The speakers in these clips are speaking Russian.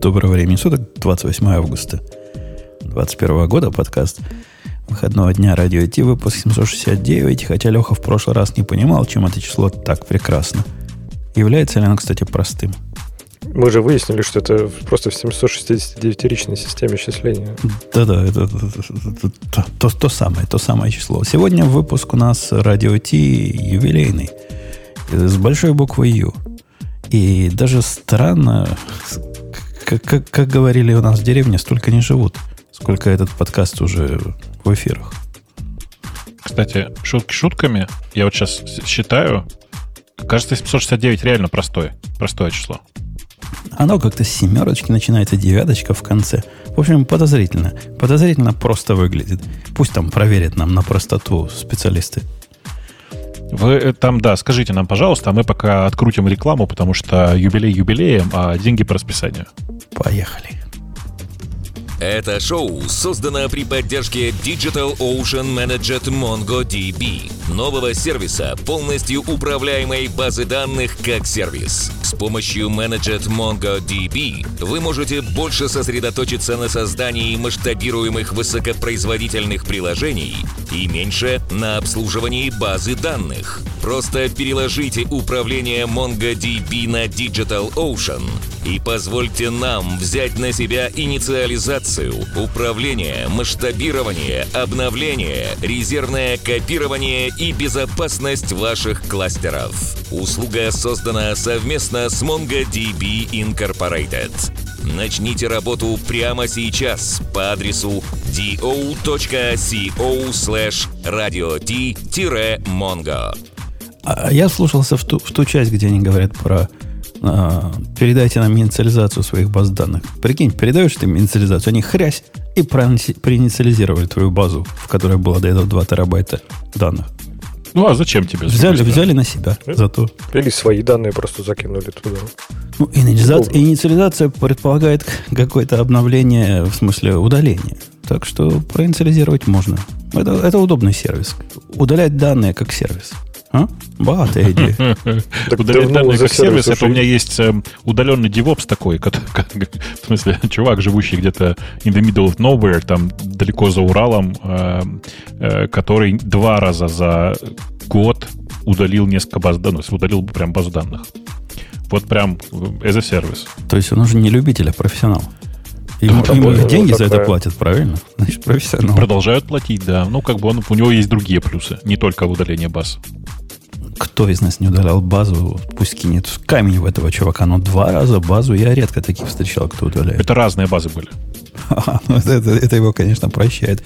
Доброго времени суток, 28 августа 2021 года, подкаст выходного дня Радио Ти, выпуск 769, хотя Леха в прошлый раз не понимал, чем это число так прекрасно. Является ли оно, кстати, простым? Мы же выяснили, что это просто в 769-ричной системе счисления. Да-да, это, это, это, это то, то самое, то самое число. Сегодня выпуск у нас Радио Ти юбилейный, с большой буквы Ю. И даже странно, как, как, как говорили у нас в деревне, столько не живут, сколько этот подкаст уже в эфирах. Кстати, шутки шутками. Я вот сейчас считаю. Кажется, 769 реально простое, простое число. Оно как-то с семерочки начинается, девяточка в конце. В общем, подозрительно. Подозрительно просто выглядит. Пусть там проверят нам на простоту специалисты. Вы э, там, да, скажите нам, пожалуйста, а мы пока открутим рекламу, потому что юбилей юбилеем, а деньги по расписанию. Поехали. Это шоу создано при поддержке Digital Ocean Managed MongoDB, нового сервиса, полностью управляемой базы данных как сервис. С помощью Managed MongoDB вы можете больше сосредоточиться на создании масштабируемых высокопроизводительных приложений и меньше на обслуживании базы данных. Просто переложите управление MongoDB на Digital Ocean и позвольте нам взять на себя инициализацию, управление, масштабирование, обновление, резервное копирование и безопасность ваших кластеров. Услуга создана совместно с MongoDB Incorporated. Начните работу прямо сейчас по адресу do.co slash radio-mongo. А я слушался в ту, в ту часть, где они говорят про а, передайте нам инициализацию своих баз данных. Прикинь, передаешь ты им инициализацию, они хрясь и проинициализировали твою базу, в которой было до этого 2 терабайта данных. Ну, а зачем тебе? Взяли, взяли на себя Э? зато. Или свои данные просто закинули туда. Ну, инициализация, инициализация предполагает какое-то обновление, в смысле удаления. Так что проинициализировать можно. Это, это удобный сервис. Удалять данные как сервис. А? Давно данные за как сервис, это у меня есть э, удаленный DevOps такой, в смысле, чувак, живущий где-то in the middle of nowhere, там далеко за Уралом, э, э, который два раза за год удалил несколько баз данных, есть удалил прям базу данных. Вот прям as a service. То есть он уже не любитель, а профессионал. Да, ему работа деньги за это платят, правильно? Значит, профессионал. Продолжают платить, да. Ну, как бы он, у него есть другие плюсы, не только удаление баз. Кто из нас не удалял базу, пусть кинет камень в этого чувака. Но два раза базу я редко таких встречал, кто удаляет. Это разные базы были. Ага, ну это, это- это его, конечно, прощает.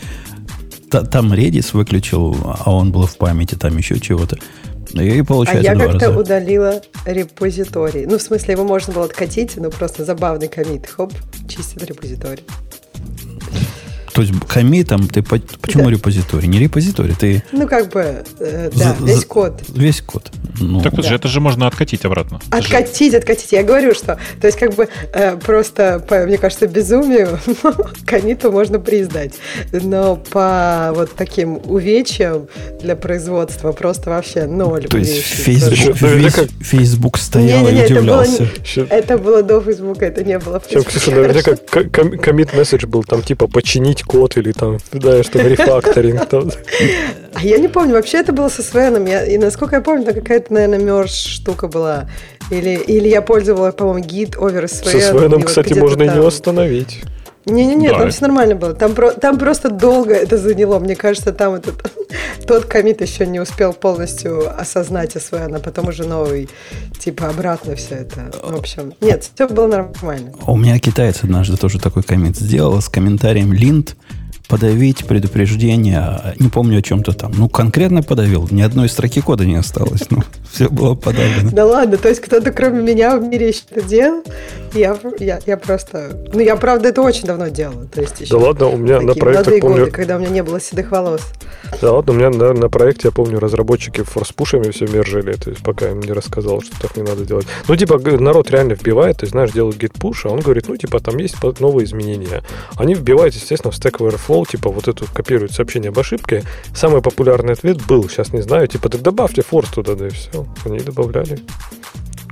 Та- там Redis выключил, а он был в памяти, там еще чего-то. И А получается я два как-то раза. удалила репозиторий. Ну, в смысле, его можно было откатить, но просто забавный комит. Хоп, чистит репозиторий. То есть комитом ты по- почему Да. репозиторий? Не репозиторий, ты Ну, как бы, э, да, За- весь за- код. весь код. Ну, Так вот Да. же, это же можно откатить обратно. Это же- Откатить, откатить. Я говорю, что, то есть, как бы, э, просто, по, мне кажется, безумию комиту можно признать. Но по вот таким увечьям для производства просто вообще ноль то есть. Facebook, весь это Facebook стоял Не-не-не, и это было удивлялся. Ща- Это было до Фейсбука, это не было Фейсбуке. Ксюша, наверняка к- ком- коммит месседж был там типа починить код или там, да, что рефакторинг. А я не помню, вообще это было со Свеном. Я, и насколько я помню, там какая-то, наверное, мерж штука была. Или, или я пользовалась, по-моему, гид over Со Sven. и Свеном, кстати, можно и не остановить. Не-не-не, Да. там все нормально было. Там, про- там просто долго это заняло. Мне кажется, там этот, тот комит еще не успел полностью осознать СВН, а потом уже новый, типа, обратно все это. В общем, нет, все было нормально. У меня китаец однажды тоже такой коммент сделал с комментарием линд подавить предупреждение, не помню о чем-то там. Ну, конкретно подавил, ни одной строки кода не осталось. Ну, все было подавлено. Да ладно, то есть кто-то кроме меня в мире еще это делал? Я, я, я просто... Ну, я, правда, это очень давно делала. То есть еще Да ладно, у меня на проектах, молодые помню, годы, когда у меня не было седых волос. Да ладно, у меня на, на проекте, я помню, разработчики форспушами все мержили, то есть пока им не рассказал, что так не надо делать. Ну, типа, народ реально вбивает, то есть, знаешь, делают push, а он говорит, ну, типа, там есть новые изменения. Они вбивают, естественно, в Stack Overflow, типа, вот эту, копируют сообщение об ошибке. Самый популярный ответ был, сейчас не знаю, типа, так добавьте форс туда, да и все. Они добавляли.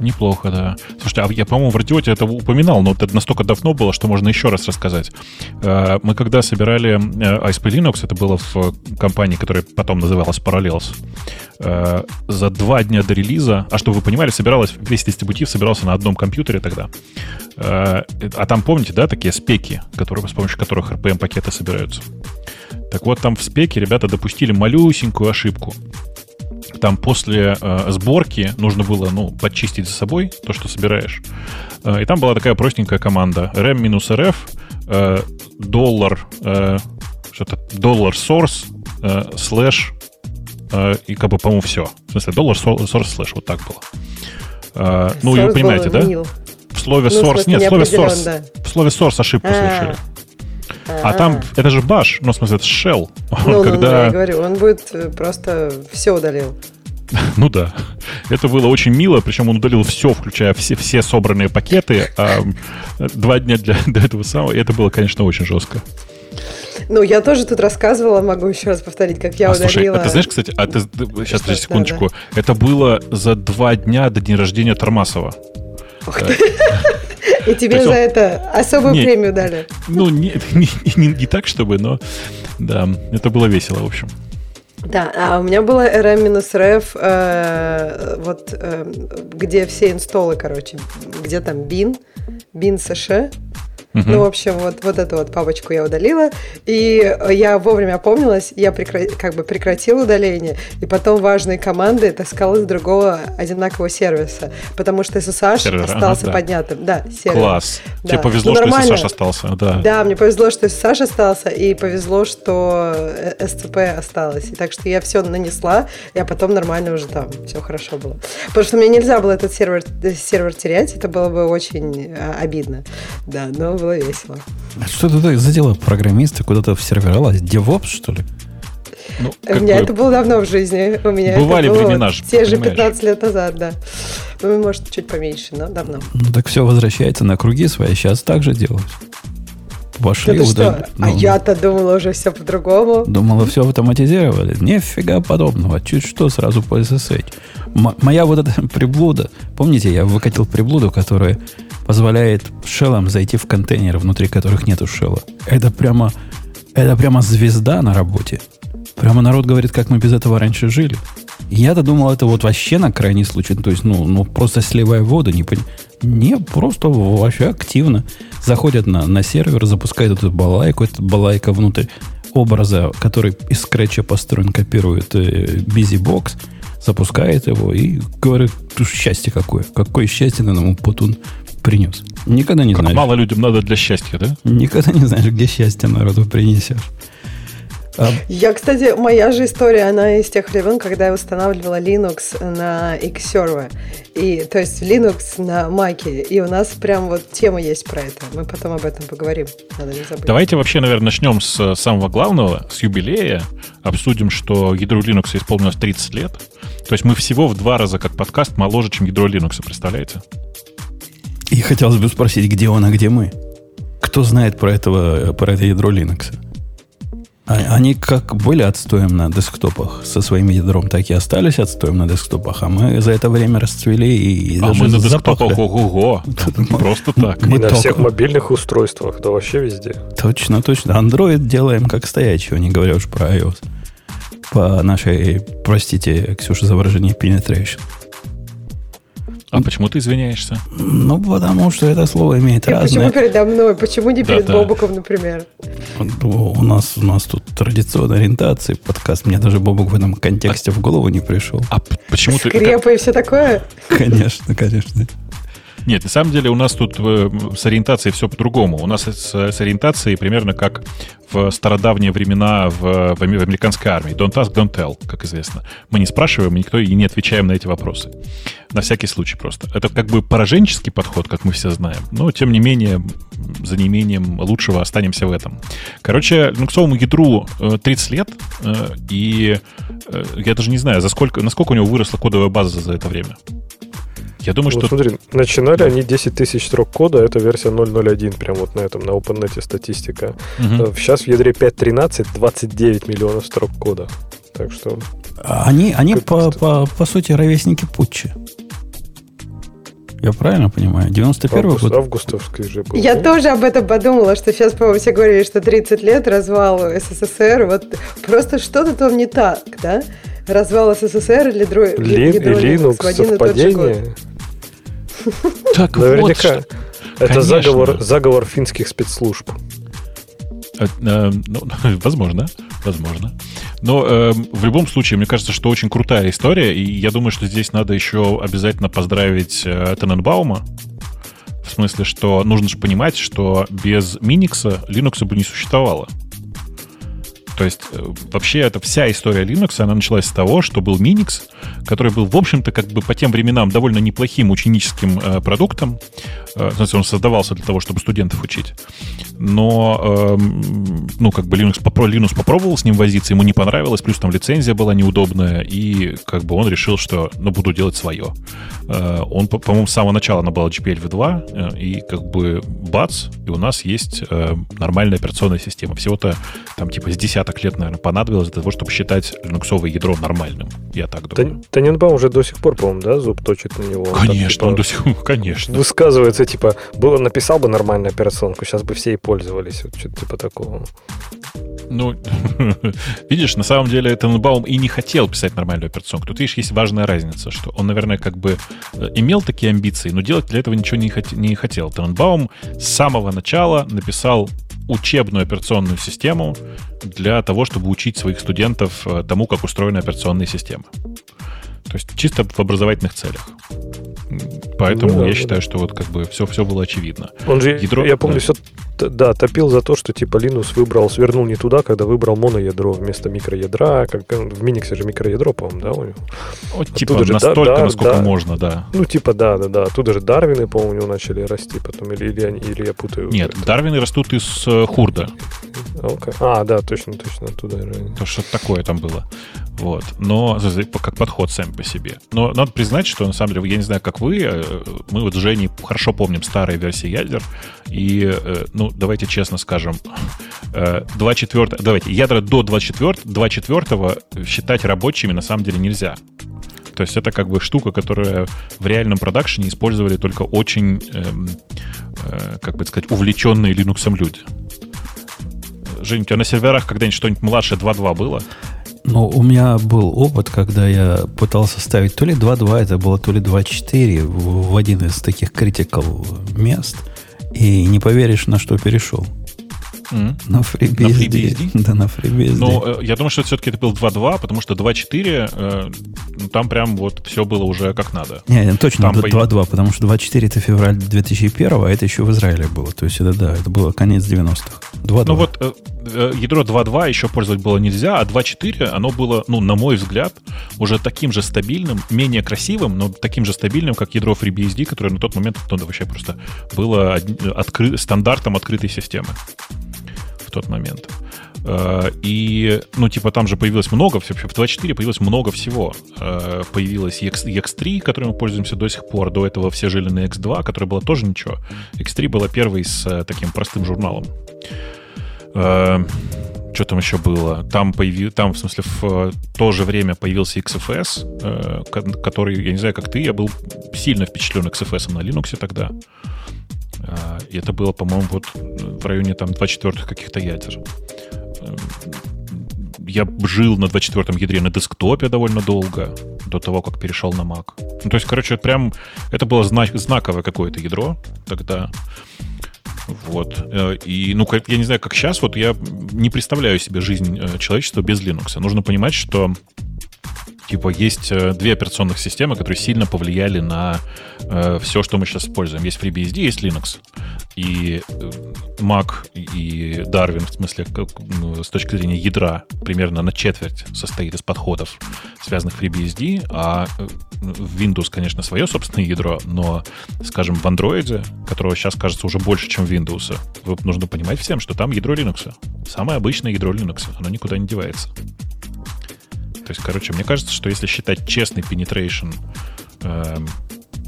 Неплохо, да. Слушайте, а я, по-моему, в радиоте это упоминал, но это настолько давно было, что можно еще раз рассказать. Э, мы когда собирали э, Linux, это было в компании, которая потом называлась Parallels, э, за два дня до релиза, а чтобы вы понимали, собиралась, весь дистрибутив собирался на одном компьютере тогда. А там, помните, да, такие спеки, которые, с помощью которых RPM-пакеты собираются? Так вот, там в спеке ребята допустили малюсенькую ошибку там после э, сборки нужно было, ну, подчистить за собой то, что собираешь. Э, и там была такая простенькая команда. rem-rf, э, доллар, э, что-то, доллар source, э, слэш, э, и как бы, по-моему, все. В смысле, доллар source слэш, вот так было. Э, ну, и вы понимаете, да? В слове ну, source, нет, в слове source, да. в слове source ошибку а совершили. А, там, это же баш, ну, в смысле, это shell. Ну, когда... ну, я говорю, он будет э, просто все удалил. Ну да. Это было очень мило, причем он удалил все, включая все, все собранные пакеты, а два дня для, до этого самого, и это было, конечно, очень жестко. Ну, я тоже тут рассказывала, могу еще раз повторить, как я а, удалила. Слушай, а ты знаешь, кстати, а ты, сейчас, подожди секундочку, да, да. это было за два дня до дня рождения Тормасова. И тебе за это особую премию дали. Ну, не, не, не, не так, чтобы, но да, это было весело, в общем. Да, а у меня было rm-ref, э, вот э, где все инстоллы, короче, где там bin, bin сш, Угу. Ну, в общем, вот, вот эту вот папочку я удалила, и я вовремя опомнилась, я прекра... как бы прекратила удаление, и потом важные команды таскала с другого одинакового сервиса, потому что SSH сервер, остался ага, да. поднятым. Да, сервер. Класс. Да. Тебе повезло, ну, что SSH остался. Да. да, мне повезло, что SSH остался, и повезло, что SCP осталось. И так что я все нанесла, а потом нормально уже там все хорошо было. Потому что мне нельзя было этот сервер, сервер терять, это было бы очень а, обидно. Да, но было весело. А что это за дело программисты куда-то в сервера лазить? DevOps, что ли? Ну, У меня бы... это было давно в жизни. У меня Бывали это было времена же, Те же 15 лет назад, да. Ну, может, чуть поменьше, но давно. Ну, так все возвращается на круги свои. Сейчас так же делают. Пошли Это что? А ну, а я-то думала уже все по-другому. Думала, все автоматизировали. Нифига подобного. Чуть что, сразу по SSH. М- моя вот эта приблуда, помните, я выкатил приблуду, которая позволяет шеллам зайти в контейнеры, внутри которых нету шелла. Это прямо, это прямо звезда на работе. Прямо народ говорит, как мы без этого раньше жили. Я-то думал, это вот вообще на крайний случай. То есть, ну, ну просто сливая воду, не, не просто вообще активно заходят на, на сервер, запускают эту балайку, эта балайка внутрь образа, который из скретча построен, копирует э, BusyBox, запускает его и говорит, счастье какое. Какое счастье на нам Путун принес. Никогда не как знаешь. мало людям надо для счастья, да? Никогда не знаешь, где счастье народу принесешь. Я, кстати, моя же история, она из тех времен, когда я устанавливала Linux на Xserver. И, то есть Linux на Mac. И у нас прям вот тема есть про это. Мы потом об этом поговорим. Надо не забыть. Давайте вообще, наверное, начнем с самого главного, с юбилея. Обсудим, что ядру Linux исполнилось 30 лет. То есть мы всего в два раза как подкаст моложе, чем ядро Linux, представляете? И хотелось бы спросить, где он, а где мы? Кто знает про, этого, про это ядро Linux? А, они как были отстоем на десктопах со своим ядром, так и остались отстоем на десктопах. А мы за это время расцвели и А даже мы на десктопах ого-го. Просто так. Мы на всех мобильных устройствах, да вообще везде. Точно, точно. Android делаем как стоячего, не говоря уж про iOS. По нашей, простите, Ксюша, за выражение penetration. А почему ты извиняешься? Ну, потому что это слово имеет И разные... Почему передо мной? Почему не перед да, Бобуком, например? У нас, у нас тут традиционная ориентация, подкаст. Мне даже Бобук в этом контексте а, в голову не пришел. А почему Скрепы ты... Скрепы и все такое? Конечно, конечно. Нет, на самом деле у нас тут э, с ориентацией все по-другому. У нас с, с ориентацией примерно как в стародавние времена в, в американской армии. Don't ask, don't tell, как известно. Мы не спрашиваем, никто и не отвечаем на эти вопросы. На всякий случай просто. Это как бы пораженческий подход, как мы все знаем. Но, тем не менее, за неимением лучшего останемся в этом. Короче, линуксовому ядру 30 э, лет, э, и я даже не знаю, за сколько, насколько у него выросла кодовая база за это время. Я думаю, ну, что... Смотри, начинали они 10 тысяч строк кода, это версия 0.01, прям вот на этом, на OpenNet статистика. Угу. Сейчас в ядре 5.13 29 миллионов строк кода. Так что... Они, они по, по, по сути, ровесники Путчи. Я правильно понимаю? 91 Август, год? Августовский же был. Я тоже об этом подумала, что сейчас, по-моему, все говорили, что 30 лет развал СССР. Вот просто что-то там не так, да? Развал СССР или дро... Лин- ядро и Linux в один и тот же год. совпадение. Так вот Наверняка. что. Это Конечно. заговор, заговор финских спецслужб. Э, э, ну, возможно, возможно. Но э, в любом случае, мне кажется, что очень крутая история, и я думаю, что здесь надо еще обязательно поздравить э, Тененбаума. В смысле, что нужно же понимать, что без Minix Linux бы не существовало. То есть э, вообще эта вся история Linux, она началась с того, что был Minix, который был, в общем-то, как бы по тем временам довольно неплохим ученическим э, продуктом. Э, в смысле, он создавался для того, чтобы студентов учить. Но, эм, ну, как бы Linux, попро- Linux попробовал с ним возиться, ему не понравилось, плюс там лицензия была неудобная, и как бы он решил, что, ну, буду делать свое. Э, он, по- по-моему, с самого начала набрал GPL v2, э, и как бы бац, и у нас есть э, нормальная операционная система. Всего-то там типа с десяток лет, наверное, понадобилось для того, чтобы считать линуксовое ядро нормальным. Я так думаю. Тан- Таненбаум уже до сих пор, по-моему, да, зуб точит на него. Он там, Конечно, типа, он до сих пор, конечно. Высказывается, типа, было, написал бы нормальную операционку, сейчас бы все и пользовались. Вот что-то типа такого. Ну, видишь, на самом деле Тененбаум и не хотел писать нормальную операционку. Тут, видишь, есть важная разница, что он, наверное, как бы э, имел такие амбиции, но делать для этого ничего не, хот- не хотел. Тененбаум с самого начала написал учебную операционную систему для того, чтобы учить своих студентов э, тому, как устроена операционная система. То есть чисто в образовательных целях. Поэтому Ну да, я ну считаю, да. что вот как бы все, все было очевидно. Он же, Ядро- я помню, да. все, да, топил за то, что типа Linux выбрал, свернул не туда, когда выбрал моноядро вместо микроядра. Как, э, в Minix же микроядро, по-моему, да, у него? Вот, типа же, настолько, да, насколько да. можно, да. Ну, типа, да, да, да. Оттуда же Дарвины, по-моему, начали расти потом. Или, или, они- или я путаю. Нет, Это- Дарвины растут из э, Хурда. А, окей. А, да, точно, точно, оттуда. То что такое там было. Вот. Но как подход сам по себе. Но надо признать, что на самом деле, я не знаю, как вы, э, мы вот с Женей хорошо помним старые версии ядер. И, э, давайте честно скажем, э, 2.4, давайте, ядра до 24, 2.4 считать рабочими на самом деле нельзя. То есть это как бы штука, которая в реальном продакшене использовали только очень, эм, э, как бы сказать, увлеченные Linux люди. Жень, у тебя на серверах когда-нибудь что-нибудь младше 2.2 было? Ну, у меня был опыт, когда я пытался ставить то ли 2.2, это было то ли 2.4 в, один из таких критикал мест. И не поверишь, на что перешел. М. На FreeBSD. FreeBSD? Да, на FreeBSD. Ну, э, я думаю, что все-таки это был 2.2, потому что 2.4, э, ну, там прям вот все было уже как надо. Не, не, точно Там 2.2, потому что 2.4 это февраль 2001, а это еще в Израиле было. То есть это да, это было конец 90-х. 2.2. Ну вот э, э, ядро 2.2 еще пользовать было нельзя, а 2.4 оно было, ну, на мой взгляд, уже таким же стабильным, менее красивым, но таким же стабильным, как ядро FreeBSD, которое на тот момент ну, да, вообще просто было од- откры- стандартом открытой системы в тот момент. Э, И, ну, типа, там же появилось много, вообще в 2.4 появилось много всего. Э, Появилась EX, EX3, которой мы пользуемся до сих пор. До этого все жили на X2, которая была тоже ничего. X3 была первой с э, таким простым журналом. Что там еще было? Там, появи... там в смысле, в то же время появился XFS, ко- который, я не знаю, как ты, я был сильно впечатлен XFS на Linux тогда. Э, И это было, по-моему, вот в районе там 24 каких-то ядер. Э, Я жил на 24-м ядре на десктопе довольно долго, до того, как перешел на Mac. Ну, то есть, короче, прям это было зна- знаковое какое-то ядро тогда. Вот. Э, И, ну, я не знаю, как сейчас, вот я не представляю себе жизнь э, человечества без Linux. Нужно понимать, что типа есть э, две операционных системы, которые сильно повлияли на э, все, что мы сейчас используем. Есть FreeBSD, есть Linux. И э, Mac и Darwin, в смысле, как, ну, с точки зрения ядра, примерно на четверть состоит из подходов, связанных с FreeBSD, а э, Windows, конечно, свое собственное ядро, но, скажем, в Android, которого сейчас кажется уже больше, чем в Windows, нужно понимать всем, что там ядро Linux. Самое обычное ядро Linux. Оно никуда не девается. То есть, короче, мне кажется, что если считать честный penetration эм,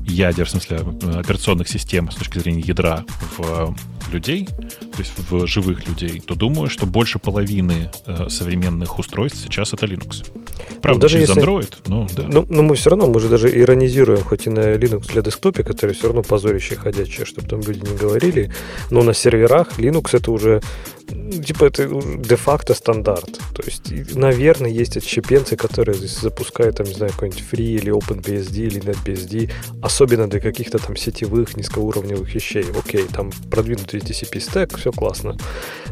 ядер, в смысле э, операционных систем с точки зрения ядра в э, людей, то есть в живых людей, то думаю, что больше половины э, современных устройств сейчас это Linux. правда, даже через если- Android, ну, да. Ну, но мы все равно, мы же даже иронизируем, хоть и на Linux для десктопе, который все равно позорище ходячее, чтобы там люди не говорили, но на серверах Linux это уже, ну, типа, это де-факто стандарт. То есть, наверное, есть отщепенцы, которые здесь запускают, там, не знаю, какой-нибудь Free или OpenBSD или NetBSD, особенно для каких-то там сетевых, низкоуровневых вещей. Окей, там продвинутый TCP стек, все классно.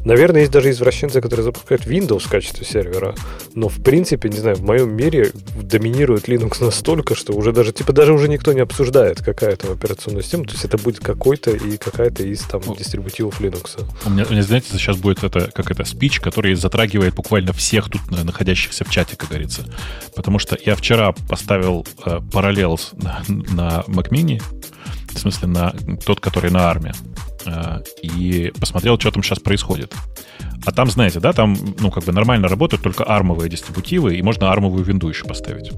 Наверное, есть даже извращенцы, которые запускают Windows в качестве сервера, но в принципе, не знаю, в моем мире доминирует Linux настолько, что уже даже, типа, даже уже никто не обсуждает, какая там операционная система, то есть это будет какой-то и какая-то из там дистрибутивов Linux. У меня, у меня, знаете, сейчас будет это, как это, спич, который затрагивает буквально всех тут находящихся в чате, как говорится. Потому что я вчера поставил э, на, на Mac Mini, в смысле, на тот, который на армии, и посмотрел, что там сейчас происходит. А там, знаете, да, там, ну, как бы нормально работают только армовые дистрибутивы, и можно армовую винду еще поставить.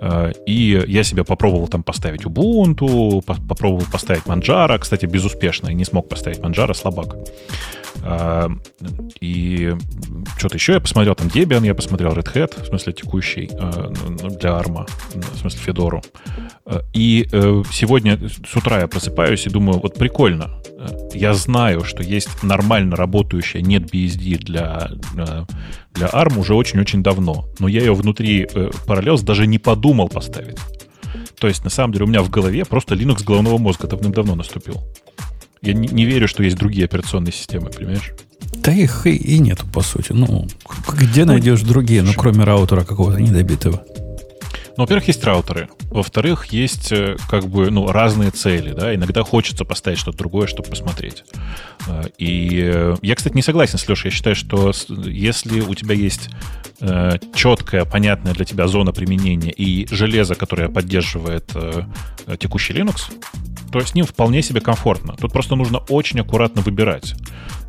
Э, И я себе попробовал там поставить Ubuntu, по- попробовал поставить Manjaro, кстати, безуспешно, и не смог поставить Manjaro, слабак. А, И что-то еще я посмотрел, там Debian, я посмотрел Red Hat, в смысле текущий, э, ну, для ARM, в смысле Федору. Э, И э, сегодня с утра я просыпаюсь и думаю, вот прикольно, Э, я знаю, что есть нормально работающая NetBSD для, э, для ARM уже очень-очень давно, но я ее внутри Parallels даже не подумал поставить. То есть, на самом деле, у меня в голове просто Linux головного мозга давным-давно наступил. Я не, не верю, что есть другие операционные системы, понимаешь? Да их и, и нету, по сути. Ну, где найдешь другие, ну, кроме раутера какого-то недобитого? Ну, во-первых, есть раутеры. Во-вторых, есть э, как бы ну, разные цели. Да? Иногда хочется поставить что-то другое, чтобы посмотреть. Э, И э, я, кстати, не согласен с Лешей. Я считаю, что если у тебя есть четкая, понятная для тебя зона применения и железо, которое поддерживает текущий Linux, то с ним вполне себе комфортно. Тут просто нужно очень аккуратно выбирать.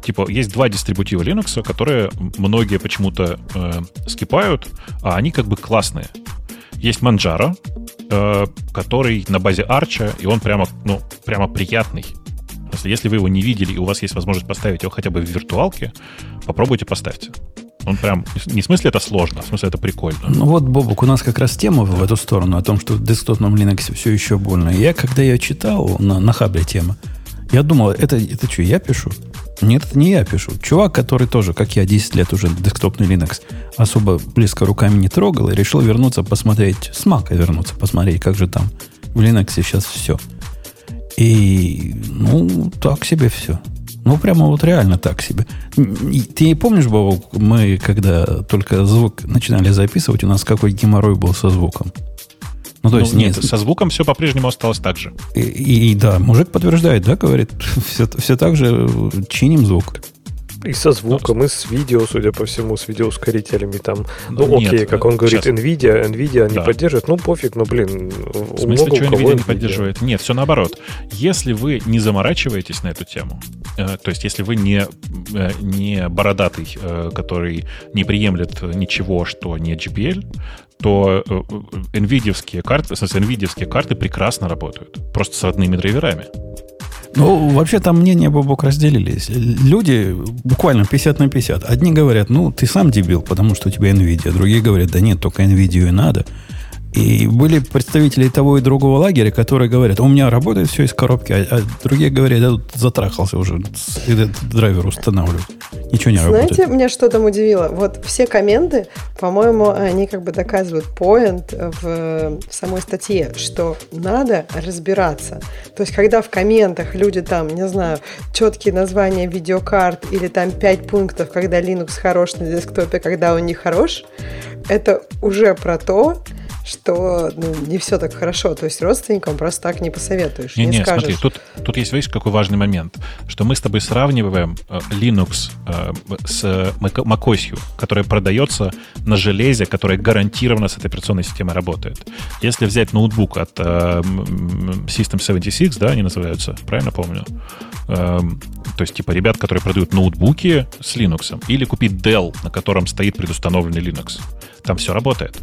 Типа, есть два дистрибутива Linux, которые многие почему-то э, скипают, а они как бы классные. Есть Manjaro, э, который на базе Arch, и он прямо, ну, прямо приятный. Смысле, Если вы его не видели, и у вас есть возможность поставить его хотя бы в виртуалке, попробуйте поставьте. Он прям, не в смысле это сложно, а в смысле это прикольно. Ну вот, Бобок, у нас как раз тема в эту сторону, о том, что в десктопном Linux все еще больно. Я, когда я читал на, на хабре тема, я думал, это, это что, я пишу? Нет, это не я пишу. Чувак, который тоже, как я, 10 лет уже десктопный Linux особо близко руками не трогал и решил вернуться посмотреть, с Mac вернуться посмотреть, как же там в Linux сейчас все. И, ну, так себе все. Ну, прямо вот реально так себе. Ты не помнишь, Бобок, мы когда только звук начинали записывать, у нас какой геморрой был со звуком? Ну, то Ну, есть, нет, не- со звуком все по-прежнему осталось так же. и, и- и да, мужик подтверждает, да, говорит, все, все так же э, чиним звук. И со звуком, и с видео, судя по всему, с видеоускорителями там. Ну, Ну, окей, нет, как он говорит, сейчас. NVIDIA, NVIDIA не Да. поддерживает. Ну, пофиг, ну, блин. В смысле, что NVIDIA не поддерживает? Нет, все наоборот. Если вы не заморачиваетесь на эту тему, э, то есть если вы не, э, не бородатый, э, который не приемлет ничего, что не GPL, то э, э, NVIDIA карты, NVIDIA карты прекрасно работают. Просто с родными драйверами. Ну, вообще там мнения, Бобок, разделились. Люди буквально 50 на 50. Одни говорят, ну, ты сам дебил, потому что у тебя NVIDIA. Другие говорят, да нет, только NVIDIA и надо. И были представители того и другого лагеря, которые говорят, у меня работает все из коробки, а, а другие говорят, я тут затрахался уже, этот драйвер устанавливаю. Ничего не Знаете, работает. меня что там удивило? Вот все комменты, по-моему, они как бы доказывают поинт в, в самой статье, что надо разбираться. То есть, когда в комментах люди там, не знаю, четкие названия видеокарт или там 5 пунктов, когда Linux хорош на десктопе, когда он не хорош, это уже про то, что ну, не все так хорошо. То есть родственникам просто так не посоветуешь, не, Не, не, скажешь. смотри, тут, тут есть, видишь, какой важный момент, что мы с тобой сравниваем э, Linux э, с Mac- macOS, которая продается на железе, которое гарантированно с этой операционной системой работает. Если взять ноутбук от э, System 76, да, они называются, правильно помню? Эм, то есть, типа, ребят, которые продают ноутбуки с Linux, или купить Dell, на котором стоит предустановленный Linux. Там все работает.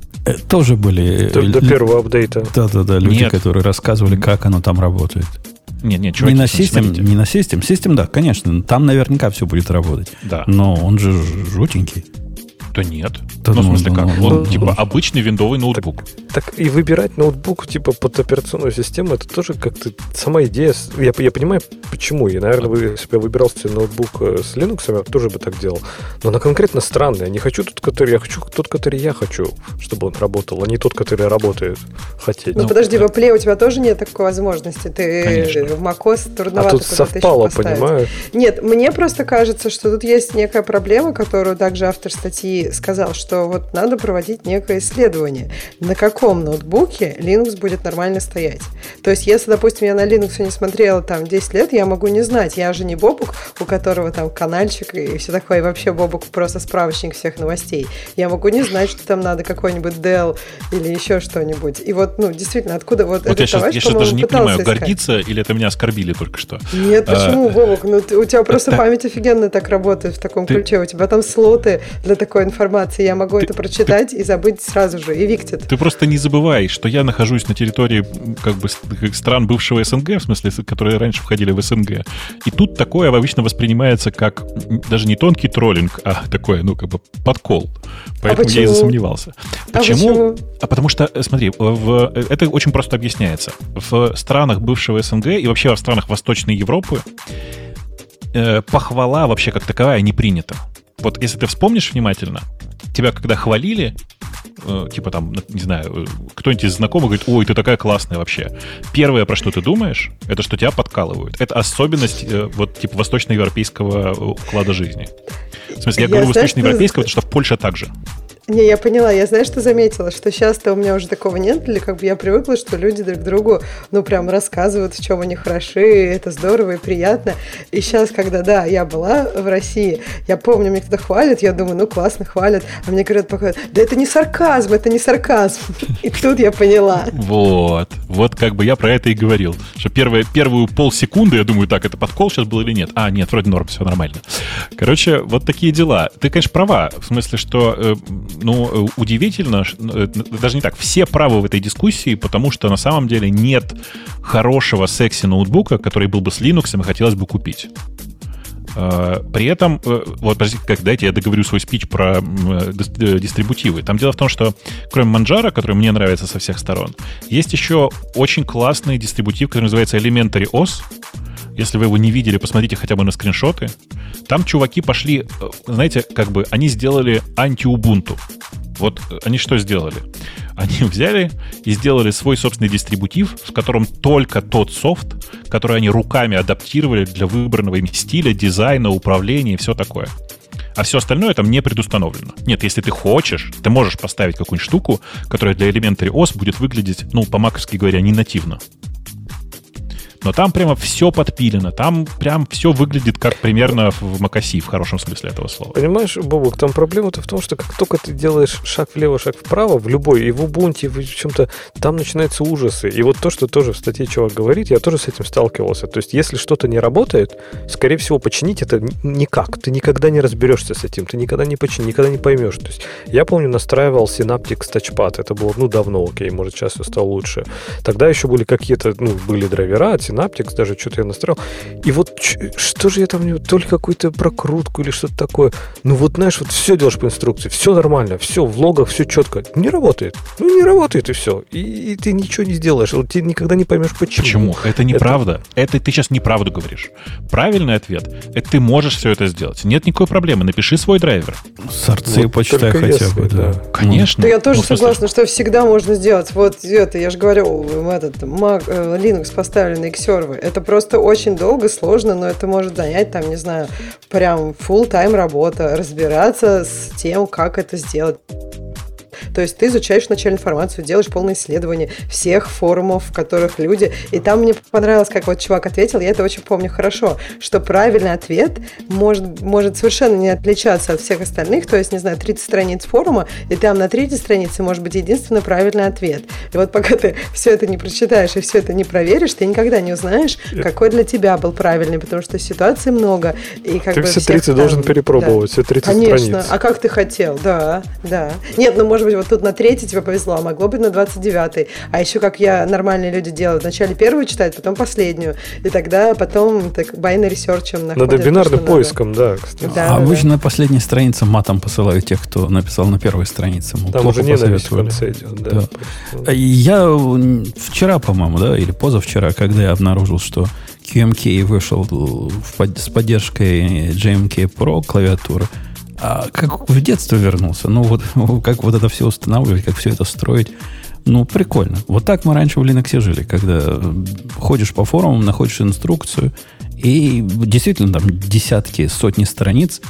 Тоже были... До, э, до лю- первого апдейта. Да-да-да, люди, Нет. которые рассказывали, как оно там работает. Нет, нет, чуваки, не на смотрите. систем, не на систем. Систем, да, конечно, там наверняка все будет работать. Да. Но он же жутенький. Да нет. Да ну, в ну, смысле, ну, как? ну, Он, ну, типа, обычный виндовый ноутбук. Так и выбирать ноутбук типа под операционную систему, это тоже как-то сама идея. Я, я понимаю, почему. И, наверное, вы, если бы я выбирал себе ноутбук э, с Linux, я тоже бы так делал. Но она конкретно странная. Я не хочу тот, который я хочу, тот, который я хочу, чтобы он работал, а не тот, который работает хотеть. Ну, Ну, подожди, да. в Apple у тебя тоже нет такой возможности. Ты Конечно. в macOS а трудновато тут куда-то еще совпало, понимаю. Нет, мне просто кажется, что тут есть некая проблема, которую также автор статьи сказал, что вот надо проводить некое исследование, на каком ноутбуке Linux будет нормально стоять. То есть, если, допустим, я на Linux не смотрела там 10 лет, я могу не знать. Я же не Бобук, у которого там канальчик и все такое. И вообще Бобук просто справочник всех новостей. Я могу не знать, что там надо какой-нибудь Dell или еще что-нибудь. И вот, ну, действительно, откуда вот, Вот этот я сейчас, товарищ, я сейчас по-моему, даже не понимаю, искать. гордиться или это меня оскорбили только что. Нет, А, почему, Вовок? Ну, ты- у тебя просто так- память офигенно так работает в таком Ты- ключе. У тебя там слоты для такой информации. Я могу это прочитать и забыть сразу же. Виктит. Ты просто не забывай, что я нахожусь на территории как бы стран бывшего СНГ, в смысле, которые раньше входили в СНГ. И тут такое обычно воспринимается как даже не тонкий троллинг, а такое, ну, как бы подкол. Поэтому я и почему? засомневался. А почему? А потому что, э, смотри, в, э, это очень просто объясняется. В странах бывшего СНГ и вообще в странах Восточной Европы э, похвала вообще как таковая не принята. Вот если ты вспомнишь внимательно, тебя когда хвалили, э, типа там, не знаю, э, кто-нибудь из знакомых говорит, ой, ты такая классная вообще. Первое, про что ты думаешь, это что тебя подкалывают. Это особенность э, вот типа восточноевропейского э, уклада жизни. В смысле, я, Я говорю знаю, что- восточноевропейского, потому что в Польше так же. Не, я поняла. Я знаю, что заметила, что сейчас-то у меня уже такого нет. Или как бы я привыкла, что люди друг другу, ну, прям рассказывают, в чем они хороши, и это здорово и приятно. И сейчас, когда, да, я была в России, я помню, мне кто-то хвалит, я думаю, ну, классно, хвалят. А мне говорят, пока, да это не сарказм, это не сарказм. И тут я поняла. Вот. Вот как бы я про это и говорил. Что первые, первую полсекунды я думаю, так, это подкол сейчас был или нет? А, нет, вроде норм, все нормально. Короче, вот такие дела. Ты, конечно, права. В смысле, что, э, ну, э, удивительно, э, даже не так, все правы в этой дискуссии, потому что на самом деле нет хорошего секси-ноутбука, который был бы с Linux и хотелось бы купить. Э, При этом, э, вот, подождите, как, дайте я договорю свой спич про дистрибутивы. Там дело в том, что кроме Manjaro, который мне нравится со всех сторон, есть еще очень классный дистрибутив, который называется Elementary OS. Если вы его не видели, посмотрите хотя бы на скриншоты. Там чуваки пошли, э, знаете, как бы они сделали анти-убунту. Вот э, они что сделали? Они взяли и сделали свой собственный дистрибутив, в котором только тот софт, который они руками адаптировали для выбранного ими стиля, дизайна, управления и все такое. А все остальное там не предустановлено. Нет, если ты хочешь, ты можешь поставить какую-нибудь штуку, которая для Elementary OS будет выглядеть, ну, по-маковски говоря, не нативно. Но там прямо все подпилено. Там прям все выглядит как примерно в Макаси, в хорошем смысле этого слова. Понимаешь, Бобок, там проблема-то в том, что как только ты делаешь шаг влево, шаг вправо, в любой, и в Ubuntu, и в чем-то, там начинаются ужасы. И вот то, что тоже в статье чувак говорит, я тоже с этим сталкивался. То есть, если что-то не работает, скорее всего, починить это никак. Ты никогда не разберешься с этим, ты никогда не починишь, никогда не поймешь. То есть, я помню, настраивал Synaptics Touchpad. Это было, ну, давно, окей, может, сейчас все стало лучше. Тогда еще были какие-то, ну, были драйвера Synaptics, даже что-то я настроил. И вот что же я там, то ли какую-то прокрутку или что-то такое. Ну вот, знаешь, вот все делаешь по инструкции, все нормально, все в логах, все четко. Не работает. Ну, не работает, и все. И, и ты ничего не сделаешь. Вот ты никогда не поймешь, почему. Почему? Это неправда. Это... ты сейчас неправду говоришь. Правильный ответ – это ты можешь все это сделать. Нет никакой проблемы. Напиши свой драйвер. Сорцы Вот почитай хотя если, бы, да. да. Конечно. Да я тоже Ну, согласна, что всегда можно сделать. Вот это, я же говорю, этот Mac, э, Linux поставлен Xserver. Это просто очень долго, сложно, но это может занять, там, не знаю, прям full тайм работа, разбираться с тем, как это сделать. То есть ты изучаешь вначале информацию, делаешь полное исследование всех форумов, в которых люди... И там мне понравилось, как вот чувак ответил, я это очень помню хорошо, что правильный ответ может, может совершенно не отличаться от всех остальных, то есть, не знаю, 30 страниц форума, и там на третьей странице может быть единственно правильный ответ. И вот пока ты все это не прочитаешь и все это не проверишь, ты никогда не узнаешь, какой для тебя был правильный, потому что ситуаций много. И как Ты бы все всех 30 там- должен да. перепробовать, все 30 Конечно. страниц. А как ты хотел? Да, да. Нет, ну, может быть, вот тут на третий тебе повезло, а могло быть на 29 А еще, как я нормальные люди делают, вначале первую читают, потом последнюю. И тогда потом так binary ресерчем находят. Надо бинарным поиском, надо. да, кстати. Да, а да, обычно да. на последней странице матом посылают тех, кто написал на первой странице. Мол, Там плохо уже ненависть в конце идет, да. Да. Просто. Я вчера, по-моему, да, или позавчера, когда я обнаружил, что QMK вышел в под- с поддержкой JMK Pro клавиатуры, а как в детство вернулся. Ну, вот как вот это все устанавливать, как все это строить. Ну, прикольно. Вот так мы раньше в Linux жили, когда ходишь по форумам, находишь инструкцию, и действительно там десятки, сотни страниц,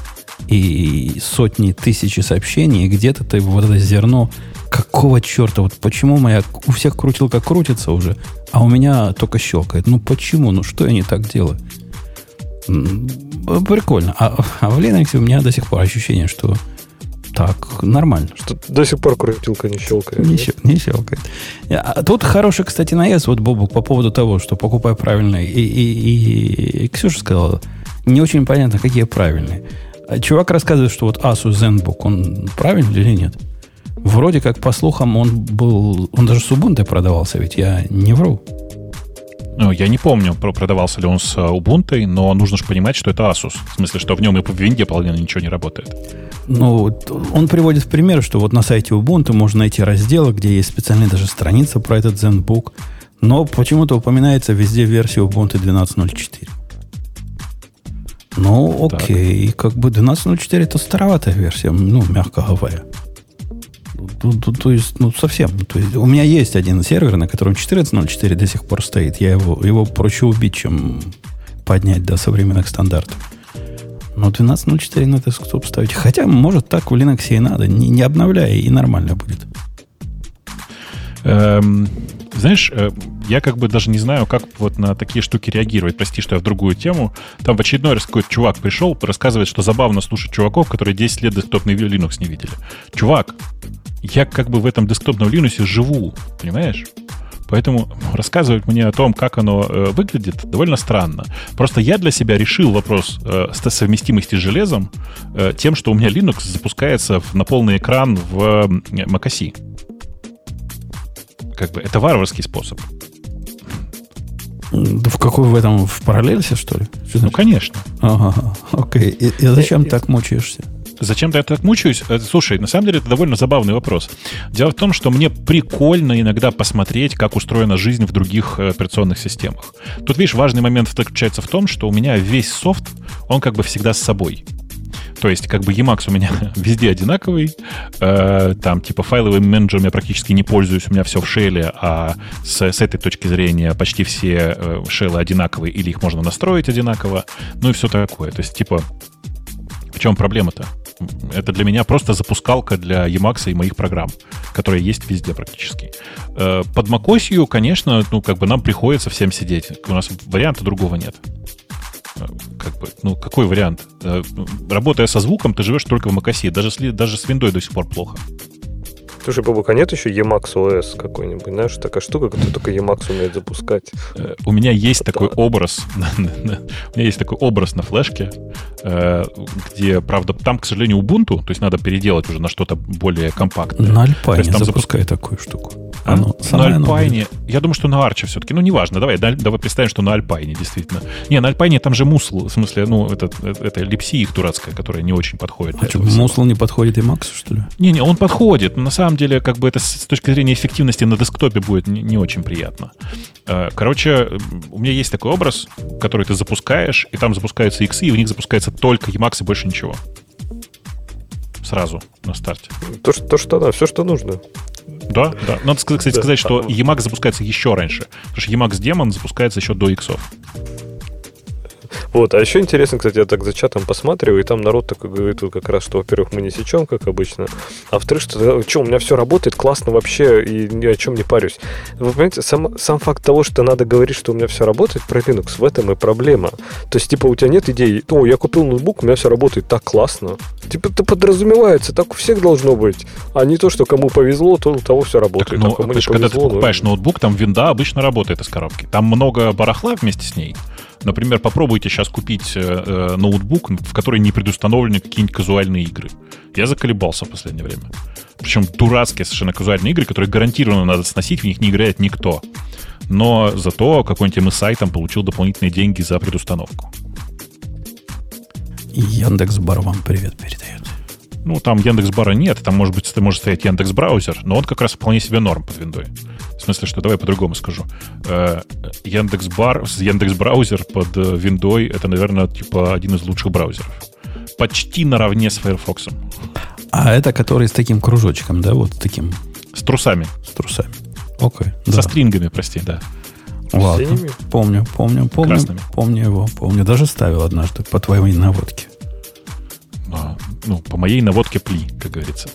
и сотни, тысячи сообщений, и где-то ты вот это зерно, какого черта, вот почему моя, у всех крутилка крутится уже, а у меня только щелкает. Ну почему? Ну что я не так делаю? Прикольно. А, а в Linux у меня до сих пор ощущение, что так, нормально. Что до сих пор крутилка не щелкает. Не, щел- не щелкает. А тут хороший, кстати, наезд, вот, Бобук, по поводу того, что покупай правильно. И, и, и Ксюша сказала, не очень понятно, какие правильные. А Чувак рассказывает, что вот Asus ZenBook, он правильный или нет? Вроде как, по слухам, он был... Он даже с Ubuntu продавался, ведь я не вру. Ну, я не помню, про- продавался ли он с э, Ubuntu, но нужно же понимать, что это Asus. В смысле, что в нем и по винде половина ничего не работает. Ну, он приводит в пример, что вот на сайте Ubuntu можно найти разделы, где есть специальная даже страница про этот ZenBook, но почему-то упоминается везде версия Ubuntu 12.04. Ну, Так. окей, как бы 12.04 это староватая версия, ну, мягко говоря. То, то- то есть, ну, совсем. То есть, у меня есть один сервер, на котором 14.04 до сих пор стоит. Я его, его проще убить, чем поднять до современных стандартов. Но 12.04 на десктоп ставить. Хотя, может, так в Linux и надо. Не, не обновляя, и нормально будет. Эм, знаешь, э, я как бы даже не знаю, как вот на такие штуки реагировать. Прости, что я в другую тему. Там в очередной раз какой-то чувак пришел, рассказывает, что забавно слушать чуваков, которые 10 лет десктопный Linux не видели. Чувак, я как бы в этом десктопном Linux живу, понимаешь? Поэтому рассказывать мне о том, как оно э, выглядит, довольно странно. Просто я для себя решил вопрос э, совместимости с железом э, тем, что у меня Linux запускается в- на полный экран в э, macOS. Как бы это варварский способ. Да В какой в этом, в параллельсе, что ли? Что Ну, значит? конечно. Ага, окей. И, и зачем так мучаешься? Зачем-то я так мучаюсь? Э, Слушай, на самом деле это довольно забавный вопрос. Дело в том, что мне прикольно иногда посмотреть, как устроена жизнь в других э, операционных системах. Тут, видишь, важный момент заключается в том, что у меня весь софт, он как бы всегда с собой. То есть, как бы Emacs у меня везде одинаковый, э, там, типа, файловым менеджером я практически не пользуюсь, у меня все в шеле, а с, с этой точки зрения почти все э, шелы одинаковые, или их можно настроить одинаково, ну и все такое. То есть, типа, в чем проблема-то? Это для меня просто запускалка для Emacs и моих программ, которые есть везде практически. Э, Под macOS, конечно, ну, как бы нам приходится всем сидеть. У нас варианта другого нет. Э, Как бы, ну, какой вариант? Э, Работая со звуком, ты живешь только в macOS. Даже с, даже с Windows до сих пор плохо. Слушай, Бабук, а нет еще Emacs OS какой-нибудь? Знаешь, такая штука, которую только Emacs умеет запускать. Э, У меня есть Это- такой образ, у меня есть такой образ на флешке, э, где, правда, там, к сожалению, Ubuntu, то есть надо переделать уже на что-то более компактное. На есть там запускай такую штуку. А? Оно, на Альпайне. Я думаю, что на Арче все-таки. Ну, неважно. Давай, да- давай представим, что на Альпайне, действительно. Не, на Альпайне там же мусл. В смысле, ну, это, это липси их дурацкая, которая не очень подходит. А что. Мусл не подходит и Максу, что ли? Не-не, он подходит. Но на самом деле, как бы это с точки зрения эффективности на десктопе будет не, не очень приятно. Э, Короче, у меня есть такой образ, который ты запускаешь, и там запускаются иксы, и в них запускается только Emacs и больше ничего. Сразу на старте. То, что, то, что да, все, что нужно. Да, да. Надо, кстати, Да. сказать, что Emacs запускается еще раньше. Потому что Emacs Demon запускается еще до иксов. Вот, а еще интересно, кстати, я так за чатом посматриваю, и там народ такой говорит, вот как раз, что, во-первых, мы не сечем, как обычно, а во-вторых, что, что у меня все работает классно вообще, и ни о чем не парюсь. Вы понимаете, сам, сам факт того, что надо говорить, что у меня все работает про Linux, в этом и проблема. То есть, типа, у тебя нет идеи, о, я купил ноутбук, у меня все работает так классно. Типа, это подразумевается, так у всех должно быть, а не то, что кому повезло, то у того все работает, Так, ну, а кому ты не ж когда ты повезло, покупаешь ноутбук, там винда обычно работает из коробки. Там много барахла вместе с ней, Например, попробуйте сейчас купить э, э, ноутбук, в который не предустановлены какие-нибудь казуальные игры. Я заколебался в последнее время. Причем дурацкие совершенно казуальные игры, которые гарантированно надо сносить, в них не играет никто. Но зато какой-нибудь MSI там получил дополнительные деньги за предустановку. Яндекс Бар вам привет передает. Ну, там Яндекс Бара нет, там может быть может стоять Яндекс Браузер, но он как раз вполне себе норм под виндой. В смысле, что давай по-другому скажу. Э, Яндекс Бар, Яндекс Браузер под э, виндой это, наверное, типа один из лучших браузеров. Почти наравне с Firefox. А это который с таким кружочком, да, вот таким? С трусами. С трусами. Окей. Со да. стрингами, прости, да. Ладно. Помню, помню, помню. Красными. Помню его, помню. Даже ставил однажды по твоей наводке. А, ну, по моей наводке пли, как говорится.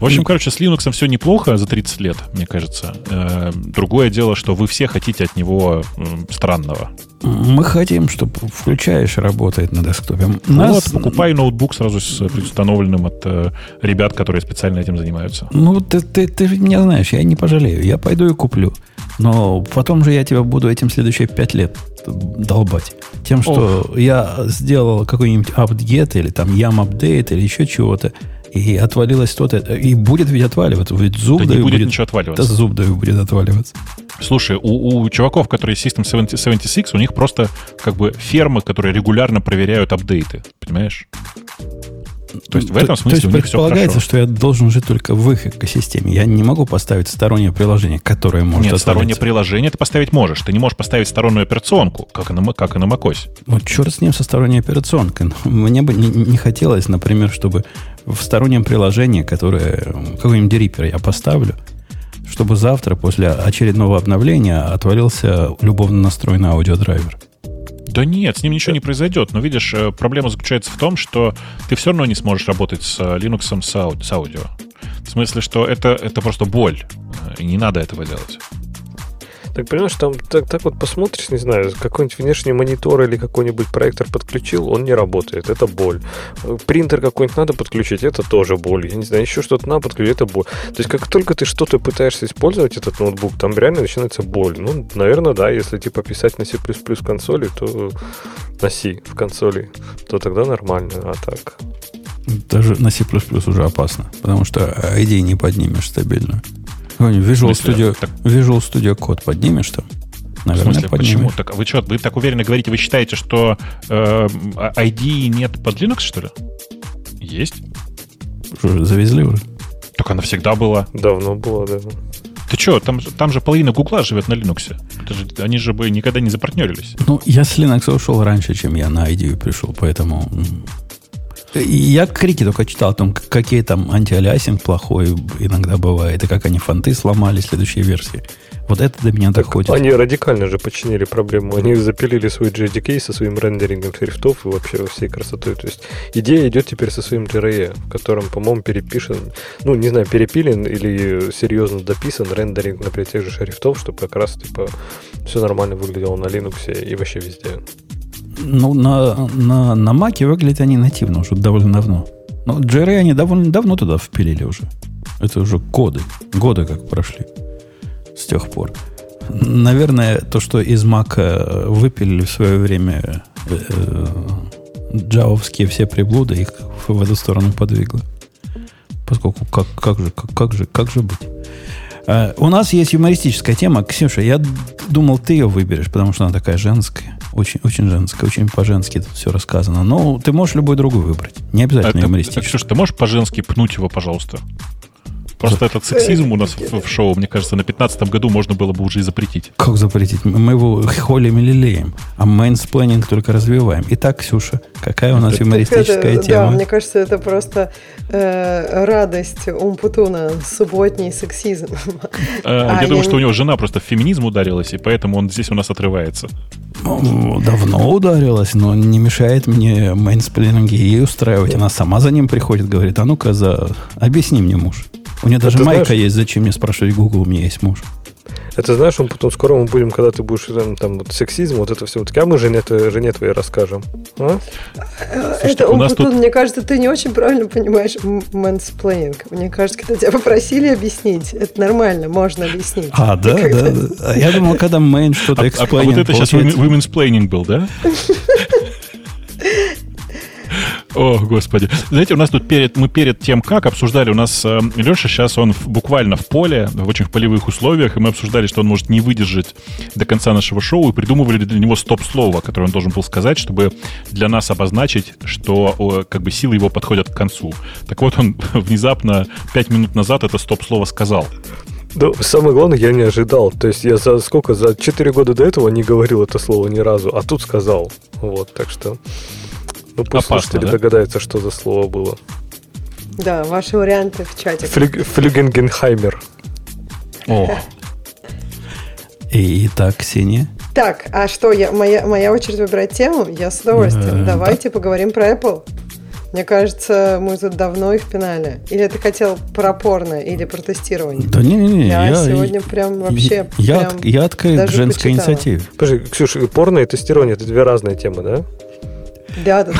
В общем, короче, с Linux все неплохо за 30 лет, мне кажется. Э, другое дело, что вы все хотите от него странного. Мы хотим, чтобы включаешь, работает на десктопе. Нас... Вот, покупай ноутбук сразу с предустановленным от э, ребят, которые специально этим занимаются. Ну, ты, ты, ты меня знаешь, я не пожалею. Я пойду и куплю. Но потом же я тебя буду этим следующие 5 лет долбать. Тем, что Ох. я сделал какой-нибудь апдейт или там ям апдейт или еще чего-то и отвалилось что-то. И будет ведь отваливаться. Ведь зуб да не будет, будет ничего отваливаться. Да зуб даю будет отваливаться. Слушай, у, у чуваков, которые System 76, у них просто как бы фермы, которые регулярно проверяют апдейты. Понимаешь? То есть в этом смысле то есть у них предполагается, что я должен жить только в их экосистеме. Я не могу поставить стороннее приложение, которое может Нет, стороннее приложение ты поставить можешь. Ты не можешь поставить стороннюю операционку, как и на, как и на macOS. Ну, черт с ним со сторонней операционкой. Мне бы не, не хотелось, например, чтобы в стороннем приложении, которое какой-нибудь рипер я поставлю, чтобы завтра после очередного обновления отвалился любовно настроенный аудиодрайвер. Да нет, с ним ничего не произойдет. Но видишь, э, проблема заключается в том, что ты все равно не сможешь работать с э, Linux с, аудио. В смысле, что это, это просто боль. Э, и не надо этого делать. Так понимаешь, там так, так вот посмотришь, не знаю, какой-нибудь внешний монитор или какой-нибудь проектор подключил, он не работает, это боль. Принтер какой-нибудь надо подключить, это тоже боль. Я не знаю, еще что-то надо подключить, это боль. То есть как только ты что-то пытаешься использовать, этот ноутбук, там реально начинается боль. Ну, наверное, да, если типа писать на C++ консоли, то на C в консоли, то тогда нормально, а так... Даже на C++ уже опасно, потому что ID не поднимешь стабильно. Visual Studio. Visual Studio Code поднимешь там? Наверное, в смысле, поднимешь. почему? Так, вы что, вы так уверенно говорите, вы считаете, что э, ID нет под Linux, что ли? Есть. Что, завезли уже? Так она всегда была. Давно была, да. Ты что, там, там же половина Гугла живет на Linux. же, они же бы никогда не запартнерились. Ну, я с Linux ушел раньше, чем я на ID пришел, поэтому я крики только читал о том, какие там антиалиасинг плохой иногда бывает, и как они фонты сломали следующие версии. Вот это до меня так доходит. Они радикально же починили проблему. Они запилили свой JDK со своим рендерингом шрифтов и вообще во всей красотой. То есть идея идет теперь со своим JRE, в котором, по-моему, перепишен, ну, не знаю, перепилен или серьезно дописан рендеринг, например, тех же шрифтов, чтобы как раз, типа, все нормально выглядело на Linux и вообще везде. Ну, на, на, на Маке выглядят они нативно уже довольно давно. Но JRE они довольно давно туда впилили уже. Это уже годы. Годы как прошли с тех пор. Наверное, то, что из Мака выпилили в свое время э, джавовские все приблуды, их в эту сторону подвигло. Поскольку как, как, же, как, как, же, как же быть? А, у нас есть юмористическая тема. Ксюша, я думал, ты ее выберешь, потому что она такая женская. Очень, очень женская, очень по-женски тут все рассказано. Но ты можешь любой другой выбрать. Не обязательно а юмористический. Ксюша, ты можешь по-женски пнуть его, пожалуйста? Просто этот сексизм у нас в, в шоу, мне кажется, на 15 году можно было бы уже и запретить. Как запретить? Мы его холим и лелеем, а mansplaining только развиваем. Итак, Ксюша, какая у нас юмористическая это, тема? Да, мне кажется, это просто э, радость Умпутуна, субботний сексизм. Э, а, я думаю, что у него жена просто в феминизм ударилась, и поэтому он здесь у нас отрывается. Давно ударилась, но не мешает мне mansplaining и ей устраивать. Она сама за ним приходит, говорит, а ну-ка, за... объясни мне, муж. У нее даже майка знаешь, есть, зачем мне спрашивать Google, у меня есть муж. Это знаешь, он потом скоро мы будем, когда ты будешь там, там вот сексизм, вот это все, вот, а мы жене, жене твоей расскажем. А? Слушайте, это, у нас тут... мне кажется, ты не очень правильно понимаешь mansplaining. Мне кажется, когда тебя попросили объяснить, это нормально, можно объяснить. А, да, да, да. Я думал, когда man что-то explaining. А, а вот это сейчас womansplaining был, да? О, господи. Знаете, у нас тут перед, мы перед тем, как обсуждали, у нас э, Леша сейчас, он в, буквально в поле, в очень полевых условиях, и мы обсуждали, что он может не выдержать до конца нашего шоу, и придумывали для него стоп-слово, которое он должен был сказать, чтобы для нас обозначить, что о, как бы силы его подходят к концу. Так вот, он внезапно пять минут назад это стоп-слово сказал. Да, самое главное, я не ожидал. То есть я за сколько? За 4 года до этого не говорил это слово ни разу, а тут сказал. Вот, так что... Ну, пусть Опасно, слушатели да? догадаются, что за слово было. Да, ваши варианты в чате. Флюг, флюгенгенхаймер. О. И, итак, Ксения. Так, а что, я, моя, моя очередь выбирать тему? Я с удовольствием. Давайте поговорим про Apple. Мне кажется, мы тут давно их пинали. Или ты хотел про порно или про тестирование? Да не-не-не. Я, я сегодня прям вообще... Я, прям я открыт к женской почитала. инициативе. Подожди, Ксюша, порно и тестирование – это две разные темы, да? Да, да.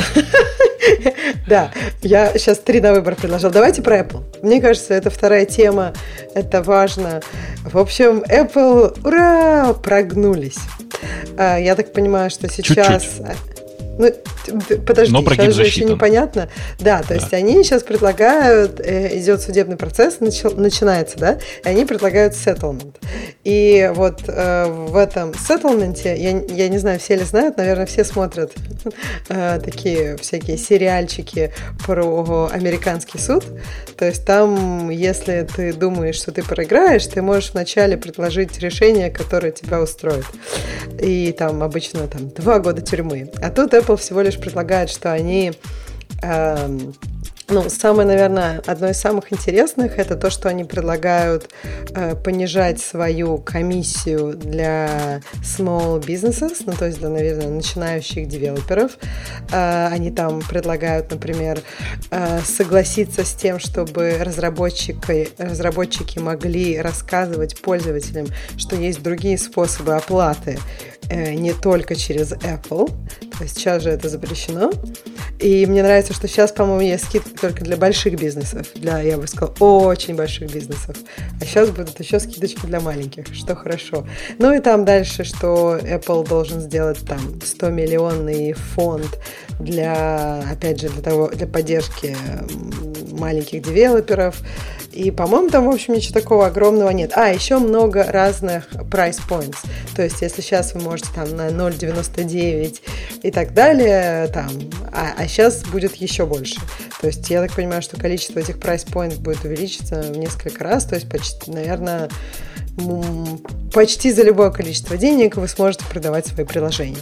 Да, я сейчас три на выбор предложил. Давайте про Apple. Мне кажется, это вторая тема, это важно. В общем, Apple, ура, прогнулись. А, я так понимаю, что сейчас... Чуть-чуть. Ну, подожди, Но сейчас же еще непонятно. Да, то да. есть они сейчас предлагают, э, идет судебный процесс, начи, начинается, да, и они предлагают settlement. И вот э, в этом settlement, я, я не знаю, все ли знают, наверное, все смотрят э, такие всякие сериальчики про американский суд. То есть там, если ты думаешь, что ты проиграешь, ты можешь вначале предложить решение, которое тебя устроит. И там обычно там два года тюрьмы. А тут Apple всего лишь предлагает, что они эм, ну, самое, наверное, одно из самых интересных это то, что они предлагают э, понижать свою комиссию для small businesses, ну, то есть для, наверное, начинающих девелоперов. Э, они там предлагают, например, э, согласиться с тем, чтобы разработчики, разработчики могли рассказывать пользователям, что есть другие способы оплаты, э, не только через Apple. То есть сейчас же это запрещено. И мне нравится, что сейчас, по-моему, есть скидка только для больших бизнесов, для, я бы сказала, очень больших бизнесов. А сейчас будут еще скидочки для маленьких, что хорошо. Ну и там дальше, что Apple должен сделать там 100 миллионный фонд для, опять же, для того, для поддержки маленьких девелоперов. И, по-моему, там, в общем, ничего такого огромного нет. А, еще много разных price points. То есть, если сейчас вы можете там на 0,99 и так далее, там, а, а сейчас будет еще больше. То есть, я так понимаю, что количество этих price points будет увеличиться в несколько раз. То есть, почти, наверное, почти за любое количество денег вы сможете продавать свои приложения.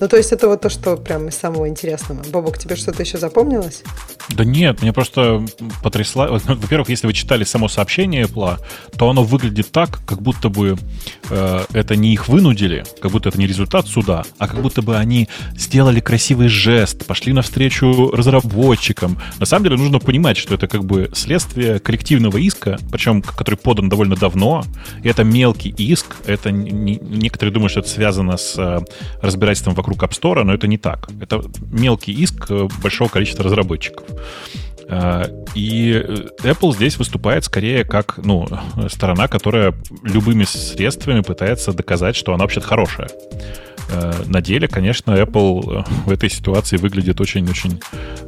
Ну, то есть это вот то, что прям из самого интересного. Бобок, тебе что-то еще запомнилось? Да нет, мне просто потрясло. Во-первых, если вы читали само сообщение Apple, то оно выглядит так, как будто бы э, это не их вынудили, как будто это не результат суда, а как будто бы они сделали красивый жест, пошли навстречу разработчикам. На самом деле нужно понимать, что это как бы следствие коллективного иска, причем который подан довольно давно, и это мелкий иск. Это не, некоторые думают, что это связано с э, разбирательством вокруг App Store, но это не так. Это мелкий иск э, большого количества разработчиков. Э, и Apple здесь выступает скорее как ну, сторона, которая любыми средствами пытается доказать, что она вообще-то хорошая. Э, на деле, конечно, Apple э, в этой ситуации выглядит очень-очень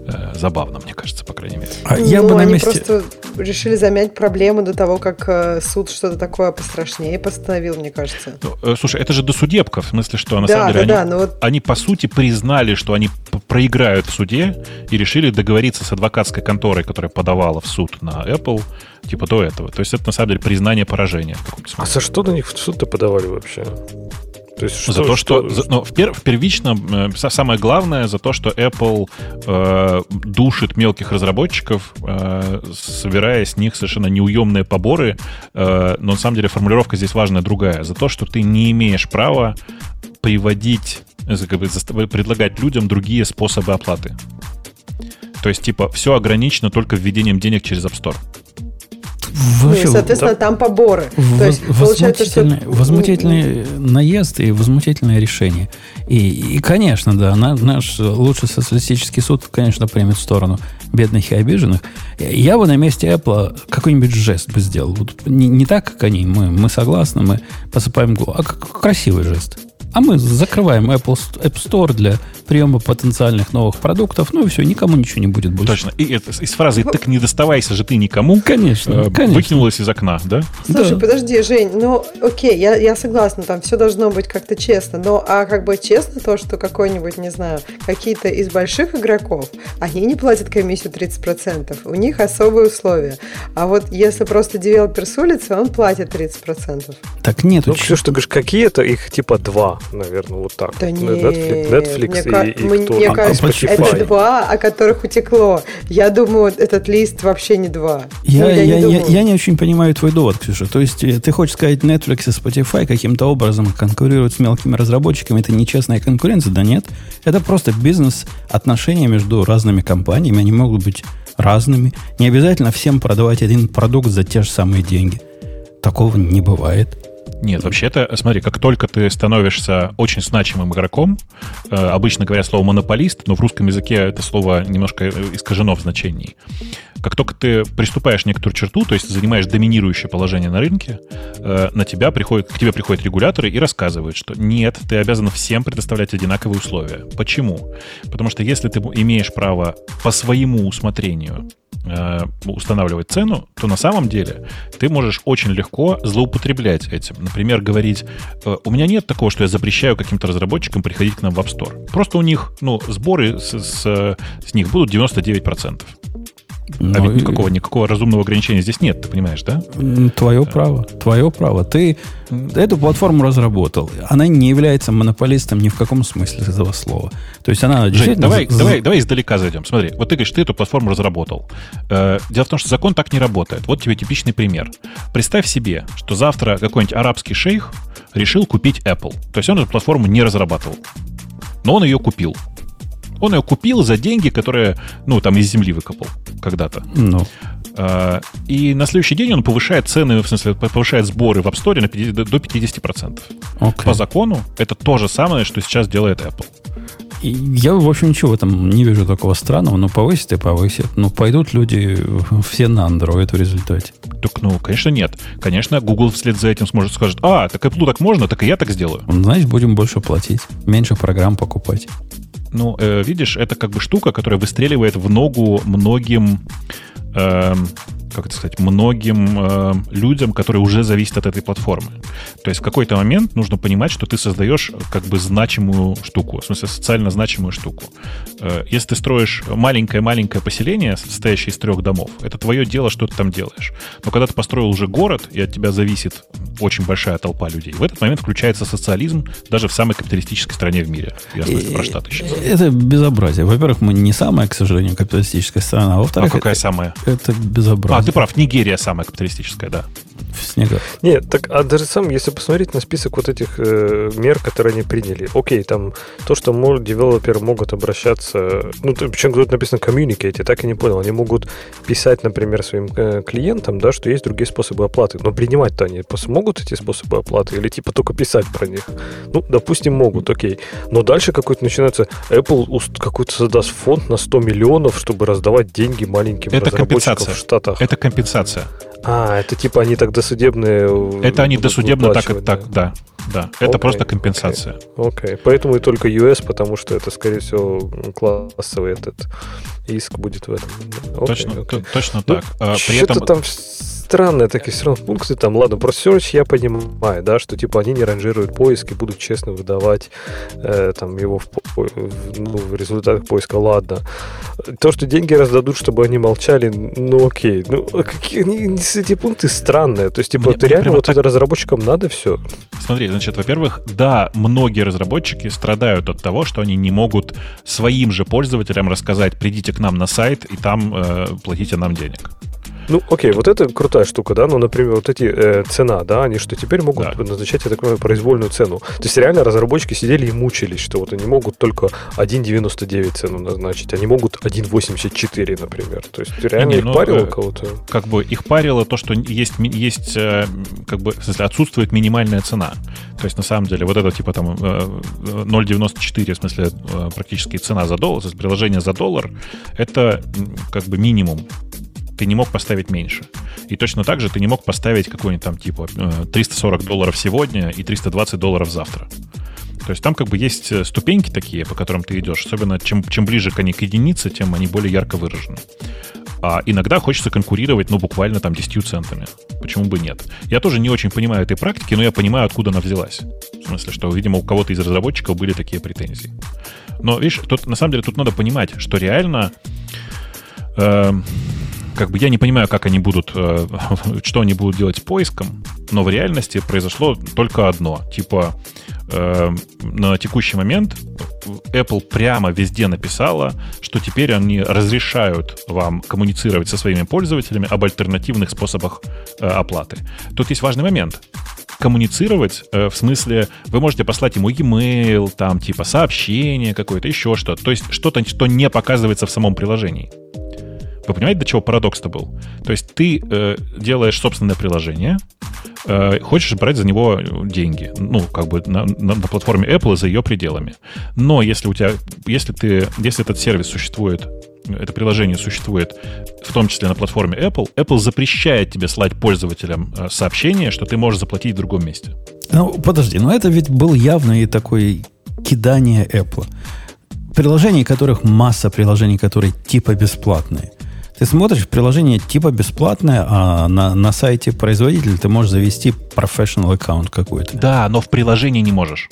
э, забавно, мне кажется, по крайней мере. А я ну, бы на они месте... просто решили замять проблему до того, как суд что-то такое пострашнее постановил, мне кажется. Ну, слушай, это же до судебка, в смысле, что на да, самом деле да, они, да, вот... они по сути признали, что они проиграют в суде и решили договориться с адвокатской конторой, которая подавала в суд на Apple, типа до этого. То есть это на самом деле признание поражения. А за что на них в суд-то подавали вообще? То есть что, за то, что, что... За, ну, в, пер, в первичном э, самое главное за то, что Apple э, душит мелких разработчиков, э, собирая с них совершенно неуемные поборы. Э, но на самом деле формулировка здесь важная другая. За то, что ты не имеешь права приводить, э, как бы, предлагать людям другие способы оплаты. То есть, типа, все ограничено только введением денег через App Store Вообще, ну, и, соответственно, там поборы. То есть, получается, что... Возмутительный наезд и возмутительное решение. И, и конечно, да, наш лучший социалистический суд, конечно, примет в сторону бедных и обиженных. Я бы на месте Apple какой-нибудь жест бы сделал. Вот не, не так, как они. Мы, мы согласны, мы посыпаем голову. А как красивый жест. А мы закрываем Apple App Store для приема потенциальных новых продуктов. Ну и все, никому ничего не будет больше. Точно. И это, из фразы «так не доставайся же ты никому» конечно, э, конечно. выкинулась из окна, да? Слушай, Да. подожди, Жень, ну окей, я, я согласна, там все должно быть как-то честно, но а как бы честно то, что какой-нибудь, не знаю, какие-то из больших игроков, они не платят комиссию 30%, у них особые условия. А вот если просто девелопер с улицы, он платит 30%. Так нет, Ну, Ксюш, ты говоришь, какие-то их типа два, наверное, вот так. Да Netflix, нет, Netflix мне, и, ка- и мне кто? А- а кажется, это Spotify. два, о которых утекло. Я думаю, этот лист вообще не два. Я, Ну, я, не я, я не очень понимаю твой довод, Ксюша. То есть э, ты хочешь сказать, Netflix и Spotify каким-то образом конкурируют с мелкими разработчиками? Это нечестная конкуренция? Да нет. Это просто бизнес-отношения между разными компаниями. Они могут быть разными. Не обязательно всем продавать один продукт за те же самые деньги. Такого не бывает. Нет, вообще-то, смотри, как только ты становишься очень значимым игроком, э, обычно говорят слово монополист, но в русском языке это слово немножко э, искажено в значении. Как только ты приступаешь некоторую черту, то есть занимаешь доминирующее положение на рынке, э, на тебя приходят, к тебе приходят регуляторы и рассказывают, что нет, ты обязан всем предоставлять одинаковые условия. Почему? Потому что если ты имеешь право по своему усмотрению э, устанавливать цену, то на самом деле ты можешь очень легко злоупотреблять этим. Например, говорить, э, у меня нет такого, что я запрещаю каким-то разработчикам приходить к нам в App Store. Просто у них, ну, сборы с, с, с них будут 99%. А Ну, ведь никакого, никакого разумного ограничения здесь нет, ты понимаешь, да? Твое право. Твое право. Ты эту платформу разработал. Она не является монополистом ни в каком смысле этого слова. То есть она Жень, давай, з- давай, давай издалека зайдем. Смотри, вот ты говоришь, ты эту платформу разработал. Э, дело в том, что закон так не работает. Вот тебе типичный пример. Представь себе, что завтра какой-нибудь арабский шейх решил купить Apple. То есть он эту платформу не разрабатывал. Но он ее купил. Он ее купил за деньги, которые, ну, там из земли выкопал когда-то. Ну, Э, И на следующий день он повышает цены, в смысле, повышает сборы в App Store на 50 до 50%. окей. По закону это то же самое, что сейчас делает Apple. Я, в общем, ничего в этом не вижу такого странного, но повысит и повысит. Ну, пойдут люди все на Android в результате. Так, ну, конечно, нет. Конечно, Google вслед за этим сможет скажет, а, так Apple так можно, так и я так сделаю. Значит, будем больше платить, меньше программ покупать. Ну, э, видишь, это как бы штука, которая выстреливает в ногу многим, эм, как это сказать, многим эм, людям, которые уже зависят от этой платформы. То есть в какой-то момент нужно понимать, что ты создаешь как бы значимую штуку, в смысле социально значимую штуку. Э, если ты строишь маленькое-маленькое поселение, состоящее из трех домов, это твое дело, что ты там делаешь. Но когда ты построил уже город, и от тебя зависит очень большая толпа людей, в этот момент включается социализм даже в самой капиталистической стране в мире. Я смысле про Штаты сейчас. Это безобразие. Во-первых, мы не самая, к сожалению, капиталистическая страна. А А во-вторых, какая это, самая? это А, безобразие. ты прав, Нигерия самая капиталистическая, да. В снегах. Нет, так, а даже сам, если посмотреть на список вот этих э, мер, которые они приняли, окей, там то, что мо- девелоперы могут обращаться, ну, причем тут написано communicate, я так и не понял, они могут писать, например, своим э, клиентам, да, что есть другие способы оплаты, но принимать-то они смогут эти способы оплаты или типа только писать про них? Ну, допустим, могут, окей. Но дальше какой-то начинается, Apple какой-то создаст фонд на 100 миллионов, чтобы раздавать деньги маленьким Это разработчикам компенсация. в Штатах. Это компенсация. А, это типа они так досудебные... э, Это они досудебно так, и так, да. Да, это Окей, просто окей. компенсация. Окей, поэтому и только US, потому что это, скорее всего, классовый этот иск будет в этом. Окей, точно, т- точно Ну, так. А, при Что-то этом там странные такие все равно пункты там. Ладно, про search я понимаю, да, что типа они не ранжируют поиск и будут честно выдавать э, там его в, в- ну, в результатах поиска. Ладно. То, что деньги раздадут, чтобы они молчали, ну окей. Ну, а какие эти пункты странные. То есть, типа, Мне- ты мне реально вот так- это разработчикам надо все? Смотри, значит, во-первых, да, многие разработчики страдают от того, что они не могут своим же пользователям рассказать, придите к нам на сайт и там э, платите нам денег. Ну, окей, вот это крутая штука, да, ну, например, вот эти э, цена, да, они что теперь могут да. назначать, я так понимаю, произвольную цену. То есть реально разработчики сидели и мучились, что вот они могут только 1,99 цену назначить, они могут 1,84, например. То есть реально не, их ну, парило э, кого-то? Как бы их парило то, что есть, есть э, как бы, в смысле, отсутствует минимальная цена. То есть, на самом деле, вот это типа там 0,94, э, в смысле, практически цена за доллар, то есть приложение за доллар, это как бы минимум ты не мог поставить меньше. И точно так же ты не мог поставить какой-нибудь там типа 340 долларов сегодня и 320 долларов завтра. То есть там как бы есть э, ступеньки такие, по которым ты идешь. Особенно чем, чем ближе они к единице, тем они более ярко выражены. А иногда хочется конкурировать, ну, буквально там 10 центами. Почему бы нет? Я тоже не очень понимаю этой практики, но я понимаю, откуда она взялась. В смысле, что, видимо, у кого-то из разработчиков были такие претензии. Но, видишь, тут, на самом деле тут надо понимать, что реально... Э, как бы я не понимаю, как они будут, э, что они будут делать с поиском, но в реальности произошло только одно. Типа э, на текущий момент Apple прямо везде написала, что теперь они разрешают вам коммуницировать со своими пользователями об альтернативных способах э, оплаты. Тут есть важный момент коммуницировать, в смысле, вы можете послать ему e-mail, там, типа, сообщение какое-то, еще что-то. То есть что-то, что не показывается в самом приложении. Вы понимаете, до чего парадокс-то был? То есть ты э, делаешь собственное приложение, э, хочешь брать за него деньги, ну, как бы на, на, на платформе Apple за ее пределами. Но если у тебя, если ты, если этот сервис существует это приложение существует в том числе на платформе Apple, Apple запрещает тебе слать пользователям э, сообщение, что ты можешь заплатить в другом месте. Ну, подожди, но это ведь был явный такой кидание Apple. Приложений, которых масса приложений, которые типа бесплатные. Ты смотришь приложение типа бесплатное, а на, на сайте производителя ты можешь завести professional аккаунт какой-то. Да, но в приложении не можешь.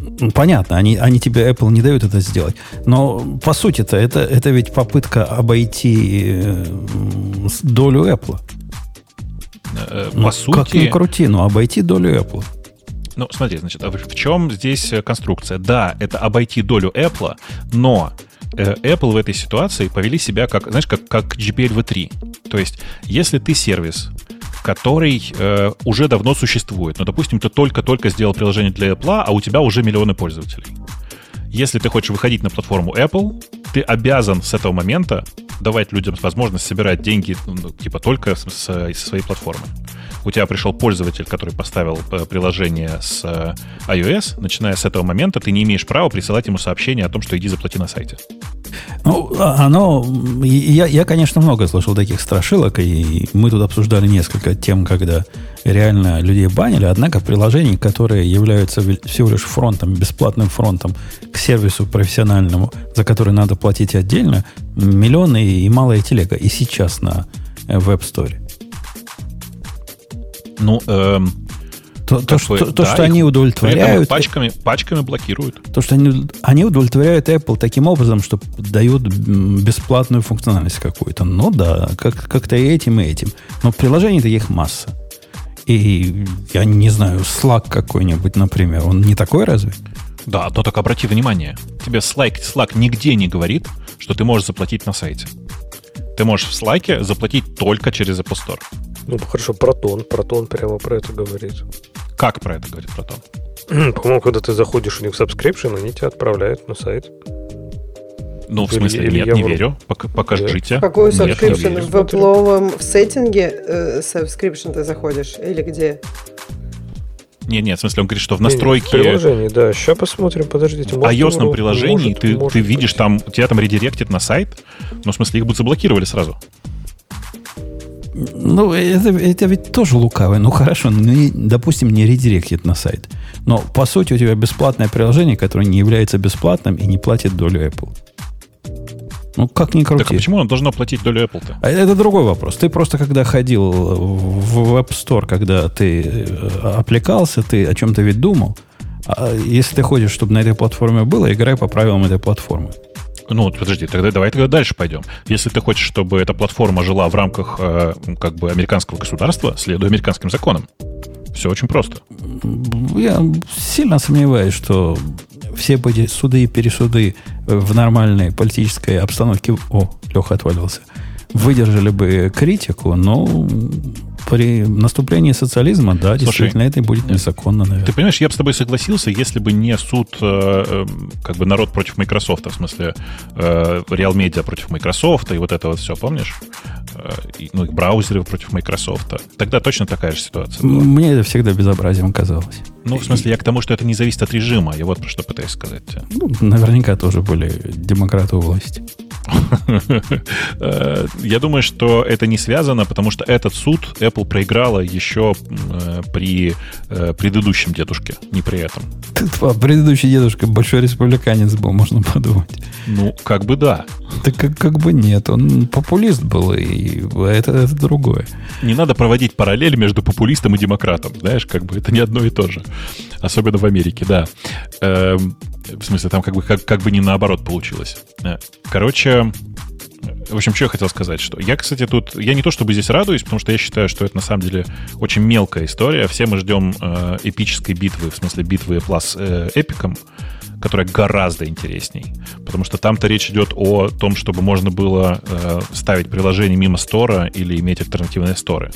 Ну, понятно, они, они тебе Apple не дают это сделать. Но по сути-то это, это ведь попытка обойти э, долю Apple. Э, по ну, сути... Как ни крути, но обойти долю Apple. Ну, смотри, значит, а в чем здесь конструкция? Да, это обойти долю Apple, но Э, Apple в этой ситуации повели себя как, знаешь, как, как GPL-V3. То есть, если ты сервис, который э, уже давно существует, ну, допустим, ты только-только сделал приложение для Apple, а у тебя уже миллионы пользователей. Если ты хочешь выходить на платформу Apple, ты обязан с этого момента давать людям возможность собирать деньги ну, типа только с, с, со своей платформы. У тебя пришел пользователь, который поставил э, приложение с э, iOS, начиная с этого момента ты не имеешь права присылать ему сообщение о том, что иди заплати на сайте. Ну, а, оно... Я, я, конечно, много слышал таких страшилок, и мы тут обсуждали несколько тем, когда реально людей банили, однако приложений, которые являются всего лишь фронтом, бесплатным фронтом к сервису профессиональному, за который надо платить отдельно, миллионы и малая телега и сейчас на э, Web Store. Ну, эм, то, то, что, то, то, что они удовлетворяют... Пачками, пачками блокируют. То, что они, они удовлетворяют Apple таким образом, что дают бесплатную функциональность какую-то. Ну да, как, как-то и этим, и этим. Но приложений таких масса. И я не знаю, Slack какой-нибудь, например, он не такой разве? Да, но только обрати внимание, тебе Slack, Slack нигде не говорит, что ты можешь заплатить на сайте. Ты можешь в Slack заплатить только через Apple Store. Ну, хорошо, Протон. Протон прямо про это говорит. Как про это говорит Протон? По-моему, когда ты заходишь у них в subscription, они тебя отправляют на сайт. Ну, в смысле, или, нет, или не верю. покажите. Какой subscription? в Apple в сеттинге э, subscription ты заходишь? Или где? Нет, нет, в смысле, он говорит, что в настройке... В приложении, да. Сейчас посмотрим, подождите. В iOS приложении может, ты, может ты видишь там, тебя там редиректит на сайт, но в смысле их бы заблокировали сразу. Ну, это, это ведь тоже лукавое. Ну, хорошо, ну, допустим, не редиректит на сайт. Но, по сути, у тебя бесплатное приложение, которое не является бесплатным и не платит долю Apple. Ну, как ни крути. Так а почему он должно платить долю Apple-то? А это другой вопрос. Ты просто, когда ходил в App Store, когда ты э, оплекался, ты о чем-то ведь думал. А если ты хочешь, чтобы на этой платформе было, играй по правилам этой платформы. Ну, подожди, тогда давай тогда дальше пойдем. Если ты хочешь, чтобы эта платформа жила в рамках э, как бы американского государства, следуй американским законам. Все очень просто. Я сильно сомневаюсь, что все эти суды и пересуды в нормальной политической обстановке... О, Леха отвалился. выдержали бы критику, но при наступлении социализма, да, Слушай, действительно, это будет незаконно, наверное. Ты понимаешь, я бы с тобой согласился, если бы не суд, э, э, как бы народ против Microsoft, в смысле э, Real Media против Microsoft и вот это вот все, помнишь? Э, и, ну, и браузеры против Microsoft. Тогда точно такая же ситуация была. Мне это всегда безобразием казалось. Ну, в смысле, я к тому, что это не зависит от режима. Я вот про что пытаюсь сказать. Ну, наверняка тоже были демократы у власти. Э, Я думаю, что это не связано, потому что этот суд Apple проиграла еще э, при э, предыдущем дедушке, не при этом. А предыдущий дедушка большой республиканец был, можно подумать. Ну, как бы да. Так как, как бы нет, он популист был, и это, это другое. Не надо проводить параллель между популистом и демократом. Знаешь, как бы это не одно и то же. Особенно в Америке, да. Эм, в смысле, там как бы, как, как бы не наоборот получилось. Э, Короче, в общем, что я хотел сказать, что я, кстати, тут, я не то чтобы здесь радуюсь, потому что я считаю, что это на самом деле очень мелкая история. Все мы ждем э, эпической битвы, в смысле битвы Plus э, эпиком, которая гораздо интересней. Потому что там-то речь идет о том, чтобы можно было э, ставить приложение мимо стора или иметь альтернативные сторы.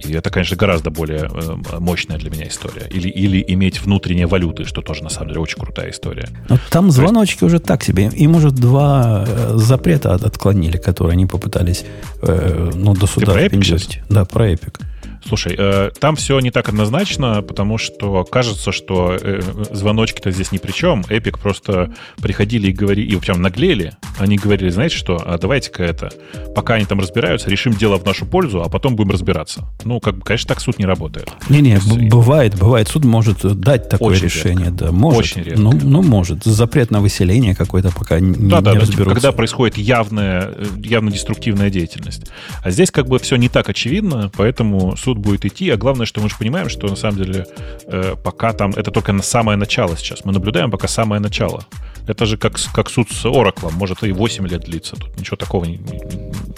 И это, конечно, гораздо более э, мощная для меня история. Или, или иметь внутренние валюты, что тоже, на самом деле, очень крутая история. Но там звоночки уже так себе. Им уже два э, запрета от- отклонили, которые они попытались э, ну, до суда про Epic пиндюрить. Да, про Epic. Слушай, э, там все не так однозначно, потому что кажется, что э, звоночки-то здесь ни при чем. Эпик просто приходили и говорили, и прям наглели. Они говорили, знаете что, а давайте-ка это, пока они там разбираются, решим дело в нашу пользу, а потом будем разбираться. Ну, как бы, конечно, так суд не работает. Не-не, есть, бывает, бывает. Суд может дать такое Очень решение. редко. Да, может. Очень редко. Ну, ну, может. Запрет на выселение какой-то пока не, Да, да, не типа, разберутся. когда происходит явная, э, явно деструктивная деятельность. А здесь как бы все не так очевидно, поэтому суд будет идти. А главное, что мы же понимаем, что на самом деле э, пока там это только на самое начало сейчас. Мы наблюдаем пока самое начало. Это же как, как суд с Oracle, может и 8 лет длиться. Тут ничего такого не,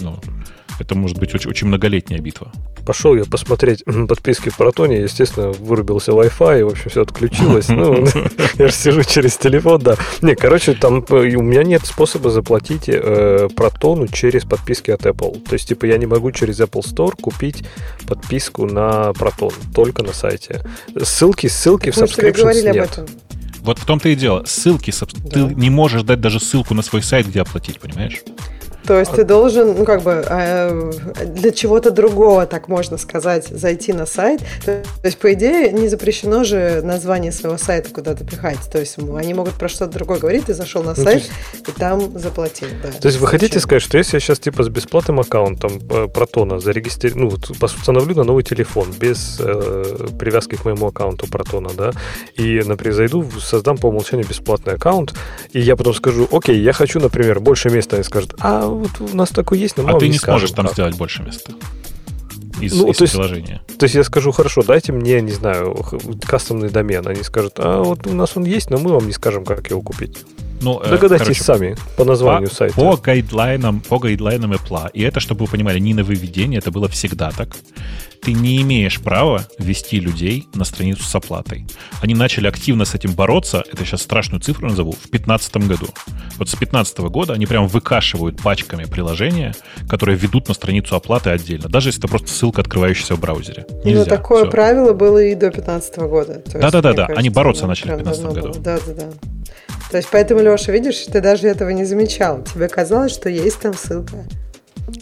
ну, это может быть очень, очень многолетняя битва. Пошел я посмотреть подписки в Протоне, естественно, вырубился Wi-Fi, и, в общем, все отключилось. Ну, я же сижу через телефон, да. Не, короче, там э, у меня нет способа заплатить э, Протону через подписки от Apple. То есть, типа, я не могу через Apple Store купить подписку на Протон, только на сайте. Ссылки, ссылки в subscriptions говорили об нет. Вот в том-то и дело. Ссылки, Да. ты не можешь дать даже ссылку на свой сайт, где оплатить, понимаешь? То есть ты должен, ну как бы э, для чего-то другого, так можно сказать, зайти на сайт. То есть, по идее, не запрещено же название своего сайта куда-то пихать. То есть они могут про что-то другое говорить, ты зашел на Ну, сайт есть- и там заплатил. Да. То есть вы хотите Зачем? сказать, что если я сейчас типа с бесплатным аккаунтом э, Протона зарегистрирую, ну, вот установлю на новый телефон без э, привязки к моему аккаунту Протона, да, и, например, зайду, создам по умолчанию бесплатный аккаунт, и я потом скажу, окей, я хочу, например, больше места, они скажут, а вот у нас такой есть, но мы А ты не скажем, сможешь там как». сделать больше места. Из, Ну, из то есть- приложения. То есть я скажу, хорошо, дайте мне, не знаю, кастомный домен. Они скажут, а вот у нас он есть, но мы вам не скажем, как его купить. Ну, э, Догадайтесь короче, сами по названию по, сайта. По гайдлайнам, по гайдлайнам Apple. И это, чтобы вы понимали, не нововведение, это было всегда так. Ты не имеешь права вести людей на страницу с оплатой. Они начали активно с этим бороться, это сейчас страшную цифру назову, в 2015 году. Вот с 2015 года они прям выкашивают пачками приложения, которые ведут на страницу оплаты отдельно, даже если это просто ссылка, открывающаяся в браузере. Ну, Нельзя. такое Всё. правило было и до 15 года. Мне они бороться начали в прям 15 давно году. было. Да-да-да. То есть, поэтому, Леша, видишь, ты даже этого не замечал. Тебе казалось, что есть там ссылка.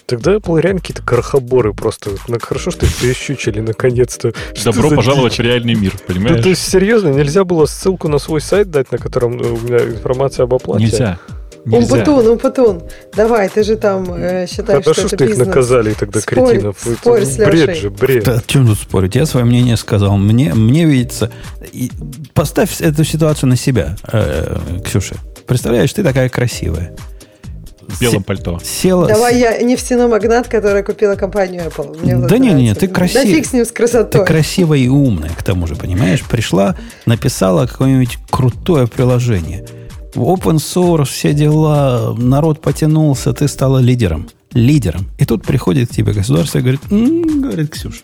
Тогда Apple реально какие-то крохоборы просто. Ну, хорошо, что их перещучили наконец-то. Добро пожаловать в реальный мир, Ну, понимаешь? то есть, серьезно, нельзя было ссылку на свой сайт дать, на котором э, у меня информация об оплате? Нельзя. Нельзя. Умпутун, Умпутун, давай, ты же там э, считаешь, Хорошо, что что это их бизнес. наказали тогда, Спорь, кретинов. Это спорь с бред Лешей. же, бред. Да, чем тут спорить? Я свое мнение сказал. Мне, мне видится... и поставь эту ситуацию на себя, э, Ксюша. Представляешь, ты такая красивая. В белом пальто. Села... Давай я нефтяной магнат, которая купила компанию Apple. Мне Да не, не, нравится. ты красив- Да фиг с ним, с Ты красотой. красивая и умная, к тому же, понимаешь? Пришла, написала какое-нибудь крутое приложение. Open source, все дела, народ потянулся, ты стала лидером. Лидером. И тут приходит к тебе государство и говорит, «М, говорит Ксюша,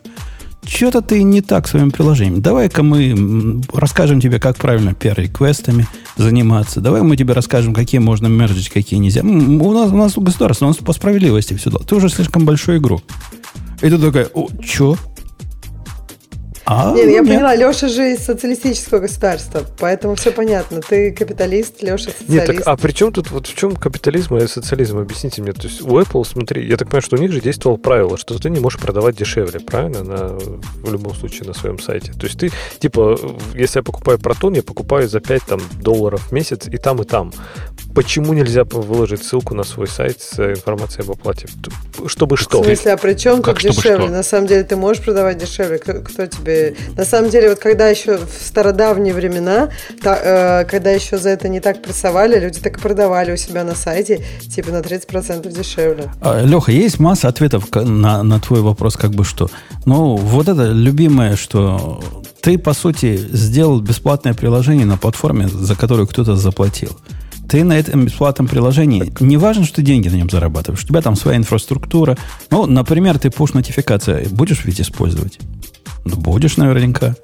что-то ты не так своим приложением. Давай-ка мы расскажем тебе, как правильно PR-реквестами заниматься. Давай мы тебе расскажем, какие можно мерджить, какие нельзя. У нас, у нас государство, у нас по справедливости все. Ты уже слишком большой игрок. И ты такая, о, что? А, Нет, я нет. поняла, Леша же из социалистического государства, поэтому все понятно. Ты капиталист, Леша социалист. Нет, так, а при чем тут, вот в чем капитализм и социализм? Объясните мне. То есть у Apple, смотри, я так понимаю, что у них же действовало правило, что ты не можешь продавать дешевле, правильно, на, в любом случае на своем сайте. То есть ты, типа, если я покупаю протон, я покупаю за 5 там, долларов в месяц и там, и там. Почему нельзя выложить ссылку на свой сайт с информацией об оплате? Чтобы что? В смысле, а при чем тут дешевле? На самом деле ты можешь продавать дешевле. Кто, кто тебе... На самом деле, вот когда еще в стародавние времена, та, э, когда еще за это не так прессовали, люди так и продавали у себя на сайте, типа на 30% дешевле. А, Леха, есть масса ответов на, на твой вопрос, как бы что. Ну, вот это любимое, что ты, по сути, сделал бесплатное приложение на платформе, за которую кто-то заплатил ты на этом бесплатном приложении, не важно, что ты деньги на нем зарабатываешь, у тебя там своя инфраструктура. Ну, например, ты push-нотификация будешь ведь использовать? Ну, будешь наверняка.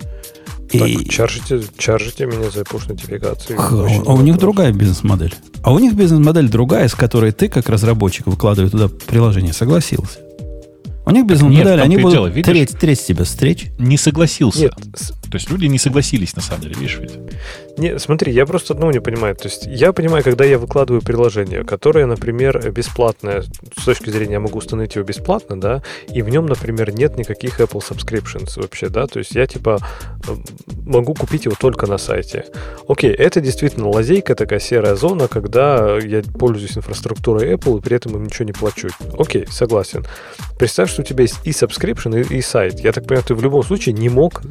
Так, и... чаржите, чаржите меня за push-нотификацию. А, а у них другая бизнес-модель. А у них бизнес-модель другая, с которой ты, как разработчик, выкладывая туда приложение, согласился. У них бизнес-модель, они будут дело, видишь, треть, треть тебя встреч. Не согласился. Нет. То есть люди не согласились, на самом деле, видишь ведь? Не, смотри, я просто одного не понимаю. То есть я понимаю, когда я выкладываю приложение, которое, например, бесплатное, с точки зрения я могу установить его бесплатно, да, и в нем, например, нет никаких Apple subscriptions вообще, да, то есть я типа могу купить его только на сайте. Окей, это действительно лазейка, такая серая зона, когда я пользуюсь инфраструктурой Apple и при этом им ничего не плачу. Окей, согласен. Представь, что у тебя есть и subscription, и, и сайт. Я так понимаю, ты в любом случае не мог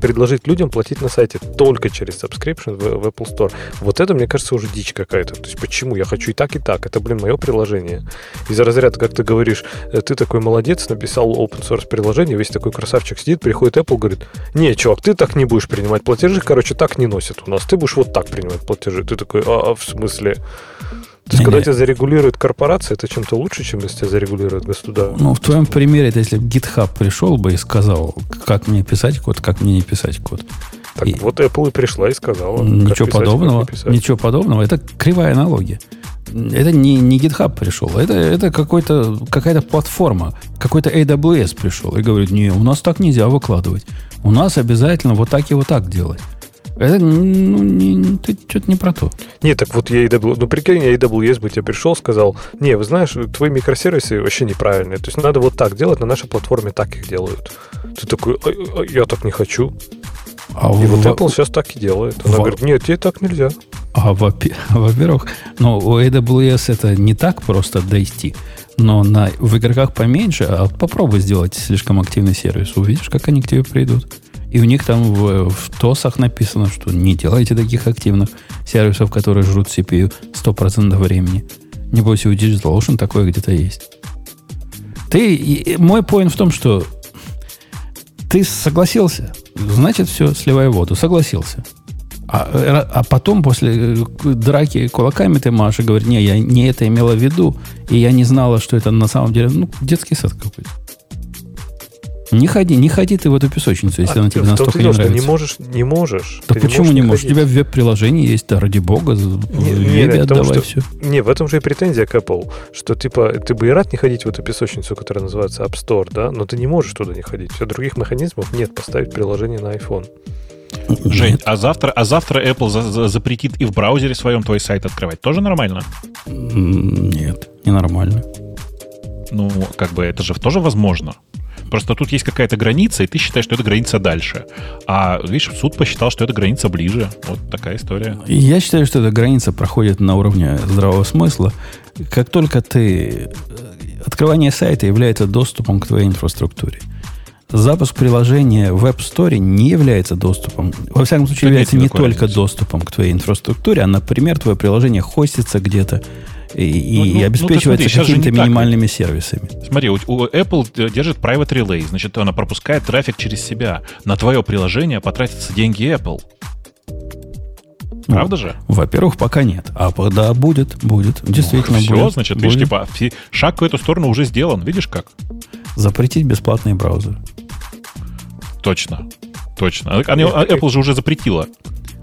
предложить людям платить на сайте только через subscription в, в Apple Store. Вот это, мне кажется, уже дичь какая-то. То есть почему? Я хочу и так, и так. Это, блин, мое приложение. Из-за разряда, как ты говоришь, э, ты такой молодец, написал open source приложение, весь такой красавчик сидит, приходит Apple, говорит, не, чувак, ты так не будешь принимать платежи, короче, так не носят у нас. Ты будешь вот так принимать платежи. Ты такой, а, а в смысле? То есть, когда не. тебя зарегулирует корпорация, это чем-то лучше, чем если тебя зарегулирует государство. Ну, в твоем примере, это если GitHub пришел бы и сказал, как мне писать код, как мне не писать код. Так и вот Apple и пришла и сказала. Ничего писать, подобного. Ничего подобного. Это кривая аналогия. Это не, не GitHub пришел, это, это какой-то, какая-то платформа, какой-то AWS пришел и говорит, не, у нас так нельзя выкладывать. У нас обязательно вот так и вот так делать. Это, ну, не, ты что-то не про то. Не, так вот я AWS, ну прикинь, AWS бы тебе пришел, сказал, не, вы знаешь, твои микросервисы вообще неправильные, то есть надо вот так делать, на нашей платформе так их делают. Ты такой, а, а, я так не хочу. А и в... вот Apple сейчас так и делает. Она в... говорит, нет, тебе так нельзя. А, во-первых, ну, у AWS это не так просто дойти, но на, в игроках поменьше, а попробуй сделать слишком активный сервис, увидишь, как они к тебе придут. И у них там в, в ТОСах написано, что не делайте таких активных сервисов, которые жрут CPU 100% времени. Не бойся, у DigitalOcean такое где-то есть. Ты, и, мой поинт в том, что ты согласился, значит, все, сливай воду. Согласился. А, э, а потом, после э, драки кулаками ты Маша говорит, не, я не это имела в виду, и я не знала, что это на самом деле, ну, детский сад какой-то. Не ходи, не ходи ты в эту песочницу, если а, она тебе настолько не нравится. Не можешь, не можешь. Да почему не можешь? Не У тебя в веб-приложении есть, да, ради бога, в не, вебе не, отдавай что, все. Не, в этом же и претензия к Apple, что типа ты бы и рад не ходить в эту песочницу, которая называется App Store, да, но ты не можешь туда не ходить. Все других механизмов нет поставить приложение на iPhone. Жень, а завтра, а завтра Apple за, за, запретит и в браузере своем твой сайт открывать. Тоже нормально? Нет, не нормально. Ну, как бы это же тоже возможно. Просто тут есть какая-то граница, и ты считаешь, что эта граница дальше. А, видишь, суд посчитал, что эта граница ближе. Вот такая история. Я считаю, что эта граница проходит на уровне здравого смысла. Как только ты... Открывание сайта является доступом к твоей инфраструктуре. Запуск приложения в App Store не является доступом. Во всяком случае, является не только доступом к твоей инфраструктуре, а, например, твое приложение хостится где-то и, ну, и ну, обеспечивается ну, какими-то минимальными так. сервисами. Смотри, у, у Apple держит Private Relay, значит, она пропускает трафик через себя. На твое приложение потратятся деньги Apple. Ну, Правда же? Во-первых, пока нет. А да, будет, будет. Действительно ну, все, будет. Все, значит, будет. видишь, типа, шаг в эту сторону уже сделан. Видишь как? Запретить бесплатные браузеры. Точно. Точно. А, а Apple же уже запретила.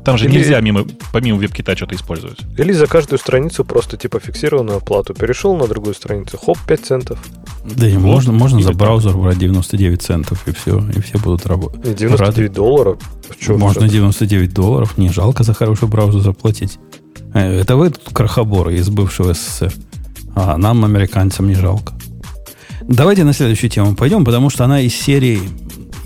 Там же Или... нельзя мимо, помимо WebKit что-то использовать. Или за каждую страницу просто типа фиксированную оплату. Перешел на другую страницу, хоп, 5 центов. Да и можно, можно за браузер брать 99 центов, и все, и все будут работать. 99 Рады. долларов? можно 99 долларов, не жалко за хороший браузер заплатить. Э, это вы тут крохоборы из бывшего СССР. А нам, американцам, не жалко. Давайте на следующую тему пойдем, потому что она из серии...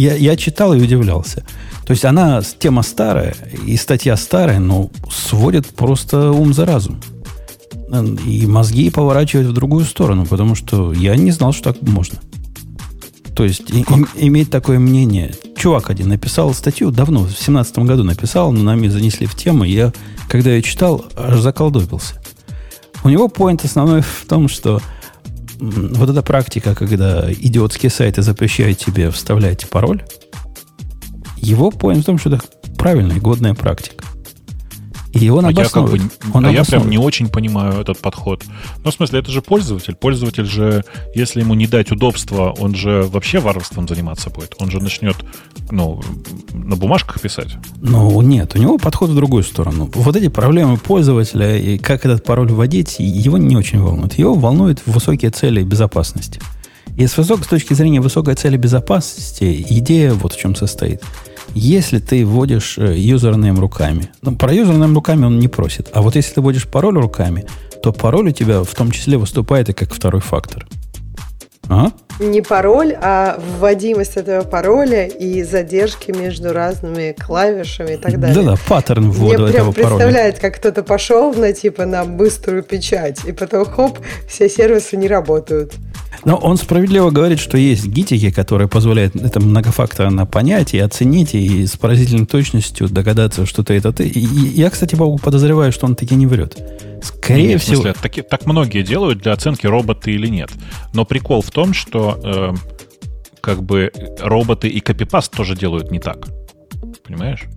Я, я читал и удивлялся. То есть она тема старая, и статья старая, но сводит просто ум за разум. И мозги поворачивают в другую сторону, потому что я не знал, что так можно. То есть и, и, иметь такое мнение. Чувак один написал статью давно, в семнадцатом году написал, но нами занесли в тему. Я, когда я читал, аж заколдобился. У него поинт основной в том, что вот эта практика, когда идиотские сайты запрещают тебе вставлять пароль, его поинт в том, что это правильная, годная практика. И он а я, как бы, он а я прям не очень понимаю этот подход. Ну, в смысле, это же пользователь. Пользователь же, если ему не дать удобства, он же вообще варварством заниматься будет. Он же начнет, ну, на бумажках писать. Ну, нет, у него подход в другую сторону. Вот эти проблемы пользователя и как этот пароль вводить, его не очень волнует. Его волнуют высокие цели безопасности. И с, высок, с точки зрения высокой цели безопасности, идея вот в чем состоит – если ты вводишь э, username руками, ну, про username руками он не просит, а вот если ты вводишь пароль руками, то пароль у тебя в том числе выступает и как второй фактор. А? Не пароль, а вводимость этого пароля и задержки между разными клавишами и так далее. Да-да, паттерн ввода Мне прям этого представляет, как кто-то пошел на типа на быструю печать, и потом хоп, все сервисы не работают. Но он справедливо говорит, что есть гитики, которые позволяют это многофакторно понять и оценить, и с поразительной точностью догадаться, что ты это ты. И я, кстати, подозреваю, что он таки не врет. Скорее нет, всего... Смысле, так, так многие делают для оценки, роботы или нет. Но прикол в том, что э, как бы роботы и копипаст тоже делают не так. Понимаешь?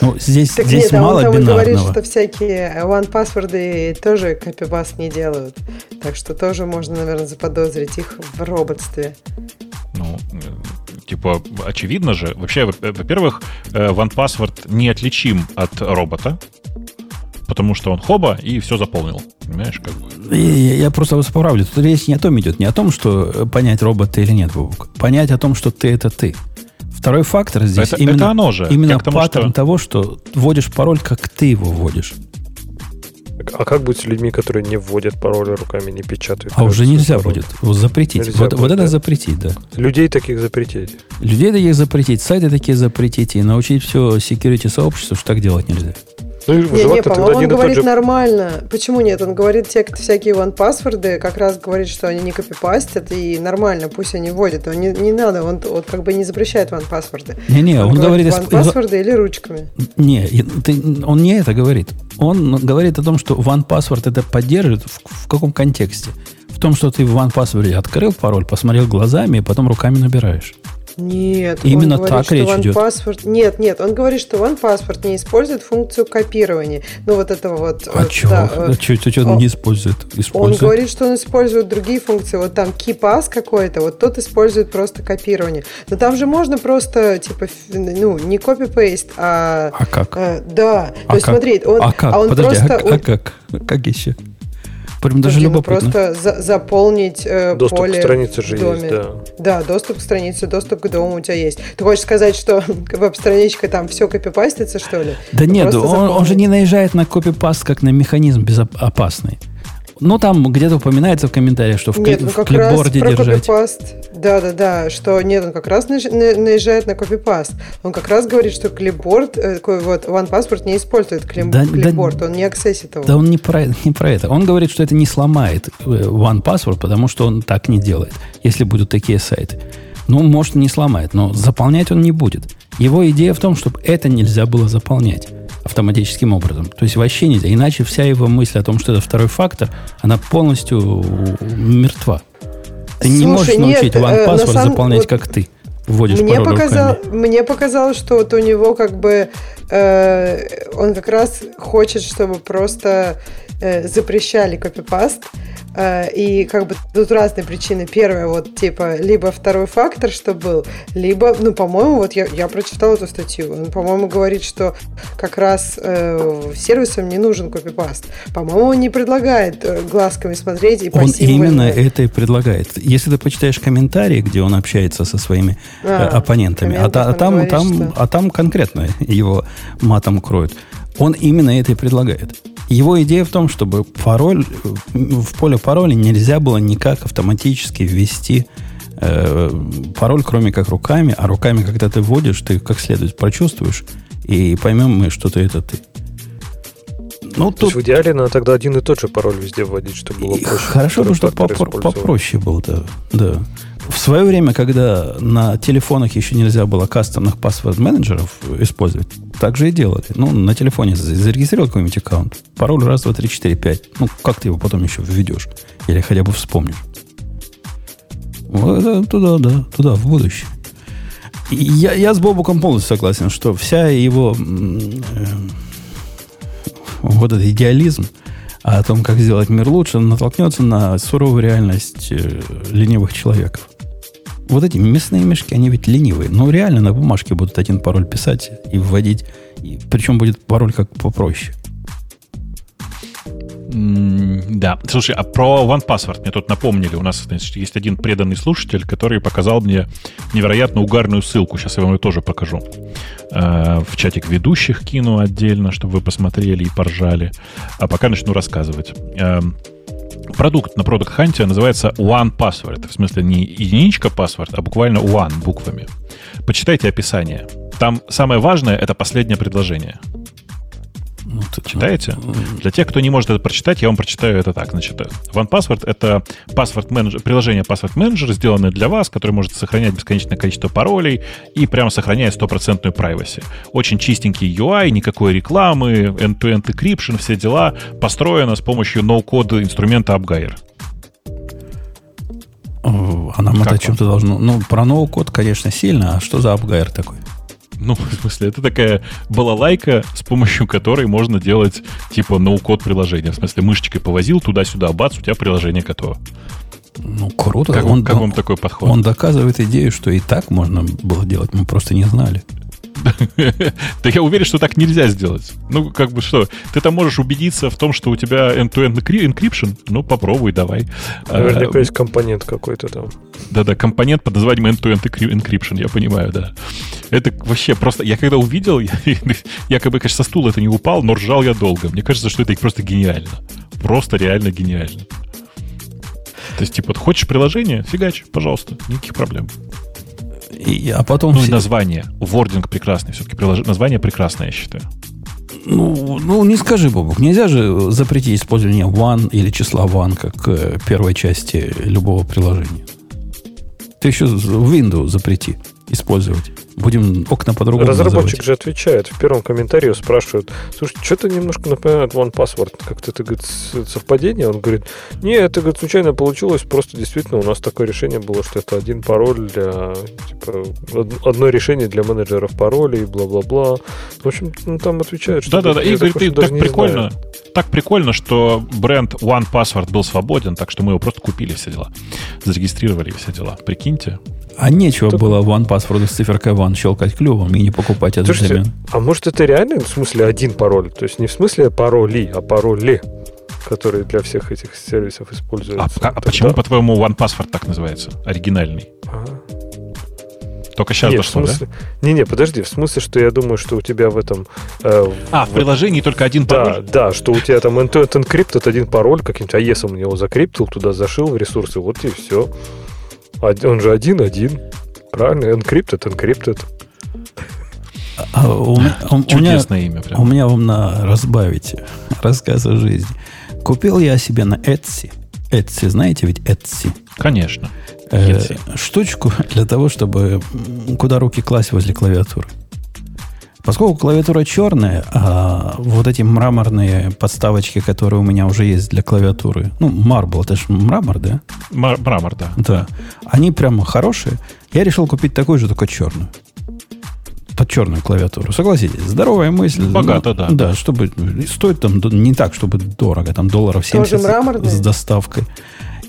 Ну, здесь, так здесь нет, мало а он там бинарного. говорит, что всякие one password тоже копипаст не делают. Так что тоже можно, наверное, заподозрить их в роботстве. Ну, типа, очевидно же. Вообще, во-первых, э, OnePassword неотличим от робота, потому что он хоба и все заполнил. Понимаешь, как бы. Я, я просто вас поправлю. Тут речь не о том идет, не о том, что понять, робот ты или нет, Бубук. Понять о том, что ты это ты. Второй фактор здесь это, именно, это оно же. именно тому, паттерн что... того, что вводишь пароль, как ты его вводишь. А как быть с людьми, которые не вводят пароли руками, не печатают? А уже нельзя пароль? будет. Запретить. Нельзя вот, будет, вот это да? запретить, да. Людей таких запретить. Людей таких запретить, сайты такие запретить и научить все security сообществу, что так делать нельзя. Ну, не, не, по-моему, он говорит же... нормально. Почему нет? Он говорит, те, всякие one паспорты, как раз говорит, что они не копипастят, и нормально, пусть они вводят. Он не, не надо, он, он как бы не запрещает one паспорты. Не-не, он, он говорит... One паспорты или ручками. Не, ты, он не это говорит. Он говорит о том, что one password это поддерживает в, в каком контексте? В том, что ты в one password открыл пароль, посмотрел глазами, и потом руками набираешь. Нет, именно он говорит, так речь идет. Password... Нет, нет, он говорит, что OnePassword не использует функцию копирования. Ну, вот этого вот... А вот, чего? Да, а что, что он не использует? использует? Он говорит, что он использует другие функции. Вот там KeyPass какой-то, вот тот использует просто копирование. Но там же можно просто, типа, ну, не копи-пейст, а... А как? А, да. А То есть, как? смотри, он, а, как? а он Подожди, просто... А, а как? Как еще? Прям даже любопытно. просто за заполнить э, доступ поле к странице же в доме. есть, да. Да, доступ к странице, доступ к дому у тебя есть. Ты хочешь сказать, что веб-страничка там все копипастится, что ли? Да Ты нет, он, он же не наезжает на копипаст как на механизм безопасный. Ну, там где-то упоминается в комментариях, что в, нет, ну, в клипборде раз держать. Копипаст, да, да, да, что нет, он как раз наезжает на копипаст. Он как раз говорит, что клипборд, э, такой вот OnePassport не использует клип, да, клипборд, да, он не аксессит его. Да он не про, не про это. Он говорит, что это не сломает э, OnePassword, потому что он так не делает, если будут такие сайты. Ну, может, не сломает, но заполнять он не будет. Его идея в том, чтобы это нельзя было заполнять автоматическим образом. То есть вообще нельзя. Иначе вся его мысль о том, что это второй фактор, она полностью мертва. Ты Слушай, не можешь научить нет, OnePassword самом... заполнять, вот как ты вводишь мне, показал, мне показалось, что вот у него как бы э, он как раз хочет, чтобы просто э, запрещали копипаст, Э, и как бы тут разные причины. Первая, вот типа, либо второй фактор, что был, либо, ну, по-моему, вот я, я прочитала эту статью, он, по-моему, говорит, что как раз э, сервисам не нужен копипаст. По-моему, он не предлагает э, глазками смотреть и Он именно это и предлагает. Если ты почитаешь комментарии, где он общается со своими э, а, оппонентами, а, а, там, говорит, там, что... а там конкретно его матом кроют, он именно это и предлагает. Его идея в том, чтобы пароль, в поле пароля нельзя было никак автоматически ввести э, пароль, кроме как руками, а руками, когда ты вводишь, ты как следует прочувствуешь, и поймем мы, что ты это ты. Ну, То тут... есть в идеале надо тогда один и тот же пароль везде вводить, чтобы было проще. Хорошо бы, чтобы попро- попроще было, да. да. В свое время, когда на телефонах еще нельзя было кастомных паспорт-менеджеров использовать, так же и делали. Ну, на телефоне зарегистрировал какой-нибудь аккаунт. Пароль раз, два, три, четыре, пять. Ну, как ты его потом еще введешь? Или хотя бы вспомнишь? Вот, туда, да, туда, в будущее. я, я с Бобуком полностью согласен, что вся его э, вот этот идеализм о том, как сделать мир лучше, натолкнется на суровую реальность э, ленивых человеков. Вот эти мясные мешки, они ведь ленивые. Но реально на бумажке будут один пароль писать и вводить. И, причем будет пароль как попроще. Да. Слушай, а про OnePassword мне тут напомнили. У нас значит, есть один преданный слушатель, который показал мне невероятно угарную ссылку. Сейчас я вам ее тоже покажу. Э, в чатик ведущих кину отдельно, чтобы вы посмотрели и поржали. А пока начну рассказывать. Эм, продукт на Product Hunt называется One Password. В смысле не единичка password, а буквально One буквами. Почитайте описание. Там самое важное — это последнее предложение. Ну, Читаете? Ну, Для тех, кто не может это прочитать, я вам прочитаю это так. Значит, OnePassword — это password manager, приложение Password Manager, сделанное для вас, которое может сохранять бесконечное количество паролей и прямо сохраняет стопроцентную privacy. Очень чистенький UI, никакой рекламы, end-to-end encryption, все дела. Построено с помощью ноу-кода инструмента AppGuire. А нам как это чем-то должно... Ну, про ноу-код, конечно, сильно. А что за AppGuire такой? Ну, в смысле, это такая балалайка, с помощью которой можно делать типа ноу-код приложения. В смысле, мышечкой повозил туда-сюда, бац, у тебя приложение готово. Ну, круто. Как, он, как вам такой подход? Он доказывает идею, что и так можно было делать, мы просто не знали. Да я уверен, что так нельзя сделать. Ну, как бы что, ты там можешь убедиться в том, что у тебя end-to-end encryption, ну, попробуй, давай. Наверняка а, есть компонент какой-то там. Да-да, компонент под названием end-to-end encryption, я понимаю, да. Это вообще просто... Я когда увидел, я, я как бы, конечно, со стула это не упал, но ржал я долго. Мне кажется, что это просто гениально. Просто реально гениально. То есть, типа, хочешь приложение? Фигач, пожалуйста, никаких проблем. И, а потом... Ну, все... и название. Вординг прекрасный. Все-таки прилож... название прекрасное, я считаю. Ну, ну, не скажи, Бобок. Нельзя же запретить использование one или числа one как э, первой части любого приложения. Ты еще Windows запрети использовать. Будем окна по-другому Разработчик называть. же отвечает. В первом комментарии спрашивают, слушай, что-то немножко напоминает One Password. Как-то это, говорит, совпадение? Он говорит, не, это, говорит, случайно получилось, просто действительно у нас такое решение было, что это один пароль для, типа, одно решение для менеджеров паролей, бла-бла-бла. В общем, ну, там отвечают, что... Да-да-да, и говорит, ты так прикольно, так прикольно, что бренд One Password был свободен, так что мы его просто купили все дела. Зарегистрировали все дела. Прикиньте. А нечего Кто... было One Password с циферкой One щелкать клювом и не покупать этот Слушайте, домен. А может это реально в смысле один пароль? То есть не в смысле пароли, а пароли, которые для всех этих сервисов используются. А, а почему, по-твоему, One Password так называется? Оригинальный? Ага. Только сейчас Нет, дошло, смысле... да? Не-не, подожди, в смысле, что я думаю, что у тебя в этом... Э, а, в, в приложении только один пароль? Да, да, что у тебя там end-to-end encrypt, один пароль, каким-то AES его закриптил, туда зашил в ресурсы, вот и все. Он же один-один. Правильно, encrypted, encrypted. А у, у, у, Чудесное имя. Прям. У меня вам на разбавить рассказ о жизни. Купил я себе на Etsy. Etsy, знаете ведь Etsy? Конечно. Э, штучку для того, чтобы куда руки класть возле клавиатуры. Поскольку клавиатура черная, а вот эти мраморные подставочки, которые у меня уже есть для клавиатуры, ну, марбл, это же мрамор, да? Мар- мрамор, да. Да. Они прямо хорошие. Я решил купить такую же, только черную. под черную клавиатуру. Согласитесь, здоровая мысль. Богато, да. Да, чтобы стоит там не так, чтобы дорого, там долларов 70 Тоже мраморный? с доставкой.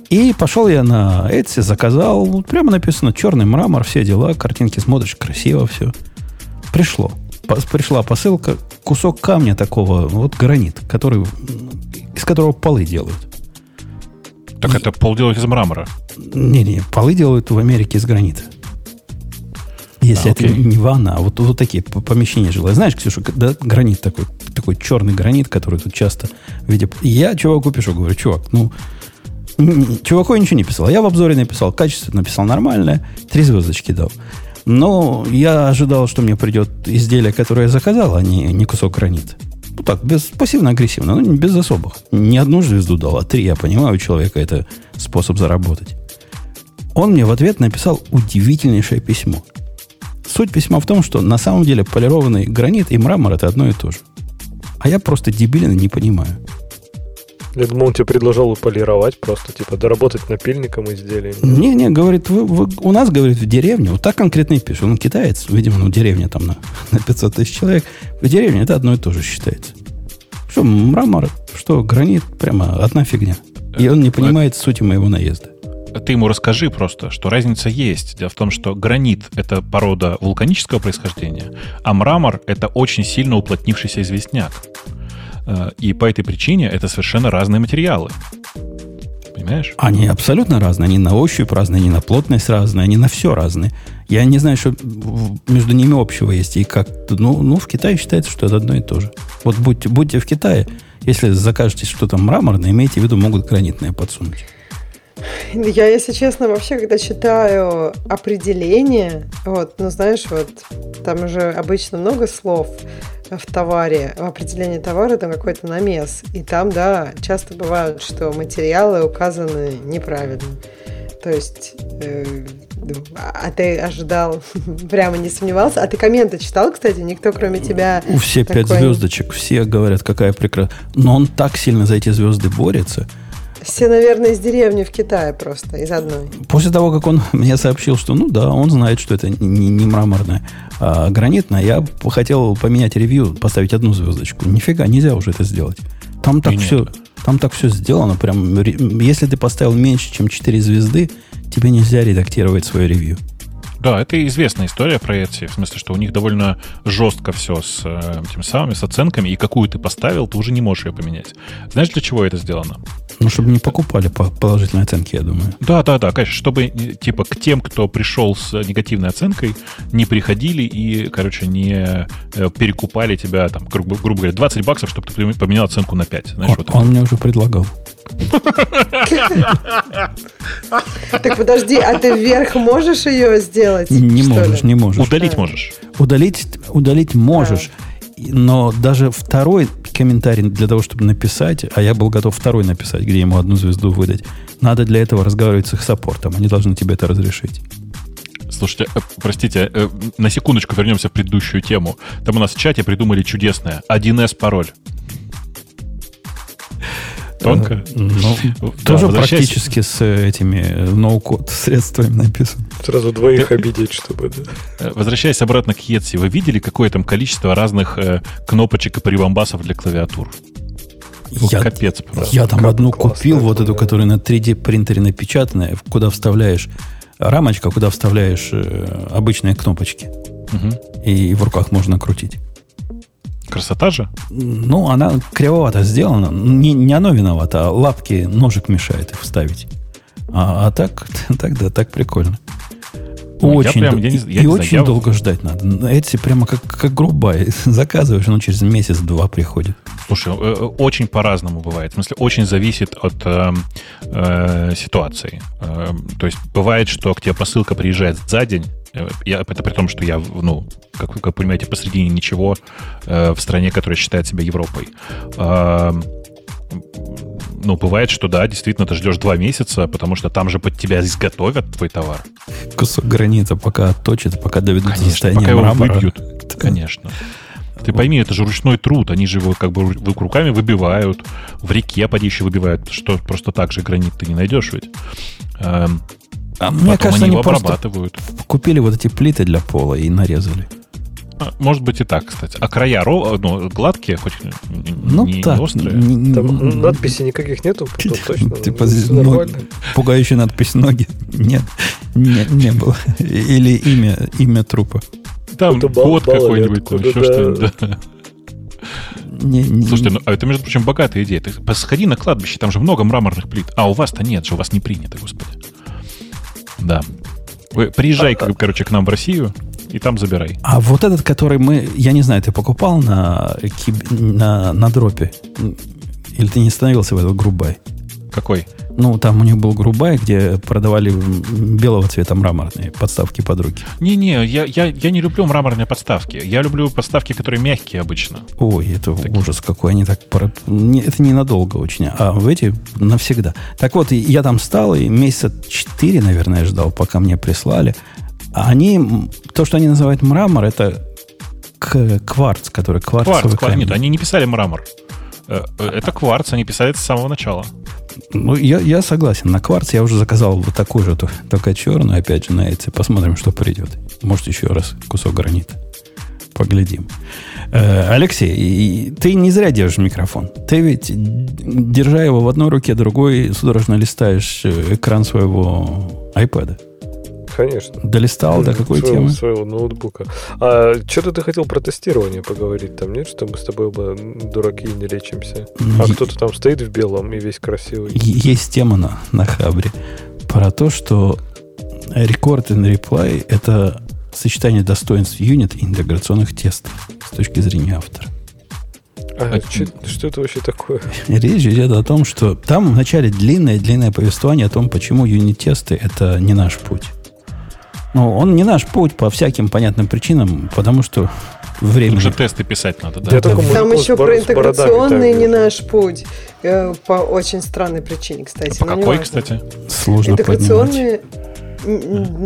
И пошел я на Etsy, заказал, вот прямо написано черный мрамор, все дела, картинки смотришь, красиво все. Пришло. Пришла посылка, кусок камня такого, вот гранит, который, из которого полы делают. Так это пол делают из мрамора. Не-не, полы делают в Америке из гранита. Если А, это окей. не ванна, а вот, вот такие помещения жилые. Знаешь, Ксюша, да, гранит такой, такой черный гранит, который тут часто видя. Я чуваку пишу, говорю, чувак, ну, чуваку я ничего не писал. Я в обзоре написал, качественно написал нормальное, три звездочки дал. Но я ожидал, что мне придет изделие, которое я заказал, а не, не кусок гранита. Ну так, без, пассивно-агрессивно, но без особых. Не одну звезду дал, а три. Я понимаю, у человека это способ заработать. Он мне в ответ написал удивительнейшее письмо. Суть письма в том, что на самом деле полированный гранит и мрамор это одно и то же. А я просто дебилен и не понимаю. Я думал, он тебе предложил полировать просто, типа, доработать напильником изделие. Не-не, говорит, вы, вы- у нас, говорит, в деревне, вот так конкретно и пишет. Он китаец, видимо, ну, деревня там на, на 500 тысяч человек. В деревне это одно и то же считается. Что мрамор, что гранит, прямо одна фигня. И он не понимает сути моего наезда. Ты ему расскажи просто, что разница есть. Дело в том, что гранит — это порода вулканического происхождения, а мрамор — это очень сильно уплотнившийся известняк. Э, И по этой причине это совершенно разные материалы. Понимаешь? Они абсолютно разные. Они на ощупь разные, они на плотность разные, они на все разные. Я не знаю, что между ними общего есть. И как ну, ну, в Китае считается, что это одно и то же. Вот будьте, будьте в Китае, если закажете что-то мраморное, имейте в виду, могут гранитное подсунуть. Я, если честно, вообще, когда читаю определение, вот, ну, знаешь, вот, там уже обычно много слов в товаре, в определении товара там какой-то намес. И там, да, часто бывает, что материалы указаны неправильно. То есть, э, а ты ожидал, прямо не сомневался. А ты комменты читал, кстати? Никто, кроме тебя... У все пять такой- звездочек, все говорят, какая прекрасная. Но он так сильно за эти звезды борется. Все, наверное, из деревни в Китае просто, из одной. После того, как он мне сообщил, что ну да, он знает, что это не, не мраморное, а гранитное, я хотел поменять ревью, поставить одну звездочку. Нифига, нельзя уже это сделать. Там так И нет. все, там так все сделано. Прям, если ты поставил меньше, чем 4 звезды, тебе нельзя редактировать свое ревью. Да, это известная история про Etsy. В смысле, что у них довольно жестко все с э, тем самым, с оценками, и какую ты поставил, ты уже не можешь ее поменять. Знаешь, для чего это сделано? Ну, чтобы не покупали по положительной оценке, я думаю. Да, да, да, конечно, чтобы э, типа к тем, кто пришел с негативной оценкой, не приходили и, короче, не э, перекупали тебя, там, грубо, грубо говоря, 20 баксов, чтобы ты поменял оценку на 5. Знаешь, Он, вот он мне уже предлагал. Так подожди, а ты вверх можешь ее сделать? Не можешь, не можешь. удалить Да. можешь. Удалить, удалить можешь, но даже второй комментарий для того, чтобы написать, а я был готов второй написать, где ему одну звезду выдать, надо для этого разговаривать с их саппортом. Они должны тебе это разрешить. Слушайте, э, простите, э, на секундочку вернемся в предыдущую тему. Там у нас в чате придумали чудесное 1С пароль. Тонко? Ну, Да, тоже возвращаясь- практически с э, этими э, ноу-код средствами написано. Сразу двоих обидеть, чтобы... да. Э, Возвращаясь обратно к Etsy, вы видели, какое там количество разных э, кнопочек и прибамбасов для клавиатур? Ну, Я, Капец просто. я там Как одну купил, вот эту, да. которая на 3D принтере напечатанная, куда вставляешь рамочка, куда вставляешь э, обычные кнопочки. Мгм. И в руках можно крутить. Красота же? Ну, она кривовато сделана. Не, не оно виновато, а лапки, ножик мешает их вставить. А, а так, так, да, так прикольно. Ой, я очень прям, я не знаю, я и не знаю, очень я- долго ждать надо. Эти прямо как, как грубая. Заказываешь, оно через месяц-два приходит. Слушай, э, э, очень по-разному бывает. В смысле, очень зависит от э, э, ситуации. Э, то есть бывает, что к тебе посылка приезжает за день. Э, Я, это при том, что я, ну, как вы как понимаете, посредине ничего э, в стране, которая считает себя Европой. Э, ну, бывает, что да, действительно, ты ждешь два месяца, потому что там же под тебя изготовят твой товар. Кусок гранита пока отточит, пока доведут до Конечно, состояния пока его мрамора. выбьют. Конечно. Ты пойми, это же ручной труд. Они же его как бы ру- руками выбивают. В реке поди еще выбивают. Что просто так же гранит ты не найдешь ведь. Эм, А мне потом кажется, они они его обрабатывают. купили вот эти плиты для пола и нарезали. А, Может быть и так, кстати. А края ро- ну, гладкие, хоть Ну не, не так, острые. Там надписей никаких нету, то точно. Типа пугающая надпись ноги. Нет, не, не было. Или имя, имя трупа. Там код какой-нибудь, там еще что-нибудь. Не, не- Слушайте, ну, а это, между прочим, богатая идея. Ты посходи на кладбище, там же много мраморных плит. А у вас-то нет же, у вас не принято, господи. Да. Вы приезжай, А, как- короче, к нам в Россию, и там забирай. А вот этот, который мы, я не знаю, ты покупал на, на, на дропе? Или ты не становился в этот грубай? Какой? Ну, там у них был грубай, где продавали белого цвета мраморные подставки под руки. Не-не, я, я, я не люблю мраморные подставки. Я люблю подставки, которые мягкие обычно. Ой, это ужас какой. Они так... не- это ненадолго очень, а в эти навсегда. Так вот, я там стал, и месяца четыре, наверное, ждал, пока мне прислали. А они... То, что они называют мрамор, это кварц, который кварцовый Кварц, кварц. Нет, они не писали мрамор. Э, э, Это кварц, они писали это с самого начала. Ну, я, я согласен. На кварц я уже заказал вот такую же, то- только черную, опять же, на эти. Посмотрим, что придет. Может, еще раз кусок гранита. Поглядим. Э, Алексей, ты не зря держишь микрофон. Ты ведь, держа его в одной руке, другой судорожно листаешь экран своего iPad. Конечно. Долистал до какой своего, темы? Своего ноутбука. А что-то ты хотел про тестирование поговорить там, нет? Что мы с тобой оба дураки не лечимся. Ну, А е- кто-то там стоит в белом и весь красивый. Есть тема на, на Хабре про то, что record and reply – это сочетание достоинств юнит и интеграционных тестов с точки зрения автора. А, А, чё- что это вообще такое? Речь идет о том, что там вначале длинное-длинное повествование о том, почему юнит-тесты – это не наш путь. Ну, он не наш путь по всяким понятным причинам, потому что время... Уже тесты писать надо, да? Только Там еще про интеграционный не наш путь. Э, По очень странной причине, кстати. По но не какой, важно. кстати? Сложно поднимать. Интеграционные м,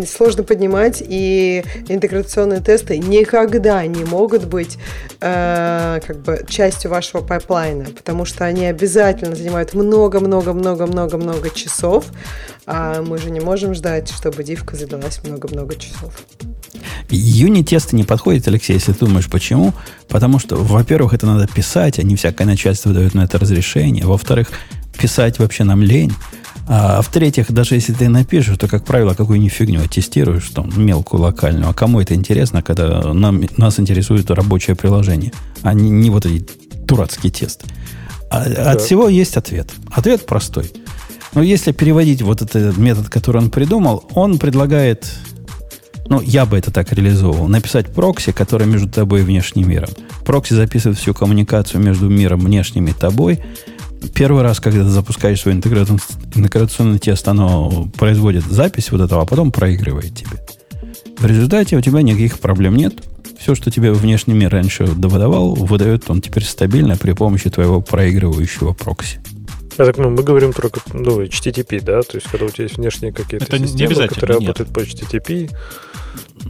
сложно поднимать, и интеграционные тесты никогда не могут быть э, как бы частью вашего pipeline а, потому что они обязательно занимают много-много-много-много-много часов, а мы же не можем ждать, чтобы дивка задалась много-много часов. Юнит-тесты не подходят, Алексей, если ты думаешь, почему. Потому что, во-первых, это надо писать, а не всякое начальство дает на это разрешение. Во-вторых, писать вообще нам лень. А в-третьих, даже если ты напишешь, то, как правило, какую-нибудь фигню оттестируешь, там, мелкую, локальную. А кому это интересно, когда нам, нас интересует рабочее приложение, а не, не вот эти дурацкие тесты. А От всего есть ответ. Ответ простой. Но если переводить вот этот метод, который он придумал, он предлагает ну, я бы это так реализовывал. Написать прокси, который между тобой и внешним миром. Прокси записывает всю коммуникацию между миром внешним и тобой. Первый раз, когда ты запускаешь свой интеграционный, интеграционный тест, оно производит запись вот этого, а потом проигрывает тебе. В результате у тебя никаких проблем нет. Все, что тебе внешний мир раньше выдавал, выдает он теперь стабильно при помощи твоего проигрывающего прокси. Я так, ну, мы говорим только, ну, HTTP, да? То есть, когда у тебя есть внешние какие-то Это не системы, обязательно, которые нет. работают по HTTP,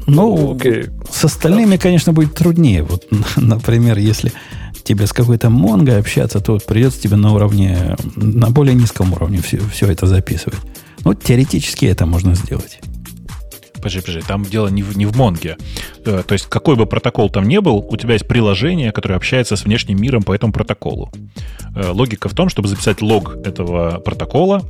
Ну, окей. С остальными, конечно, будет труднее. Вот, например, если тебе с какой-то Монго общаться, то придется тебе на уровне, на более низком уровне все, все это записывать. Ну, теоретически это можно сделать. Подожди, подожди, там дело не в, не в Монге. Э, То есть какой бы протокол там ни был, у тебя есть приложение, которое общается с внешним миром по этому протоколу. Э, Логика в том, чтобы записать лог этого протокола,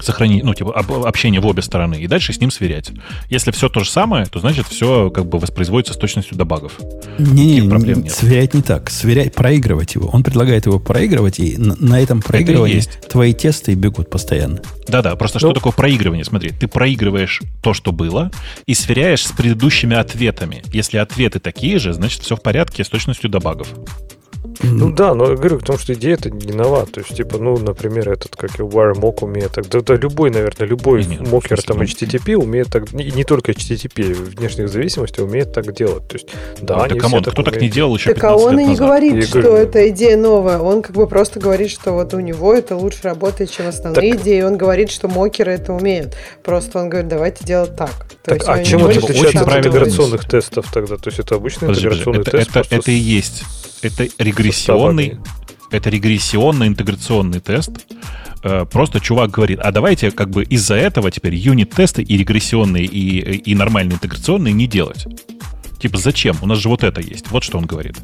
сохранить, ну, типа, об- общение в обе стороны, и дальше с ним сверять. Если все то же самое, то значит все как бы воспроизводится с точностью до багов. Не-не, Никаких проблем не- нет. сверять не так. Сверять, проигрывать его. Он предлагает его проигрывать, и на, на этом проигрывании есть. твои тесты бегут постоянно. Да-да, просто Ну- что такое проигрывание? Смотри, ты проигрываешь то, что было, и сверяешь с предыдущими ответами. Если ответы такие же, значит все в порядке с точностью до багов. Ну да, но я говорю, потому что идея это не нова. То есть, типа, ну, например, этот, как и WireMock умеет так. Да, да любой, наверное, любой ну, mocker там смысле, HTTP умеет так, и не только HTTP, внешних зависимостей умеет так делать. То есть, да, они все come on, кто так не делал еще Так 15 а он лет и не назад? говорит, Я что говорю- это идея новая. Он как бы просто говорит, что вот у него это лучше работает, чем основные Так- идеи. Он говорит, что mocker ы это умеют. Просто он говорит, давайте делать так. То Так, есть а чем ну, это типа, отличается от интеграционных тестов тогда? То есть, это обычный Подожди, интеграционный это, тест. это, просто это и есть. Это регрессионный, это регрессионно-интеграционный тест. Э, Просто чувак говорит, а давайте как бы из-за этого теперь юнит-тесты и регрессионные, и, и нормальные интеграционные не делать. Типа, зачем? У нас же вот это есть. Вот что он говорит.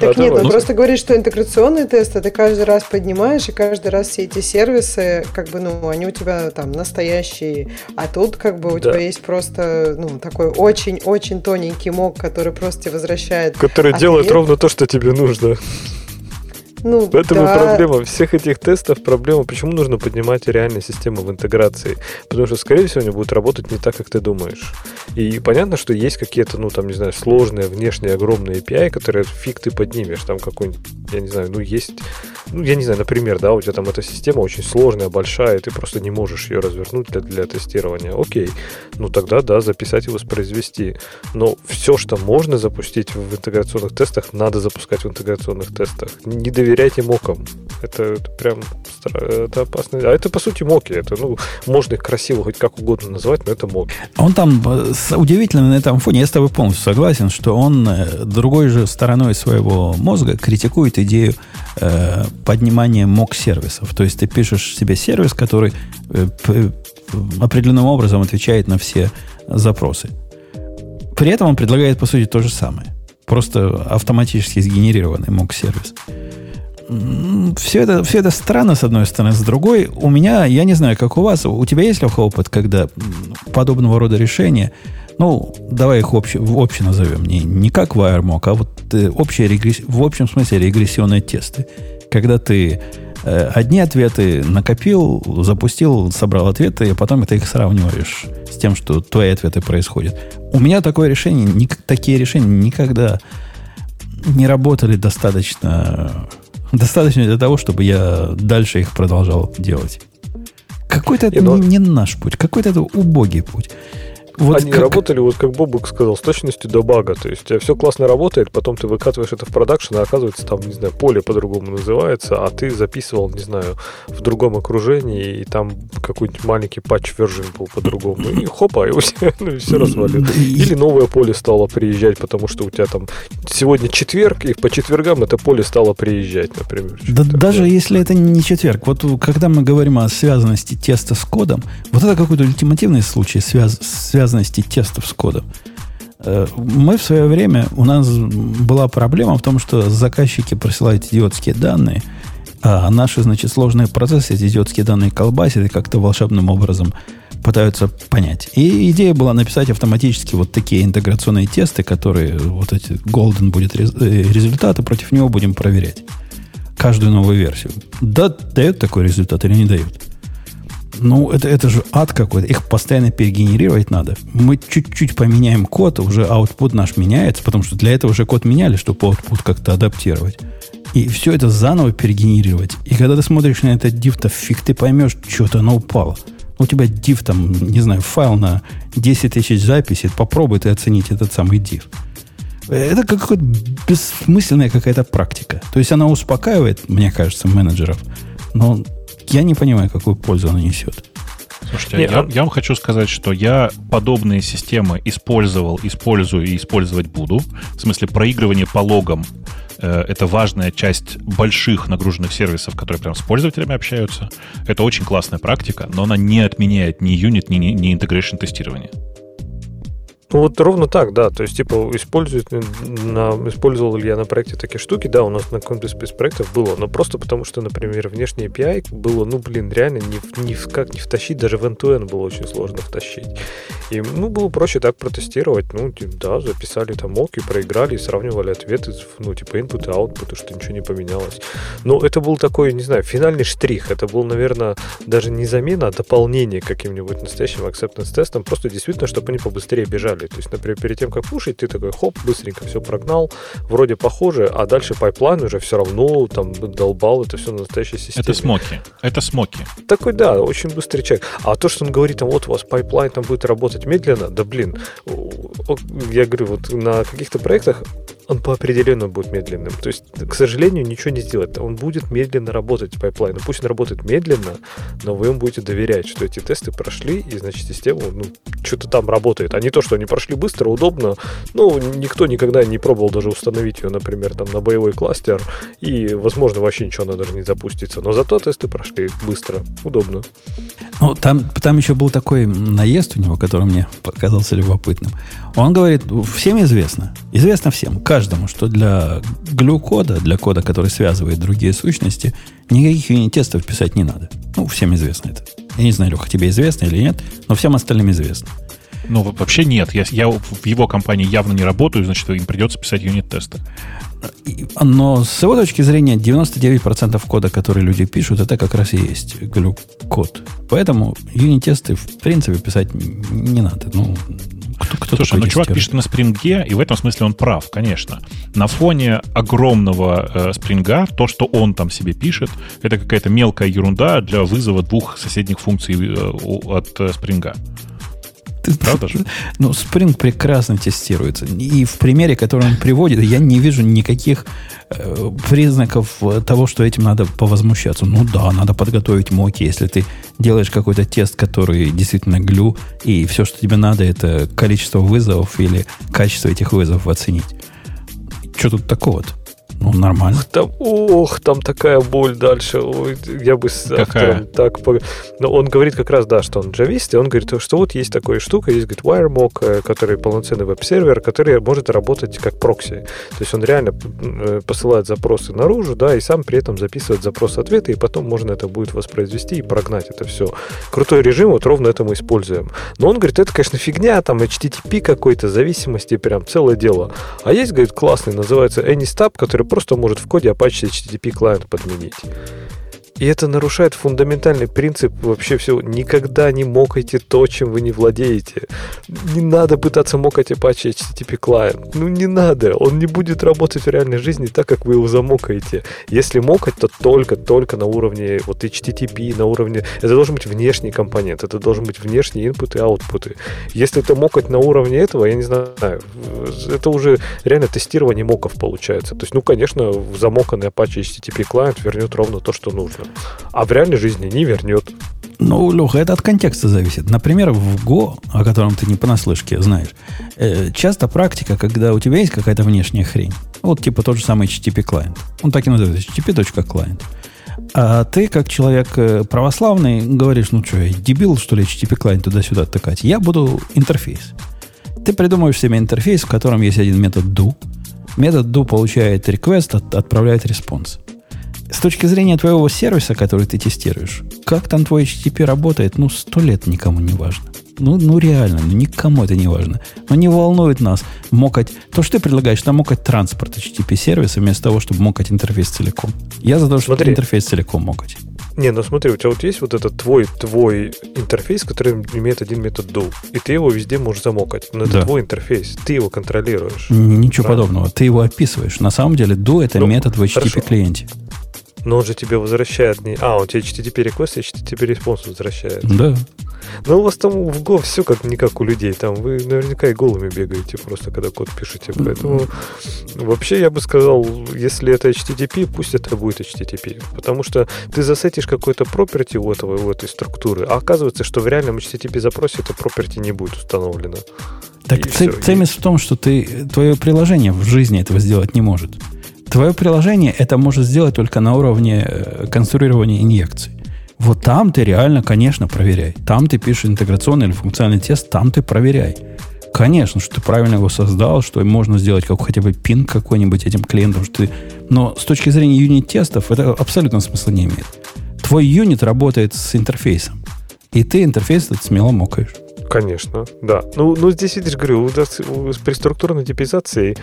Так а нет, давай. он просто говорит, что интеграционные тесты ты каждый раз поднимаешь, и каждый раз все эти сервисы, как бы, ну, они у тебя там настоящие, а тут как бы у да. тебя есть просто, ну, такой очень-очень тоненький мог, который просто тебе возвращает Который ответ. делает ровно то, что тебе нужно. Ну, В этом да. проблема всех этих тестов. Проблема, почему нужно поднимать реальные системы в интеграции? Потому что, скорее всего, они будут работать не так, как ты думаешь. И понятно, что есть какие-то, ну, там, не знаю, сложные внешние огромные API, которые фиг ты поднимешь. Там какой-нибудь, я не знаю, ну, есть, ну, я не знаю, например, да, у тебя там эта система очень сложная, большая, и ты просто не можешь ее развернуть для, для тестирования. Окей, ну, тогда, да, записать и воспроизвести. Но все, что можно запустить в интеграционных тестах, надо запускать в интеграционных тестах. Не доверяй доверяйте мокам. Это, это прям это опасно. А это, по сути, моки. Это, ну, можно их красиво хоть как угодно назвать, но это моки. Он там удивительно на этом фоне, я с тобой полностью согласен, что он э, другой же стороной своего мозга критикует идею э, поднимания мок-сервисов. То есть ты пишешь себе сервис, который э, определенным образом отвечает на все запросы. При этом он предлагает, по сути, то же самое. Просто автоматически сгенерированный мок-сервис все это, все это странно, с одной стороны. С другой, у меня, я не знаю, как у вас, у тебя есть, Леха, опыт, когда подобного рода решения, ну, давай их общ, в общем назовем, не, не как WireMock, а вот э, общие регресс, в общем смысле регрессионные тесты. Когда ты э, одни ответы накопил, запустил, собрал ответы, и потом ты их сравниваешь с тем, что твои ответы происходят. У меня такое решение, ни, такие решения никогда не работали достаточно Достаточно для того, чтобы я дальше их продолжал делать. Какой-то это не, не наш путь, какой-то это убогий путь. Вот Они как... работали, вот как Бобук сказал, с точностью до бага. То есть у тебя все классно работает, потом ты выкатываешь это в продакшн, а оказывается там, не знаю, поле по-другому называется, а ты записывал, не знаю, в другом окружении, и там какой-нибудь маленький патч version был по-другому. И хопа, и все, ну, все развалилось. Или новое поле стало приезжать, потому что у тебя там сегодня четверг, и по четвергам это поле стало приезжать, например. Да даже если это не четверг. Вот когда мы говорим о связанности теста с кодом, вот это какой-то ультимативный случай связ, связан связанности тестов с кодом. Э, мы в свое время, у нас была проблема в том, что заказчики присылают идиотские данные, а наши, значит, сложные процессы эти идиотские данные колбасят и как-то волшебным образом пытаются понять. И идея была написать автоматически вот такие интеграционные тесты, которые вот эти golden будет э, результаты, против него будем проверять каждую новую версию. Да, дают такой результат или не дают? Ну, это, это же ад какой-то. Их постоянно перегенерировать надо. Мы чуть-чуть поменяем код, уже output наш меняется, потому что для этого уже код меняли, чтобы output как-то адаптировать. И все это заново перегенерировать. И когда ты смотришь на этот div, то фиг ты поймешь, что-то оно упало. У тебя div там, не знаю, файл на 10 тысяч записей. Попробуй ты оценить этот самый div. Это какая-то бессмысленная какая-то практика. То есть она успокаивает, мне кажется, менеджеров, но я не понимаю, какую пользу она несет. Слушайте, Нет, я, а... я вам хочу сказать, что я подобные системы использовал, использую и использовать буду. В смысле, проигрывание по логам э, это важная часть больших нагруженных сервисов, которые прям с пользователями общаются. Это очень классная практика, но она не отменяет ни юнит, ни, ни интегрейшн тестирование. Ну вот ровно так, да. То есть, типа, использует, на, использовал ли я на проекте такие штуки, да, у нас на каком-то из проектов было, но просто потому что, например, внешний API было, ну, блин, реально ни, ни как не втащить, даже в N2N было очень сложно втащить. И, ну, было проще так протестировать, ну, типа, да, записали там mock и, проиграли и сравнивали ответы, ну, типа, input и output, что ничего не поменялось. Но это был такой, не знаю, финальный штрих. Это был, наверное, даже не замена, а дополнение каким-нибудь настоящим acceptance тестом, просто действительно, чтобы они побыстрее бежали далее. То есть, например, перед тем, как пушить, ты такой, хоп, быстренько все прогнал, вроде похоже, а дальше pipeline уже все равно там долбал это все на настоящей системе. Это smoke и. Это smoke и. Такой, да, очень быстрый человек. А то, что он говорит, там, вот у вас pipeline там будет работать медленно, да блин, я говорю, вот на каких-то проектах он по определению будет медленным. То есть, к сожалению, ничего не сделать. Он будет медленно работать, pipeline. Ну, пусть он работает медленно, но вы ему будете доверять, что эти тесты прошли, и, значит, система, ну, что-то там работает. А не то, что они прошли быстро, удобно. Ну, никто никогда не пробовал даже установить ее, например, там на боевой кластер, и, возможно, вообще ничего она даже не запустится. Но зато тесты прошли быстро, удобно. Ну, там, там еще был такой наезд у него, который мне показался любопытным. Он говорит, всем известно, известно всем, каждому, что для глюкода, для кода, который связывает другие сущности, никаких юнит-тестов писать не надо. Ну, всем известно это. Я не знаю, Леха, тебе известно или нет, но всем остальным известно. Ну, вообще нет. Я, я в его компании явно не работаю, значит, им придется писать юнит-тесты. Но с его точки зрения 99% кода, который люди пишут, это как раз и есть глюк-код. Поэтому юнит-тесты в принципе писать не надо. Ну, кто, кто Слушай, ну чувак пишет на спринге, и в этом смысле он прав, конечно. На фоне огромного э, спринга, то, что он там себе пишет, это какая-то мелкая ерунда для вызова двух соседних функций э, от э, спринга. Правда же? Ну, Spring прекрасно тестируется. И в примере, который он приводит, я не вижу никаких э, признаков того, что этим надо повозмущаться. Ну да, надо подготовить моки, если ты делаешь какой-то тест, который действительно глю, и все, что тебе надо, это количество вызовов или качество этих вызовов оценить. Что тут такого-то? Ну, нормально. Там, ох, там такая боль дальше. Ой, я бы с Какая? так... Но он говорит как раз, да, что он джавист, и он говорит, что вот есть такая штука, есть, говорит, WireMock, э, который полноценный веб-сервер, который может работать как прокси. То есть он реально э, посылает запросы наружу, да, и сам при этом записывает запрос-ответы, и потом можно это будет воспроизвести и прогнать это все. Крутой режим, вот ровно это мы используем. Но он говорит, это, конечно, фигня, там HTTP какой-то, зависимости, прям целое дело. А есть, говорит, классный, называется AnyStab, который просто может в коде Apache HTTP клиент подменить. И это нарушает фундаментальный принцип вообще всего. Никогда не мокайте то, чем вы не владеете. Не надо пытаться мокать Apache HTTP клиент. Ну не надо. Он не будет работать в реальной жизни так, как вы его замокаете. Если мокать, то только-только на уровне вот HTTP, на уровне... Это должен быть внешний компонент. Это должен быть внешние инпуты и аутпуты. Если это мокать на уровне этого, я не знаю, это уже реально тестирование моков получается. То есть, ну, конечно, замоканный Apache HTTP клиент вернет ровно то, что нужно а в реальной жизни не вернет. Ну, Леха, это от контекста зависит. Например, в Go, о котором ты не понаслышке знаешь, э, часто практика, когда у тебя есть какая-то внешняя хрень, вот типа тот же самый HTTP клиент, он так и называется, http.client, а ты, как человек э, православный, говоришь, ну что, я дебил, что ли, HTTP клиент туда-сюда тыкать? Я буду интерфейс. Ты придумываешь себе интерфейс, в котором есть один метод do. Метод do получает request, от, отправляет response с точки зрения твоего сервиса, который ты тестируешь, как там твой HTTP работает, ну, сто лет никому не важно. Ну, ну реально, ну, никому это не важно. Но не волнует нас мокать. То, что ты предлагаешь, там мокать транспорт HTTP сервиса вместо того, чтобы мокать интерфейс целиком. Я за то, чтобы интерфейс целиком мокать. Не, ну смотри, у тебя вот есть вот этот твой, твой интерфейс, который имеет один метод do, и ты его везде можешь замокать. Но это да. твой интерфейс, ты его контролируешь. Ничего правильно? подобного. Ты его описываешь. На самом деле do это ну, метод в HTTP клиенте. Но он же тебе возвращает не... А, он тебе HTTP request и HTTP response возвращает. Да. Ну, у вас там в Go все как не как у людей. Там вы наверняка и голыми бегаете просто, когда код пишете. Поэтому вообще я бы сказал, если это HTTP, пусть это будет HTTP. Потому что ты засетишь какой-то property у, этого, у этой структуры, а оказывается, что в реальном HTTP запросе это property не будет установлено. Так цемис в том, что ты, твое приложение в жизни этого сделать не может. Твое приложение это может сделать только на уровне э, конструирования инъекций. Вот там ты реально, конечно, проверяй. Там ты пишешь интеграционный или функциональный тест, там ты проверяй. Конечно, что ты правильно его создал, что можно сделать как хотя бы пин какой-нибудь этим клиентам. Что ты... Но с точки зрения юнит-тестов это абсолютно смысла не имеет. Твой юнит работает с интерфейсом. И ты интерфейс этот смело мокаешь. Конечно, да. Ну, ну здесь, видишь, говорю, при структурной типизации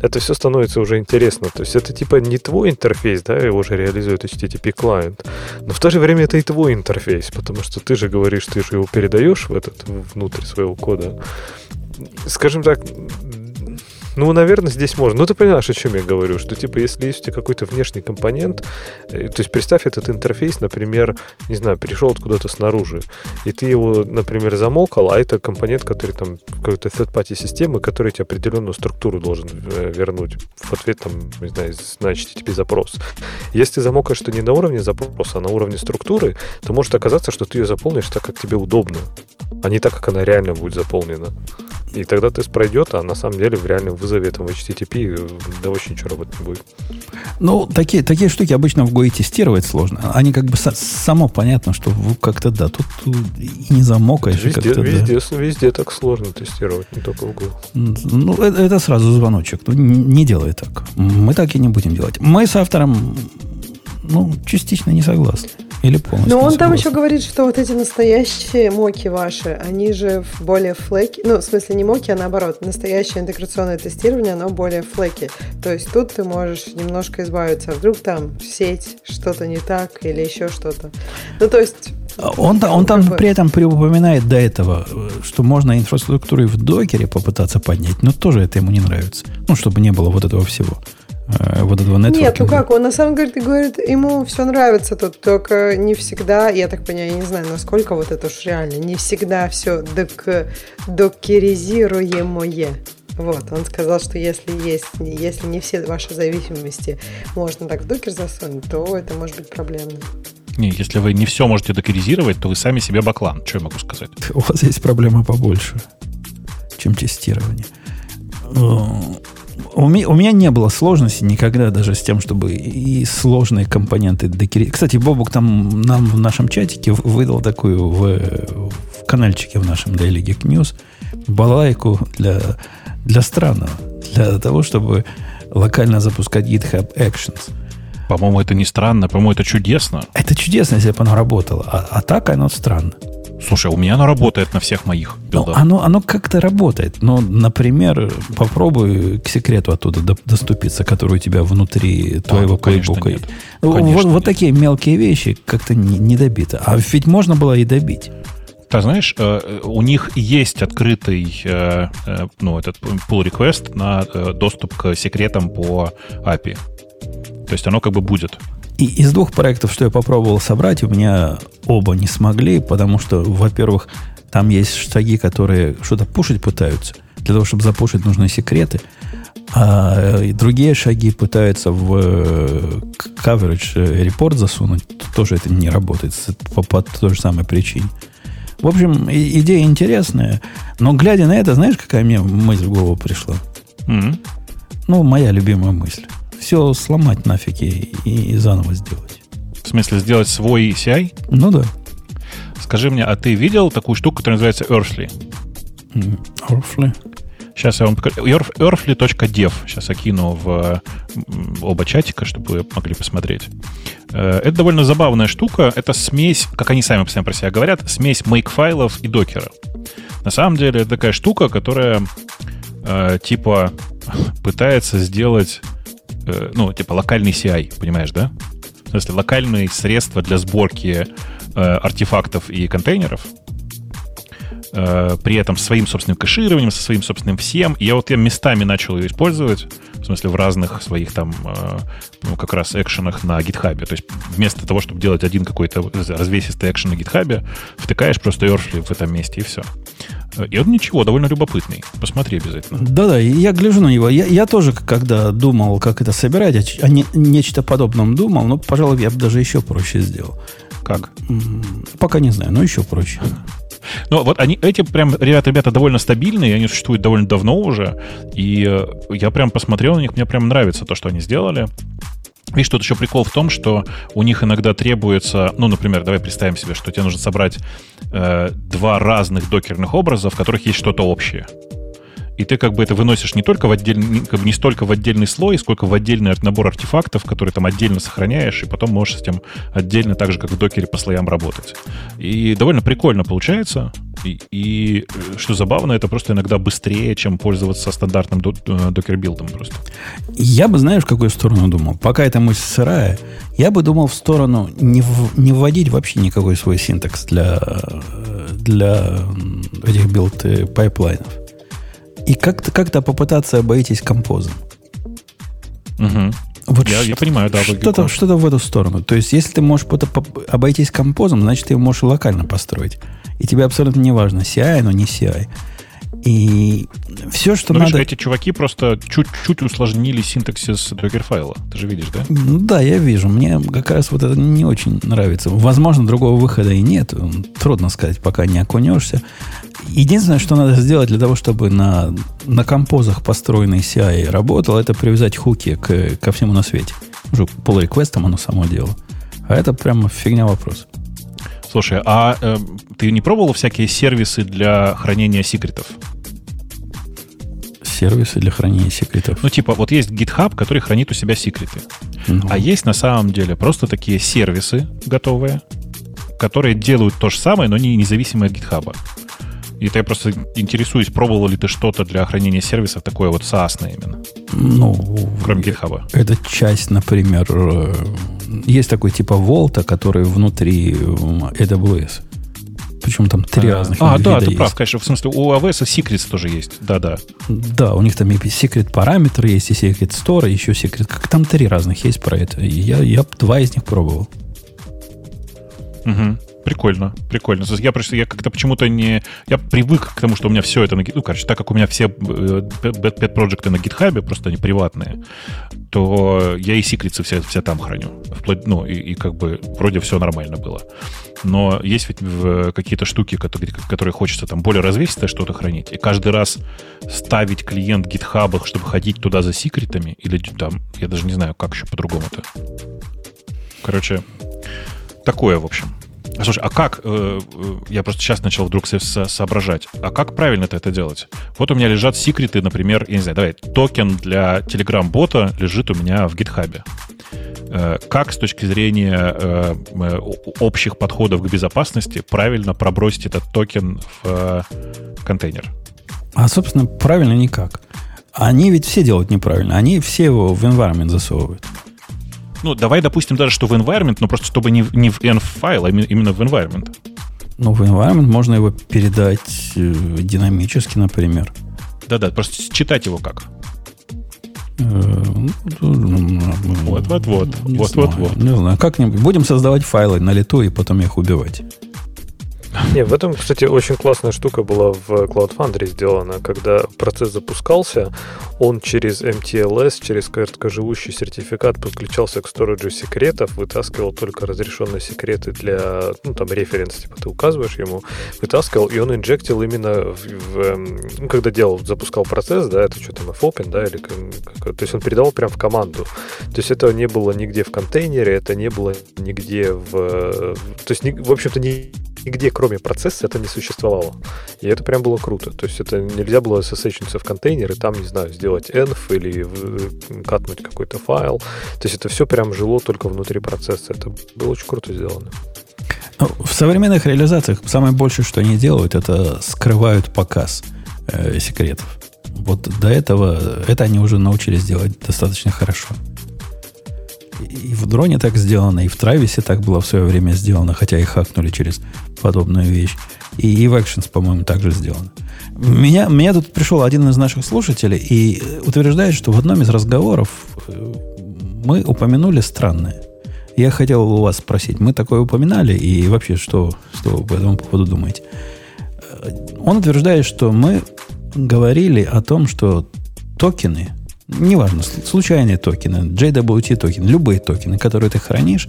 это все становится уже интересно. То есть это типа не твой интерфейс, да, его же реализует HTTP клиент, но в то же время это и твой интерфейс, потому что ты же говоришь, ты же его передаешь в этот внутрь своего кода. Скажем так, Ну, наверное, здесь можно. Ну, ты понимаешь, о чем я говорю, что, типа, если есть у тебя какой-то внешний компонент, э, то есть представь этот интерфейс, например, не знаю, перешел откуда-то снаружи, и ты его, например, замолкал, а это компонент, который там какой-то third-party системы, который тебе определенную структуру должен э, вернуть в ответ, там, не знаю, на HTTP запрос. Если ты замокаешь что не на уровне запроса, а на уровне структуры, то может оказаться, что ты ее заполнишь так, как тебе удобно, а не так, как она реально будет заполнена. И тогда тест пройдет, а на самом деле в реальном вызове там HTTP э, да вообще ничего работать не будет. Ну, такие, такие штуки обычно в GUI тестировать сложно. Они как бы само понятно, что как-то да, тут и не замокаешь. Везде, везде, да. везде так сложно тестировать, не только в GUI. Ну, это, это сразу звоночек. Ну, не делай так. Мы так и не будем делать. Мы с автором ну, частично не согласны. Или полностью. Но он там еще говорит, что вот эти настоящие моки ваши, они же в более флеки, ну, в смысле не моки, а наоборот, настоящее интеграционное тестирование, оно более флеки. То есть тут ты можешь немножко избавиться, а вдруг там сеть, что-то не так или еще что-то. Ну, то есть он, он там при этом упоминает до этого, что можно инфраструктуру в докере попытаться поднять, но тоже это ему не нравится. Ну, чтобы не было вот этого всего. Э, вот этого нетворкинга. Нет, ну как, он на самом деле говорит, ему все нравится тут, только не всегда, я так понимаю, я не знаю, насколько вот это уж реально, не всегда все док, докеризируемое. Вот, он сказал, что если есть, если не все ваши зависимости можно так в докер засунуть, то это может быть проблемно. Не, если вы не все можете докеризировать, то вы сами себе баклан. Что я могу сказать? У вас есть проблема побольше, чем тестирование. У меня, у меня не было сложности никогда даже с тем, чтобы и сложные компоненты докерить. Кстати, Бобук там нам в нашем чатике выдал такую в, в каналчике в нашем Daily Geek News балайку для, для странного. Для того, чтобы локально запускать GitHub Actions. По-моему, это не странно, по-моему, это чудесно. Это чудесно, если бы оно работало. А, а так оно странно. Слушай, у меня оно работает на всех моих Ну, оно, оно как-то работает. Но, например, попробуй к секрету оттуда доступиться, который у тебя внутри твоего а, плейбука. Нет. Ну, вот, вот такие мелкие вещи как-то не, не добиты. А ведь можно было и добить. Ты знаешь, э, у них есть открытый э, э, ну, этот pull request на доступ к секретам по API. То есть оно как бы будет. И из двух проектов, что я попробовал собрать, у меня оба не смогли, потому что, во-первых, там есть шаги, которые что-то пушить пытаются. Для того, чтобы запушить, нужны секреты. А другие шаги пытаются в э, coverage report засунуть. Тоже это не работает по, по той же самой причине. В общем, идея интересная. Но глядя на это, знаешь, какая мне мысль в голову пришла? Mm-hmm. Ну, моя любимая мысль все сломать нафиг и, и заново сделать. В смысле, сделать свой CI? Ну да. Скажи мне, а ты видел такую штуку, которая называется Earthly? Earthly? Сейчас я вам покажу. Earthly.dev. Сейчас я кину в оба чатика, чтобы вы могли посмотреть. Э, это довольно забавная штука. Это смесь, как они сами постоянно про себя говорят, смесь make-файлов и докера. На самом деле, это такая штука, которая э, типа пытается сделать э, ну, типа локальный CI, понимаешь, да? В смысле, локальные средства для сборки э, артефактов и контейнеров, э, при этом своим собственным кэшированием, со своим собственным всем. Я вот я местами начал ее использовать, в смысле в разных своих там, э, ну, как раз экшенах на гитхабе. То есть вместо того, чтобы делать один какой-то развесистый экшен на гитхабе, втыкаешь просто Earthly в этом месте и все. И он ничего, довольно любопытный. Посмотри обязательно. Да-да, я гляжу на него. Я, я тоже, когда думал, как это собирать, о не, нечто подобном думал, но, пожалуй, я бы даже еще проще сделал. Как? Пока не знаю, но еще проще. Ну, вот они, эти прям, ребята, ребята довольно стабильные, они существуют довольно давно уже, и э, я прям посмотрел на них, мне прям нравится то, что они сделали. Видишь, тут еще прикол в том, что у них иногда требуется, ну, например, давай представим себе, что тебе нужно собрать э, два разных докерных образа, в которых есть что-то общее и ты как бы это выносишь не только в отдельный, как бы не столько в отдельный слой, сколько в отдельный набор артефактов, которые там отдельно сохраняешь, и потом можешь с этим отдельно, так же, как в докере, по слоям работать. И довольно прикольно получается. И, и что забавно, это просто иногда быстрее, чем пользоваться стандартным э, Docker build-ом просто. Я бы, знаешь, в какую сторону думал? Пока эта мысль сырая, я бы думал в сторону не, в, не вводить вообще никакой свой syntax для, для этих build-пайплайнов и как-то как попытаться обойтись compose-ом. Угу. Вот я, я понимаю, да. Что-то, что-то в эту сторону. То есть, если ты можешь обойтись композом, значит, ты его можешь локально построить. И тебе абсолютно не важно, CI, но не CI. И все, что Но надо... Видишь, эти чуваки просто чуть-чуть усложнили синтаксис докер-файла. Ты же видишь, да? Ну да, я вижу. Мне как раз вот это не очень нравится. Возможно, другого выхода и нет. Трудно сказать, пока не окунешься. Единственное, что надо сделать для того, чтобы на, на композах построенный CI работал, это привязать хуки к, ко всему на свете. Уже pull реквестом оно само дело. А это прямо фигня вопрос. Слушай, а э, ты не пробовал всякие сервисы для хранения секретов? Сервисы для хранения секретов? Ну, типа, вот есть GitHub, который хранит у себя секреты. Ну. А есть на самом деле просто такие сервисы готовые, которые делают то же самое, но не независимые от GitHub. И это я просто интересуюсь, пробовал ли ты что-то для хранения сервисов такое вот SaaS именно? Ну, кроме GitHub. Это часть, например, э, есть такой типа Волта, который внутри AWS. Причем там три а, разных А, да, ты есть. прав, конечно. В смысле, у AWS Secrets тоже есть. Да-да. Да, у них там и секрет параметры есть, и секрет Store, и еще секрет. Как там три разных есть про это. Я, я два из них пробовал. Угу. Прикольно, прикольно. Я просто я как-то почему-то не. Я привык к тому, что у меня все это на Ну, короче, так как у меня все pet проекты на гитхабе, просто они приватные, то я и секреты все, все там храню. Вплоть, ну, и, и как бы вроде все нормально было. Но есть ведь какие-то штуки, которые, которые хочется там более развесистое что-то хранить. И каждый раз ставить клиент гитхаба, чтобы ходить туда за секретами, или там, я даже не знаю, как еще по-другому-то. Короче, такое, в общем. Слушай, а как, э, э, я просто сейчас начал вдруг со- соображать, а как правильно это делать? Вот у меня лежат секреты, например, я не знаю, давай, токен для Telegram-бота лежит у меня в GitHub-е. Э, как с точки зрения э, э, общих подходов к безопасности правильно пробросить этот токен в э, контейнер? А, собственно, правильно никак. Они ведь все делают неправильно. Они все его в environment засовывают. Ну, давай допустим даже, что в environment, но просто чтобы не, не в env-файл, а именно в environment. Ну, в environment можно его передать э, динамически, например. Да-да, просто читать его как? Вот-вот-вот. Вот-вот-вот. Не знаю, как-нибудь. Будем создавать файлы на лету и потом их убивать. Не, в этом, кстати, очень классная штука была в Cloud Foundry сделана, когда процесс запускался, он через MTLS, через короткоживущий сертификат подключался к сториджу секретов, вытаскивал только разрешенные секреты для, ну, там, референс, типа, ты указываешь ему, вытаскивал, и он инжектил именно в, в эм, ну, когда делал, запускал процесс, да, это что там, fopen, да, или как, то есть он передавал прям в команду. То есть этого не было нигде в контейнере, это не было нигде в... То есть, в общем-то, не нигде, кроме процесса, это не существовало. И это прям было круто. То есть это нельзя было ssh в контейнер и там, не знаю, сделать env или катнуть какой-то файл. То есть это все прям жило только внутри процесса. Это было очень круто сделано. Ну, в современных реализациях самое большее, что они делают, это скрывают показ э, секретов. Вот до этого это они уже научились делать достаточно хорошо. И в дроне так сделано, и в Трависе так было в свое время сделано, хотя и хакнули через подобную вещь. И, и в Actions, по-моему, также сделано. Меня, меня тут пришел один из наших слушателей и утверждает, что в одном из разговоров э, мы упомянули странное. Я хотел у вас спросить, мы такое упоминали, и вообще, что, что вы по этому поводу думаете? Э, он утверждает, что мы говорили о том, что токены – неважно, случайные токены, JWT токены, любые токены, которые ты хранишь,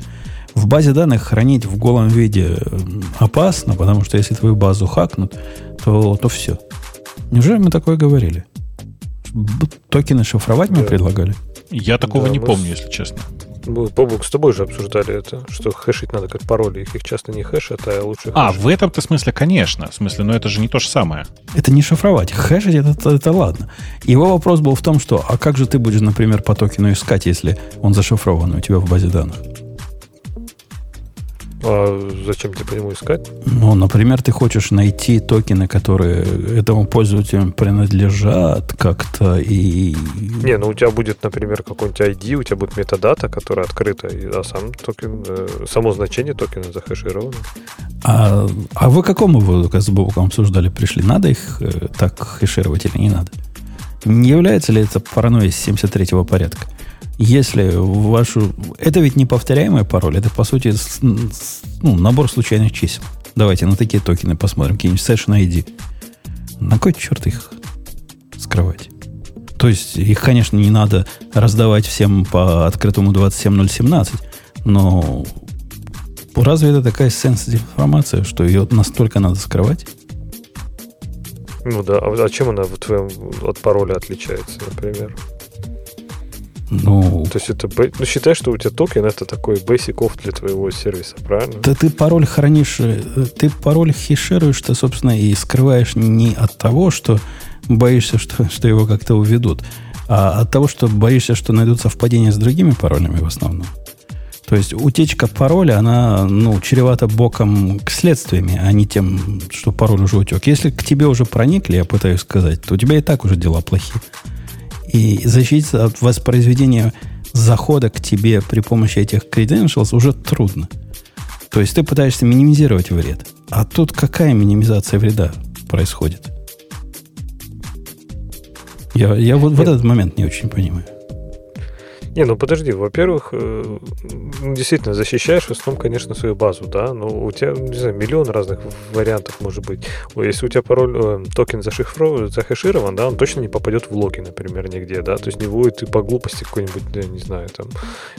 в базе данных хранить в голом виде опасно, потому что если твою базу хакнут, то, то все. Неужели мы такое говорили? Токены шифровать мы предлагали? Я такого да, не помню, если честно. Мы, Бобук, с тобой же обсуждали это, что хэшить надо как пароли. Их, их часто не хэшат, а лучше А, в этом-то смысле, конечно. В смысле, но это же не то же самое. Это не шифровать. Хэшить это, это, это ладно. Его вопрос был в том, что а как же ты будешь, например, по токену искать, если он зашифрован у тебя в базе данных? А зачем тебе по нему искать? Ну, например, ты хочешь найти токены, которые этому пользователю принадлежат как-то и... Не, ну у тебя будет, например, какой-нибудь ID, у тебя будет метадата, которая открыта, а сам токен, э, само значение токена захэшировано. А, а вы какому выводу с Бобуком обсуждали пришли? Надо их э, так хэшировать или не надо? Не является ли это паранойей 73-го порядка? Если вашу... Это ведь не повторяемый пароль, это, по сути, ну, набор случайных чисел. Давайте на такие токены посмотрим, какие-нибудь Session ID. На кой черт их скрывать? То есть их, конечно, не надо раздавать всем по открытому 27017, но разве это такая сенситив информация, что ее настолько надо скрывать? Ну да, а чем она в твоем от пароля отличается, например? Ну, То есть это, ну, считай, что у тебя токен это такой basic off для твоего сервиса, правильно? Да ты пароль хранишь, э, ты пароль хешируешь, ты, собственно, и скрываешь не от того, что боишься, что, что его как-то уведут, а от того, что боишься, что найдут совпадения с другими паролями в основном. То есть утечка пароля, она ну, чревата боком к следствиями, а не тем, что пароль уже утек. Если к тебе уже проникли, я пытаюсь сказать, то у тебя и так уже дела плохие. И защититься от воспроизведения захода к тебе при помощи этих credentials уже трудно. То есть ты пытаешься минимизировать вред. А тут какая минимизация вреда происходит? Я, я вот в этот момент не очень понимаю. Не, ну подожди, во-первых, э, действительно защищаешь в основном, конечно, свою базу, да, но у тебя, не знаю, миллион разных вариантов может быть. Если у тебя пароль, э, токен зашифрован, захэширован, да, он точно не попадет в логи, например, нигде, да, то есть не будет и по глупости какой-нибудь, я не знаю, там,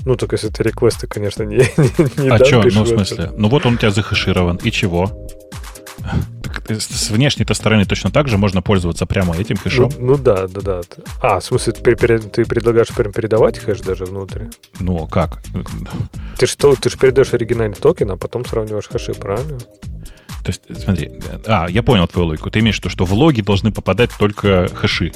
ну, только если это реквесты, конечно, не, не, не А что, ну, в смысле, ну вот он у тебя захэширован, и чего? С внешней-то стороны точно так же можно пользоваться прямо этим хэшом. Ну, ну да, да, да. А, в смысле, ты, ты предлагаешь прям передавать хэш даже внутрь? Ну, как? Ты что, ты же передаешь оригинальный токен, а потом сравниваешь хэши, правильно? То есть, смотри, а, я понял твою логику. Ты имеешь в виду, что в логи должны попадать только хэши.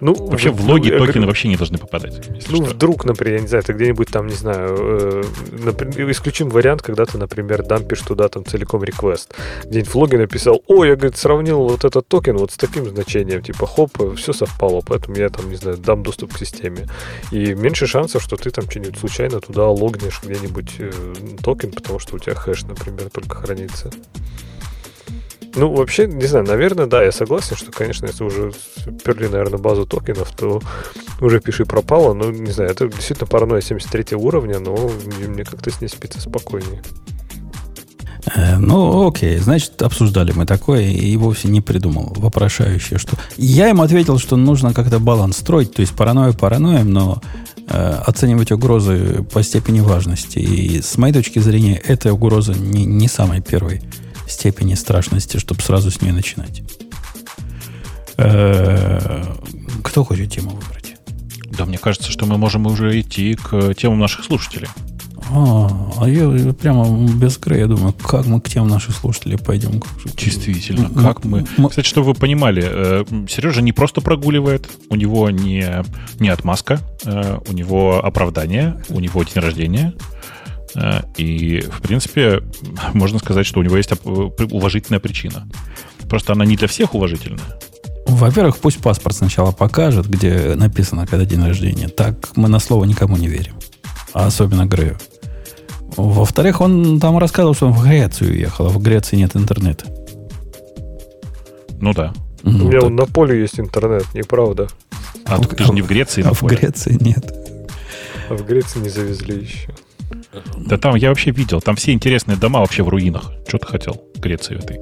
Ну, вообще в логи токены говорю, вообще не должны попадать. Ну, что. вдруг, например, я не знаю, ты где-нибудь там, не знаю, э, например, исключим вариант, когда ты, например, дампишь туда там целиком реквест. Где-нибудь в логе написал, о, я, говорит, сравнил вот этот токен вот с таким значением, типа, хоп, все совпало, поэтому я там, не знаю, дам доступ к системе. И меньше шансов, что ты там что-нибудь случайно туда логнешь где-нибудь э, токен, потому что у тебя хэш, например, только хранится. Ну, вообще, не знаю, наверное, да, я согласен, что, конечно, если уже перли, наверное, базу токенов, то уже пиши пропало. Но, не знаю, это действительно паранойя 73 уровня, но мне как-то с ней спится спокойнее. Э, ну, окей, значит, обсуждали мы такое и вовсе не придумал вопрошающее, что... Я им ответил, что нужно как-то баланс строить, то есть паранойя параноем, но э, оценивать угрозы по степени важности. И с моей точки зрения, эта угроза не, не самая первой степени страшности, чтобы сразу с нее начинать. Э, кто хочет тему выбрать? Да, мне кажется, что мы можем уже идти к темам наших слушателей. А, а я прямо без края думаю, как мы к темам наших слушателей пойдем. Действительно, как мы... Кстати, чтобы вы понимали, э, Сережа не просто прогуливает, у него не, не отмазка, э, у него оправдание, у него день рождения, и, в принципе, можно сказать, что у него есть уважительная причина. Просто она не для всех уважительная. Во-первых, пусть паспорт сначала покажет, где написано, когда день рождения. Так мы на слово никому не верим. А особенно Грею. Во-вторых, он там рассказывал, что он в Грецию уехал, а в Греции нет интернета. Ну да. Ну, У меня так... на поле есть интернет, неправда. А, а ты же не в Греции, а в Греции нет. А в Греции не завезли еще. Да там я вообще видел, там все интересные дома вообще в руинах. Что ты хотел? Греции этой.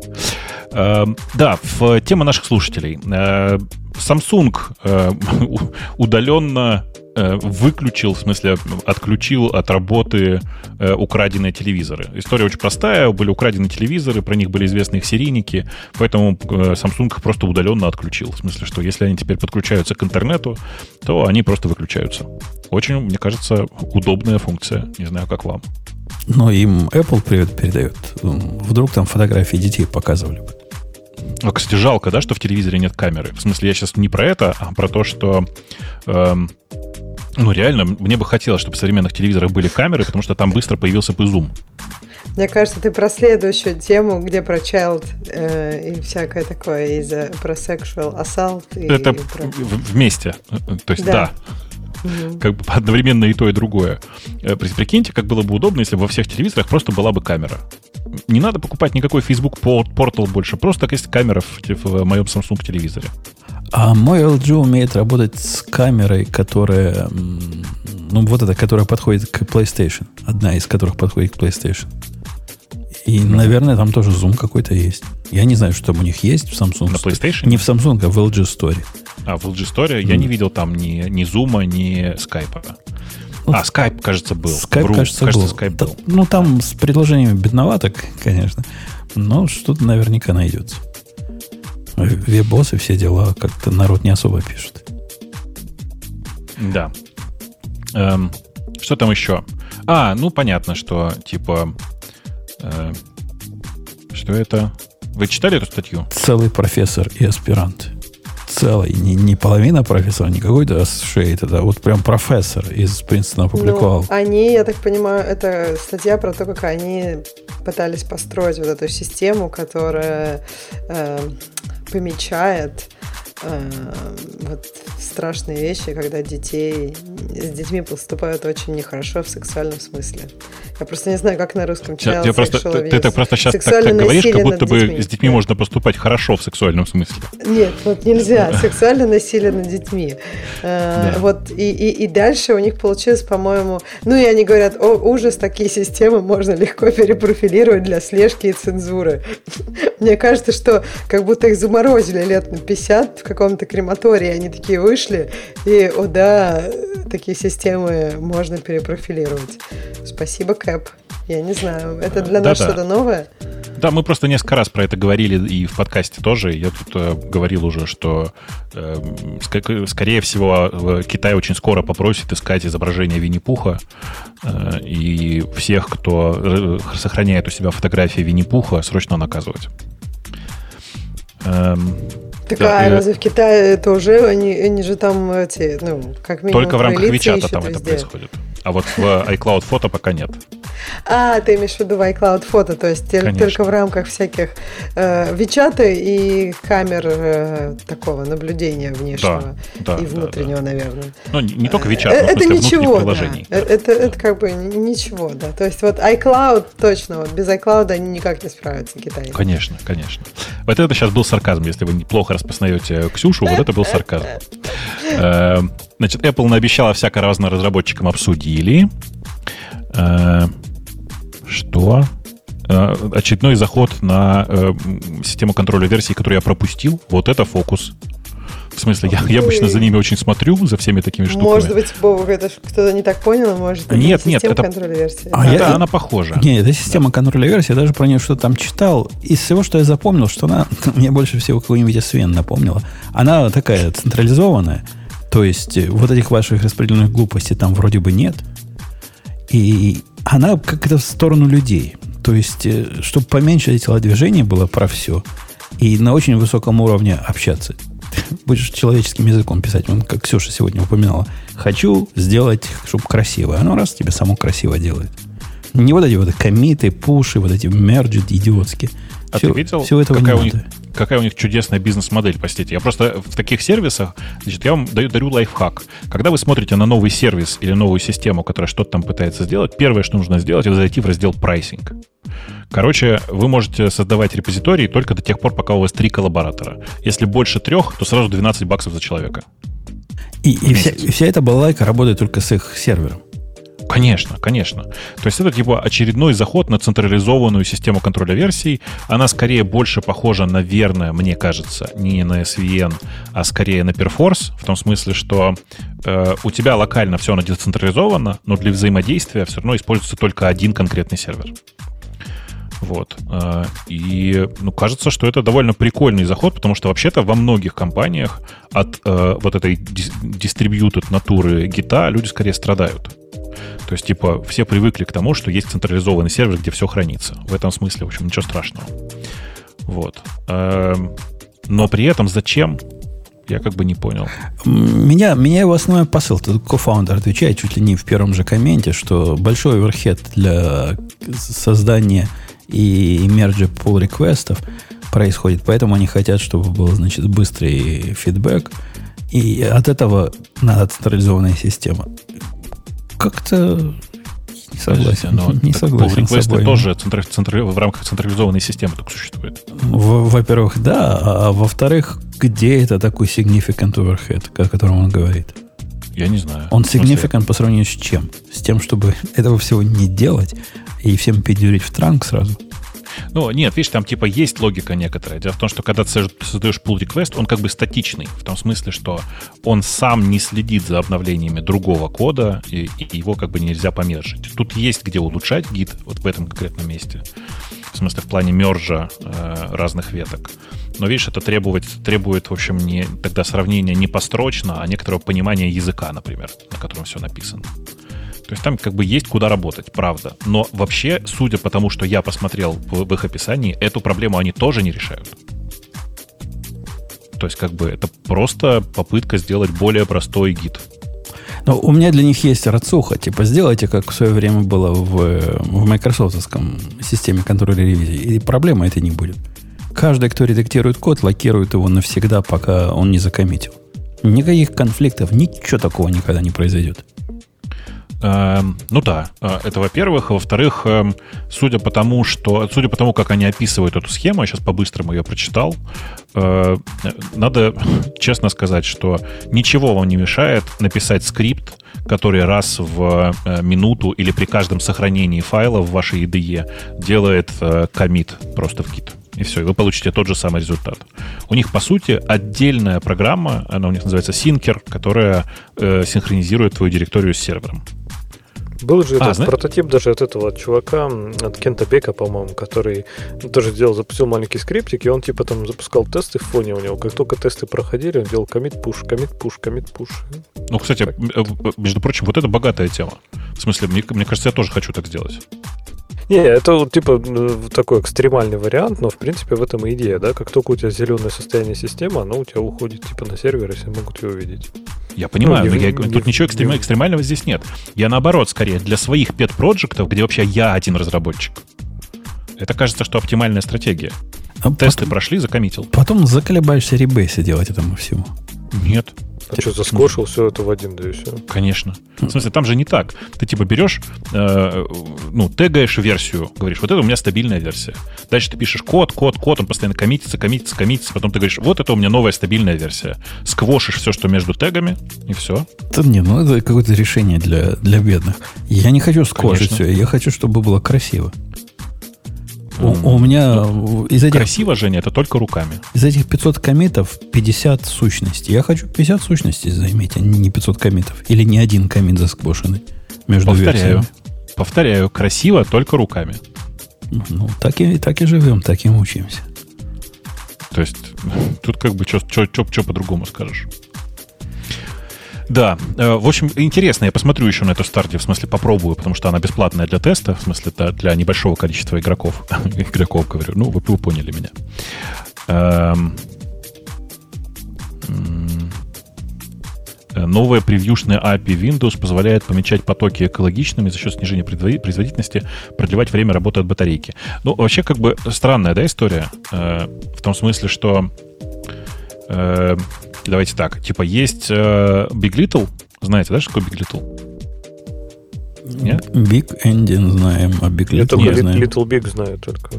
Э, да, в тема наших слушателей. Э, Samsung э, удаленно Э, выключил, в смысле отключил от работы э, украденные телевизоры. История очень простая, были украдены телевизоры, про них были известны их серийники, поэтому э, Samsung их просто удаленно отключил. В смысле, что если они теперь подключаются к интернету, то они просто выключаются. Очень, мне кажется, удобная функция. Не знаю, как вам. Но им Apple привет передает. Вдруг там фотографии детей показывали бы. А, кстати, жалко, да, что в телевизоре нет камеры. В смысле, я сейчас не про это, а про то, что эм, ну, реально, мне бы хотелось, чтобы в современных телевизорах были камеры, потому что там быстро появился бы зум. Мне кажется, ты про следующую тему, где про child э, и всякое такое, и за, про sexual assault. И, Это и про... вместе. То есть, да. да. Угу. Как бы одновременно и то, и другое. Э, прикиньте, как было бы удобно, если бы во всех телевизорах просто была бы камера. Не надо покупать никакой Facebook портал больше, просто так есть камера в, в моем Samsung телевизоре. А мой LG умеет работать с камерой, которая, ну вот эта, которая подходит к PlayStation. Одна из которых подходит к PlayStation. И, ну. наверное, там тоже зум какой-то есть. Я не знаю, что там у них есть в Samsung. На PlayStation? Не в Samsung, а в LG Store. А, в LG Store mm. я не видел там ни, ни Zoom, ни Skype. Ну, а, Skype, кажется, был. Skype, Вру, кажется, кажется, был. Skype был. ну, там с предложениями бедновато, конечно. Но что-то наверняка найдется. Вебос и все дела как-то народ не особо пишет. Да. Эм, что там еще? А, ну понятно, что типа... Э, что это? Вы читали эту статью? Целый профессор и аспирант. Целый. Не, не половина профессора, не какой-то шейд, это вот прям профессор из Принстона опубликовал. Ну, они, я так понимаю, это статья про то, как они пытались построить вот эту систему, которая э, помечает вот страшные вещи, когда детей с детьми поступают очень нехорошо в сексуальном смысле. Я просто не знаю, как на русском ты, просто, ты, ты так просто сейчас так, так говоришь, как будто бы детьми. с детьми можно поступать хорошо в сексуальном смысле. Нет, вот нельзя. Сексуальное насилие над детьми. Э, вот и, и, и дальше у них получилось, по-моему, ну и они говорят, о, ужас, такие системы можно легко перепрофилировать для слежки и цензуры. Мне кажется, что как будто их заморозили лет на 50 в каком-то крематории, они такие вышли, и, о да, такие системы можно перепрофилировать. Спасибо, Кэп. Я не знаю, это для нас да, что-то новое? Да, мы просто несколько раз про это говорили и в подкасте тоже. Я тут э, говорил уже, что э, ск- скорее всего э, Китай очень скоро попросит искать изображение Винни-Пуха. Э, и всех, кто э, сохраняет у себя фотографии Винни-Пуха, срочно наказывать. Эм, так а разве в Китае это уже, они, они же там эти, ну, как минимум... Только в рамках Вичата там везде. это происходит. А вот в iCloud фото пока нет. А, ты имеешь в виду в iCloud фото, то есть Конечно. только в рамках всяких э, Вичата и камер э, такого наблюдения внешнего да, да, и внутреннего, да, да. наверное. Ну, не, не только Вичат, но это в ничего, приложений. Да. Это, это как бы ничего, да. То есть вот iCloud точно, вот без iCloud они никак не справятся, китайцы. Конечно, конечно. Вот это сейчас был сарказм, если вы неплохо распознаете Ксюшу, вот это был сарказм. Э, значит, Apple наобещала всяко разным разработчикам обсудили. Э, что? Э, очередной заход на систему контроля версий, которую я пропустил. Вот это фокус. В смысле, я, я обычно за ними очень смотрю, за всеми такими штуками. Может быть, Бог, это кто-то не так понял, может быть, нет, нет, это контроля версии. А да, я, она похожа. Нет, это система да. контроля версии, я даже про нее что-то там читал. Из всего, что я запомнил, что она мне больше всего какую-нибудь SVN напомнила. Она такая централизованная, то есть э, вот этих ваших распределенных глупостей там вроде бы нет. И она как-то в сторону людей. То есть, э, чтобы поменьше телодвижений было про все. И на очень высоком уровне общаться будешь человеческим языком писать, он, как Ксюша сегодня упоминала, хочу сделать, чтобы красиво. Оно раз тебе само красиво делает. Не вот эти вот комиты, пуши, вот эти мерджи идиотские. А все, ты видел, все этого какая, у них, какая у них чудесная бизнес-модель, простите. Я просто в таких сервисах, значит, я вам даю, дарю лайфхак. Когда вы смотрите на новый сервис или новую систему, которая что-то там пытается сделать, первое, что нужно сделать, это зайти в раздел прайсинг. Короче, вы можете создавать репозитории только до тех пор, пока у вас три коллаборатора. Если больше трех, то сразу 12 баксов за человека. И, и, вся, и вся эта балалайка работает только с их сервером. Конечно, конечно. То есть это типа очередной заход на централизованную систему контроля версий. Она скорее больше похожа, наверное, мне кажется, не на SVN, а скорее на Perforce, в том смысле, что э, у тебя локально все оно децентрализовано, но для взаимодействия все равно используется только один конкретный сервер. Вот. А, и ну, кажется, что это довольно прикольный заход, потому что вообще-то во многих компаниях от э, вот этой distributed натуры гита люди скорее страдают. То есть, типа, все привыкли к тому, что есть централизованный сервер, где все хранится. В этом смысле, в общем, ничего страшного. Вот. Эм, но при этом зачем? Я как бы не понял. Меня, меня его основной посыл, тут кофаундер отвечает чуть ли не в первом же комменте, что большой оверхед для создания и мерджа pull реквестов происходит, поэтому они хотят, чтобы был, значит, быстрый фидбэк, и от этого надо централизованная система. Как-то не согласен. Но не согласен pull тоже центр, центр, в рамках централизованной системы только существует. Во-первых, да, а во-вторых, где это такой significant overhead, о котором он говорит? Я не знаю. Он significant по сравнению с чем? С тем, чтобы этого всего не делать и всем педюрить в транк сразу? Ну, нет, видишь, там типа есть логика некоторая. Дело в том, что когда ты создаешь pull request, он как бы статичный. В том смысле, что он сам не следит за обновлениями другого кода, и, и его как бы нельзя помержить. Тут есть где улучшать гид вот в этом конкретном месте. В смысле, в плане мержа э, разных веток. Но видишь, это требует, требует, в общем, не, тогда сравнения не построчно, а некоторого понимания языка, например, на котором все написано. То есть там как бы есть куда работать, правда. Но вообще, судя по тому, что я посмотрел в, их описании, эту проблему они тоже не решают. То есть как бы это просто попытка сделать более простой гид. Но у меня для них есть рацуха. Типа, сделайте, как в свое время было в, в майкрософтовском системе контроля ревизии. И проблемы этой не будет. Каждый, кто редактирует код, локирует его навсегда, пока он не закоммитил. Никаких конфликтов, ничего такого никогда не произойдет. Эм, ну да, э, это во-первых. Во-вторых, эм, судя по тому, что, судя по тому, как они описывают эту схему, я сейчас по-быстрому ее прочитал, надо честно сказать, что ничего вам не мешает написать скрипт, который раз в э, минуту или при каждом сохранении файла в вашей IDE делает э, комит просто в гид. И все, и вы получите тот же самый результат. У них, по сути, отдельная программа, она у них называется Syncer, которая э, синхронизирует твою директорию с сервером. Был же А, этот зна- прототип даже от этого чувака, от Кента Бека, по-моему, который тоже сделал, запустил маленький скриптик, и он типа там запускал тесты в фоне у него. Как только тесты проходили, он делал комит пуш, комит пуш, комит пуш. Ну, кстати, м, э, между прочим, вот это богатая тема. В смысле, мне, мне кажется, я тоже хочу так сделать. Не, это вот, типа такой экстремальный вариант, но в принципе в этом и идея, да? Как только у тебя зеленое состояние системы, оно у тебя уходит типа на сервер, и все могут ее увидеть. Я понимаю, Ну, но не- я- не- тут ничего не- экстрем- экстремального здесь нет. Я наоборот, скорее, для своих пет-проектов, где вообще я один разработчик. Это кажется, что оптимальная стратегия. А Тесты потом, прошли, закоммитил. потом заколебаешься ребейсы делать этому всему. Нет, А что, заскошил все это в один, да и все. конечно. В смысле, там же не так. Ты типа берешь, э, ну, тегаешь версию, говоришь, вот это у меня стабильная версия. Дальше ты пишешь код, код, код, он постоянно коммитится, коммитится, коммитится. Потом ты говоришь, вот это у меня новая стабильная версия. Сквошишь все, что между тегами, и все. Да не, ну это какое-то решение для, для бедных. Я не хочу Конечно. все, я хочу, чтобы было красиво. У, у меня из этих, Красиво, Женя, это только руками. из этих 500 комитов 50 сущностей. Я хочу 50 сущностей заиметь, а не 500 комитов. Или не один комит засквошенный между Повторяю. версиями. Повторяю, красиво только руками. Ну, так и, так и живем, так и мучаемся. То есть тут как бы что по-другому скажешь. Да, э, в общем, интересно, я посмотрю еще на эту стартию, в смысле попробую, потому что она бесплатная для теста, в смысле для небольшого количества игроков. игроков, говорю, ну, вы, вы поняли меня. Эм, э, Новая превьюшная API Windows позволяет помечать потоки экологичными за счет снижения производительности, продлевать время работы от батарейки. Ну, вообще, как бы странная, да, история? Э, в том смысле, что э, давайте так, типа есть э, Big Little, знаете, да, что такое Big Little? Нет? Big Engine знаем, а Big Я Little только не знаем. Little Big знаю только.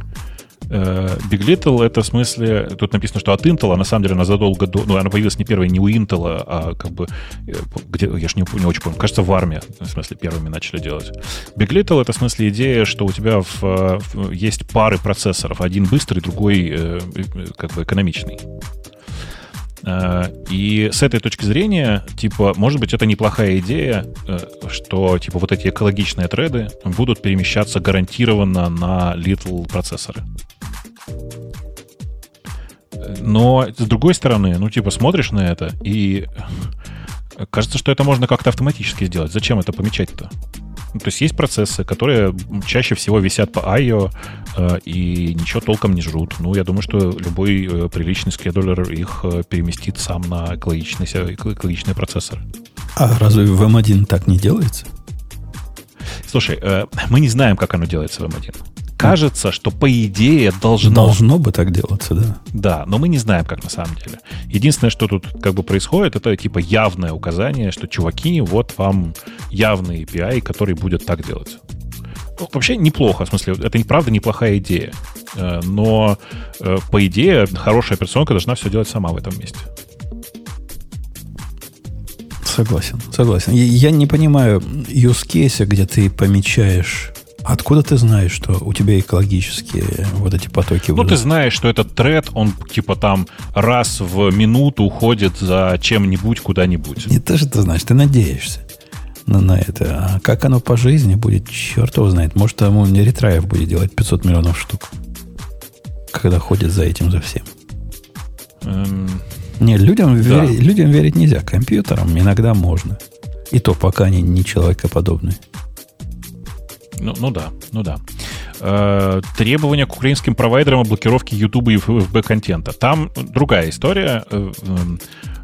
Э, Big Little это в смысле, тут написано, что от Intel, а на самом деле она задолго до, ну, она появилась не первой, не у Intel, а как бы, э, где, я же не, не очень помню, кажется, в армии, в смысле, первыми начали делать. Big Little это в смысле идея, что у тебя в, э, в- есть пары процессоров, один быстрый, другой как бы экономичный. Э, И с этой точки зрения, типа, может быть, это неплохая идея, э, что, типа, вот эти экологичные треды будут перемещаться гарантированно на Little процессоры. Но, с другой стороны, ну, типа, смотришь на это, и кажется, что это можно как-то автоматически сделать. Зачем это помечать-то? Ну, то есть есть процессы, которые чаще всего висят по IO э, и ничего толком не жрут. Ну, я думаю, что любой э, приличный скедулер их э, переместит сам на экологичный, экологичный процессор. А разве в M1 так не делается? Слушай, э, мы не знаем, как оно делается в M1 кажется, что по идее должно... Должно бы так делаться, да. Да, но мы не знаем, как на самом деле. Единственное, что тут как бы происходит, это типа явное указание, что чуваки, вот вам явный API, который будет так делать. Ну, вообще неплохо, в смысле, это правда неплохая идея. Э, но, э, по идее, хорошая операционка должна все делать сама в этом месте. Согласен, согласен. Я не понимаю use case, где ты помечаешь Откуда ты знаешь, что у тебя экологические вот эти потоки? Ну, ты знаешь, что этот тред, он типа там раз в минуту уходит за чем-нибудь куда-нибудь. Не то, что ты знаешь, ты надеешься на, на это. А как оно по жизни будет, черт его знает. Может, тому не ретраев будет делать 500 миллионов штук, когда ходит за этим, за всем. Эм... Не, людям, да. верить, людям верить нельзя. Компьютерам иногда можно. И то, пока они не человекоподобные. Ну, ну да, ну да. Э, требования к украинским провайдерам о блокировке YouTube и FB контента. Там другая история. Э,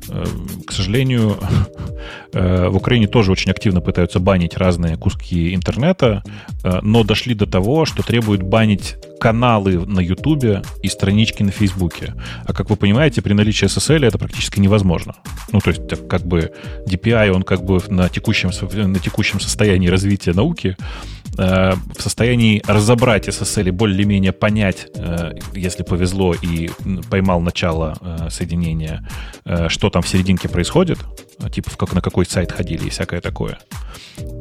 э, к сожалению, э, в Украине тоже очень активно пытаются банить разные куски интернета, но дошли до того, что требуют банить каналы на Ютубе и странички на Фейсбуке. А как вы понимаете, при наличии SSL это практически невозможно. Ну, то есть, как бы DPI, он как бы на текущем, на текущем состоянии развития науки э, в состоянии разобрать SSL и более-менее понять, э, если повезло и поймал начало э, соединения, э, что там в серединке происходит, типа в как, на какой сайт ходили и всякое такое.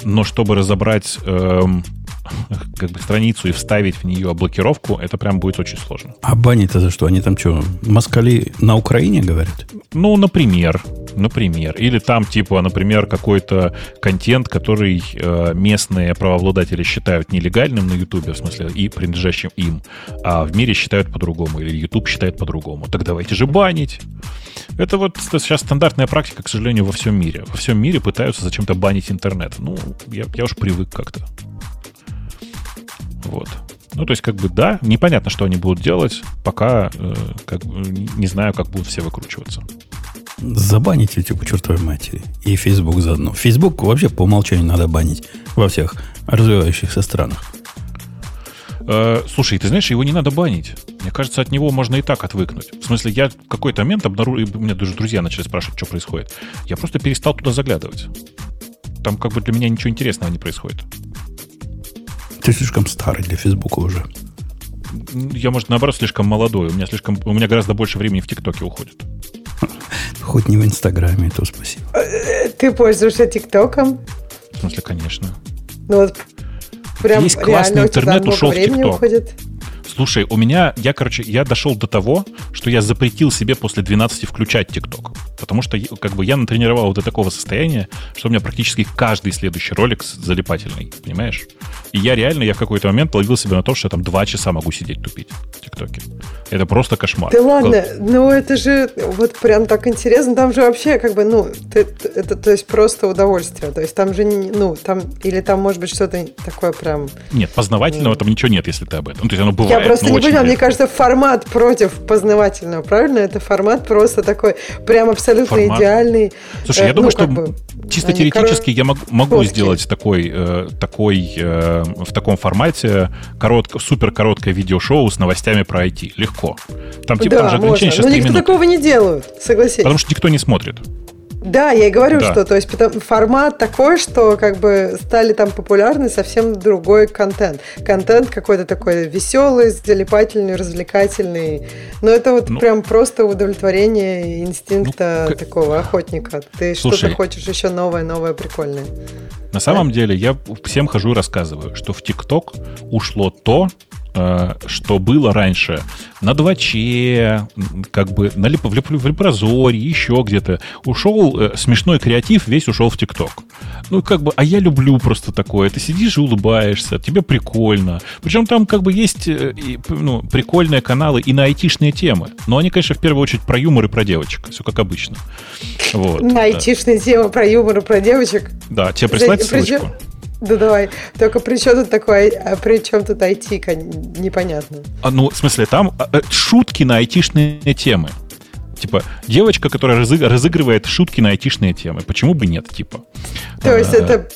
Но чтобы разобрать эм, как бы страницу и вставить в нее блокировку, это прям будет очень сложно. А бани-то за что? Они там что, москали на Украине говорят? Ну, например. Например. Или там, типа, например, какой-то контент, который э, местные правообладатели считают нелегальным на Ютубе, в смысле, и принадлежащим им, а в мире считают по-другому, или Ютуб считает по-другому. Так давайте же банить. Это вот сейчас стандартная практика, к сожалению, во всем мире. Во всем мире пытаются зачем-то банить интернет. Ну, я, я уж привык как-то. Вот. Ну, то есть, как бы, да, непонятно, что они будут делать, пока э, как не знаю, как будут все выкручиваться. Забанить YouTube чертовой матери. И Facebook заодно. Facebook вообще по умолчанию надо банить во всех развивающихся странах. Э, слушай, ты знаешь, его не надо банить. Мне кажется, от него можно и так отвыкнуть. В смысле, я в какой-то момент обнаружил, у меня даже друзья начали спрашивать, что происходит. Я просто перестал туда заглядывать. Там как бы для меня ничего интересного не происходит. Ты слишком старый для Фейсбука уже. Я, может, наоборот, слишком молодой. У меня слишком, у меня гораздо больше времени в ТикТоке уходит. Хоть не в Инстаграме, то спасибо. Ты пользуешься ТикТоком? В смысле, конечно. Ну вот прям Есть классный интернет, ушел в ТикТок. Слушай, у меня, я, короче, я дошел до того, что я запретил себе после 12 включать ТикТок. Потому что, как бы, я натренировал до такого состояния, что у меня практически каждый следующий ролик залипательный, понимаешь? И я реально, я в какой-то момент ловил себя на том, что я там два часа могу сидеть тупить в ТикТоке. Это просто кошмар. Да ладно, ну это же вот прям так интересно. Там же вообще как бы, ну, ты, это то есть просто удовольствие. То есть там же, ну, там, или там может быть что-то такое прям... Нет, познавательного там ничего нет, если ты об этом. Ну, то есть оно бывает, Я просто не понимаю, мне кажется, формат против познавательного, правильно? Это формат просто такой прям абсолютно формат. идеальный. Слушай, я э, думаю, ну, что бы, чисто теоретически кор... я могу, могу сделать такой, э, такой э, в таком формате коротко, супер короткое видеошоу с новостями про IT. Легко. Там типа да, там же ограничение сейчас Но никто минуты. такого не делают, согласись. Потому что никто не смотрит. Да, я и говорю, да. что то есть формат такой, что как бы стали там популярны совсем другой контент. Контент какой-то такой веселый, залипательный, развлекательный. Но это вот ну, прям просто удовлетворение инстинкта ну, такого охотника. Ты что-то хочешь еще новое, новое, прикольное. На самом деле я всем хожу и рассказываю, что в ТикТок ушло то, что было раньше на 2 как бы на Лип, в, Лип, в Липрозоре, еще где-то. Ушел э, смешной креатив, весь ушел в ТикТок. Ну, как бы, а я люблю просто такое. Ты сидишь и улыбаешься, тебе прикольно. Причем там как бы есть э, ну, прикольные каналы и на айтишные темы. Но они, конечно, в первую очередь про юмор и про девочек. Все как обычно. Вот, на да. айтишные темы про юмор и про девочек? Да, тебе прислать ссылочку? Да давай. Только при чем тут такое, а при чем тут IT, непонятно. А, ну, в смысле, там а, э, шутки на айтишные темы. Типа, девочка, которая разыгрывает шутки на айтишные темы. Почему бы нет, типа? То есть а,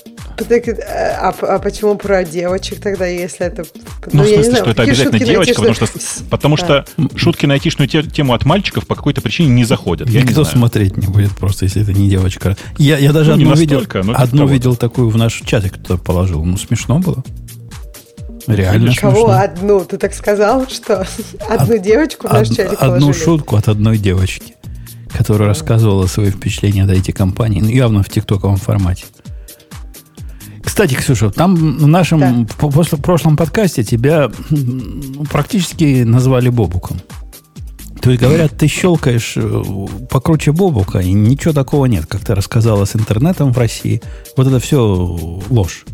это а, а почему про девочек тогда, если это... Ну, ну в смысле, знаю, что это обязательно девочка, потому что, потому что шутки на айтишную тему от мальчиков по какой-то пррине не заходят. Я Никто не смотреть не будет просто, если это не девочка. Я, я даже ну, одну, видел, одну видел такую в наш чатик, кто положил. Ну, смешно было. Реально Кого смешно. одну? Ты так сказал, что одну Од, девочку в наш чатик Одну положили? шутку от одной девочки, которая рассказывала свои впечатления от этой компании, ну, явно в тиктоковом формате. Кстати, Ксюша, там в нашем да. после прошлом подкасте тебя практически назвали Бобуком. То есть, говорят, ты щелкаешь э, покруче Бобука, и ничего такого нет, как ты рассказала с интернетом в России. Вот это все ложь.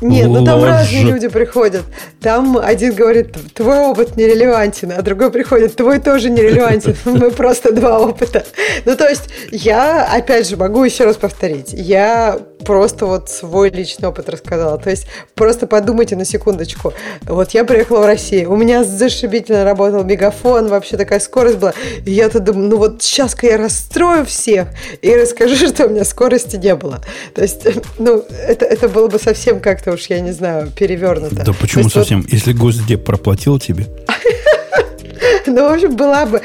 Нет, ну там разные люди приходят. Там один говорит, твой опыт нерелевантен, а другой приходит, твой тоже нерелевантен. Мы просто два опыта. Ну, то есть, я, опять же, могу еще раз повторить. Я просто вот свой личный опыт рассказала. То есть, просто подумайте на секундочку. Вот я приехала в Россию, у меня зашибительно работал мегафон, вообще такая скорость была. И я то думаю, ну вот сейчас-ка я расстрою всех и расскажу, что у меня скорости не было. То есть, ну, это, это было бы совсем как-то уж, я не знаю, перевернуто. Да почему совсем? Вот... Если Госдеп проплатил тебе... Ну, в общем, была бы...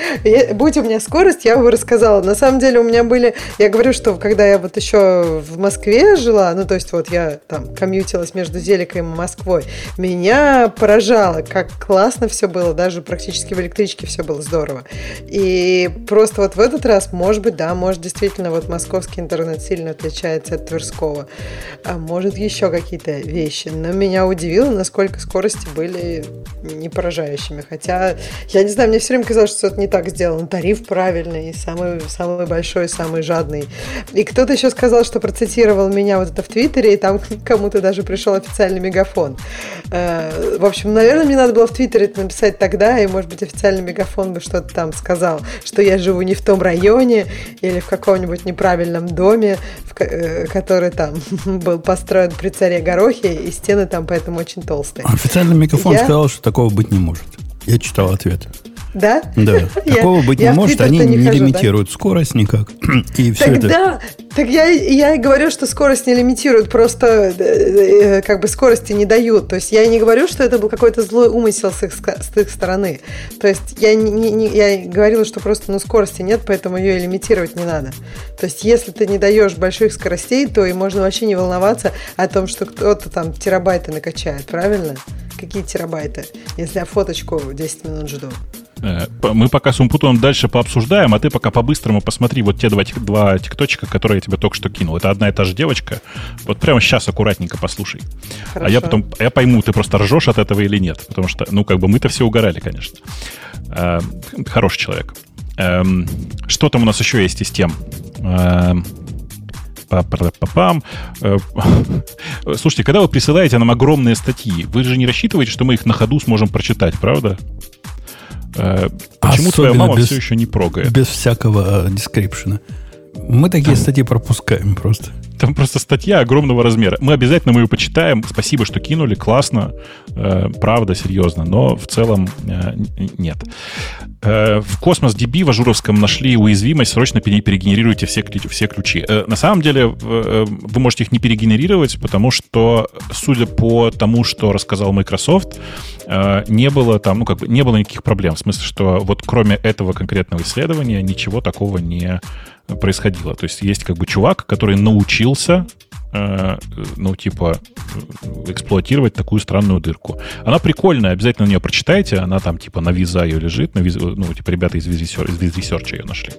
Будь у меня скорость, я бы рассказала. На самом деле у меня были... Я говорю, что когда я вот еще в Москве жила, ну, то есть вот я там комьютилась между Зеликой и Москвой, меня поражало, как классно все было, даже практически в электричке все было здорово. И просто вот в этот раз, может быть, да, может действительно вот московский интернет сильно отличается от Тверского. А может еще какие-то вещи. Но меня удивило, насколько скорости были не поражающими. Хотя, я не знаю, мне все время казалось, что это не так сделано. Тариф правильный, самый, самый большой, самый жадный. И кто-то еще сказал, что процитировал меня вот это в Твиттере, и там кому-то даже пришел официальный мегафон. Э, в общем, наверное, мне надо было в Твиттере это написать тогда, и, может быть, официальный мегафон бы что-то там сказал, что я живу не в том районе или в каком-нибудь неправильном доме, э, который там был построен при царе Горохе, и стены там поэтому очень толстые. Официальный мегафон я... сказал, что такого быть не может. Я читал ответ. Да? Да. Такого быть не может. Они не, лимитируют скорость никак. И все Тогда, так я, я и говорю, что скорость не лимитируют, просто э, э, как бы скорости не дают. То есть я не говорю, что это был какой-то злой умысел с их, с их стороны. То есть я, не, не, я говорила, что просто ну, скорости нет, поэтому ее и лимитировать не надо. То есть если ты не даешь больших скоростей, то и можно вообще не волноваться о том, что кто-то там терабайты накачает, правильно? Какие терабайты, если я фоточку 10 минут жду? Э, мы пока с Умпутоном дальше пообсуждаем, а ты пока по-быстрому посмотри вот те два, два тикточка, которые я тебе только что кинул. Это одна и та же девочка. Вот прямо сейчас аккуратненько послушай. Хорошо. А я потом я пойму, ты просто ржешь от этого или нет. Потому что, ну, как бы мы-то все угорали, конечно. Э, хороший человек. Э, что там у нас еще есть из тем? Э, Пам. Э, слушайте, когда вы присылаете нам огромные статьи, вы же не рассчитываете, что мы их на ходу сможем прочитать, правда? Э, почему Особенно твоя мама без, все еще не прогает? Без всякого дескрипшена. Мы такие статьи пропускаем просто. Там просто статья огромного размера. Мы обязательно мы ее почитаем. Спасибо, что кинули. Классно. Э, правда, серьезно. Но в целом э, нет. Э, в Cosmos DB в Azure-овском нашли уязвимость. Срочно перегенерируйте все, все ключи. Э, на самом деле э, вы можете их не перегенерировать, потому что, судя по тому, что рассказал Microsoft, э, не было там, ну как бы, не было никаких проблем. В смысле, что вот кроме этого конкретного исследования ничего такого не происходило. То есть есть как бы чувак, который научился э, ну, типа, эксплуатировать такую странную дырку. Она прикольная, обязательно нее прочитайте. Она там, типа, на Wiz-а ее лежит. На Wiz... Ну, типа, ребята из Wiz Research-а ее нашли.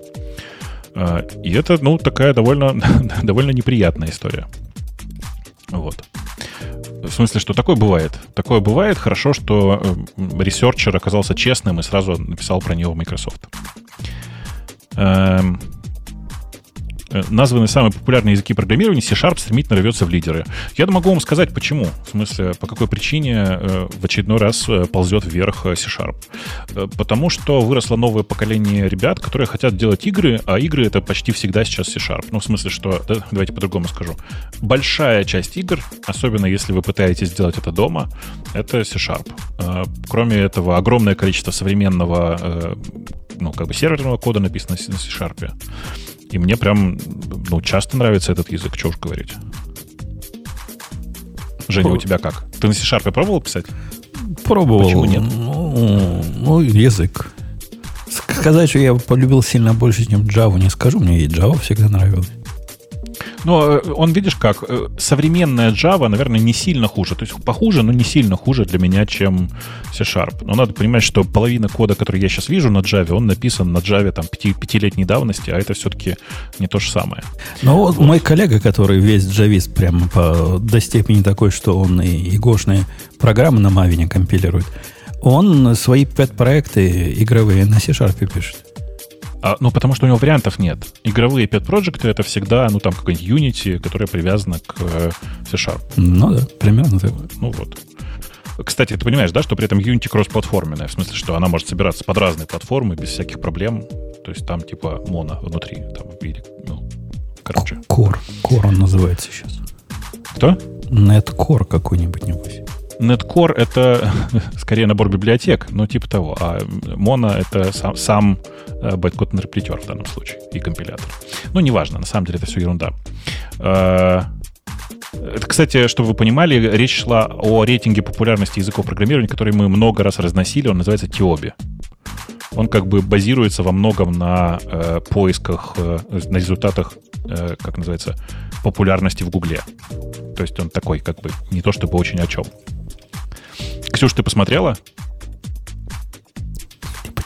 Э, и это, ну, такая довольно, довольно неприятная история. Вот. В смысле, что такое бывает? Такое бывает. Хорошо, что ресерчер оказался честным и сразу написал про него в Microsoft. Э, названы самые популярные языки программирования, C-Sharp стремительно рвется в лидеры. Я могу вам сказать, почему. В смысле, по какой причине э, в очередной раз э, ползет вверх C-Sharp. Потому что выросло новое поколение ребят, которые хотят делать игры, а игры это почти всегда сейчас C-Sharp. Ну, в смысле, что... Да, давайте по-другому скажу. Большая часть игр, особенно если вы пытаетесь сделать это дома, это C-Sharp. Кроме этого, огромное количество современного ну, как бы серверного кода написано на C-Sharp. И мне прям, ну, часто нравится этот язык, что уж говорить. Женя, у тебя как? Ты на C-Sharp пробовал писать? Пробовал. Почему нет? Ну, ну, язык. Сказать, что я полюбил сильно больше, чем Java, не скажу. Мне и Java всегда нравилась. Но э, он, видишь как, э, современная Java, наверное, не сильно хуже. То есть похуже, но не сильно хуже для меня, чем C-Sharp. Но надо понимать, что половина кода, который я сейчас вижу на Java, он написан на Java там пяти, пятилетней давности, а это все-таки не то же самое. Ну вот мой коллега, который весь джавист прямо по, до степени такой, что он и игошные программы на Maven компилирует, он свои пэт-проекты игровые на C-Sharp пишет. А, ну, потому что у него вариантов нет. Игровые pet проекты это всегда, ну, там, какой-нибудь Unity, которая привязана к э, C-Sharp. Ну да, примерно так. Ну вот. Кстати, ты понимаешь, да, что при этом Unity кроссплатформенная, в смысле, что она может собираться под разные платформы без всяких проблем. То есть там типа моно внутри, там, или, ну, короче. Core. Core он называется сейчас. Кто? Netcore какой-нибудь, небось. Netcore — это скорее набор библиотек, ну, типа того. А Mono — это сам, сам байткод интерпретер в данном случае и компилятор. Ну, неважно, на самом деле это все ерунда. Это, кстати, чтобы вы понимали, речь шла о рейтинге популярности языков программирования, который мы много раз разносили. Он называется Тиоби. Он как бы базируется во многом на э, поисках, э, на результатах, э, как называется, популярности в Гугле. То есть он такой, как бы, не то чтобы очень о чем. Ксюш, ты посмотрела?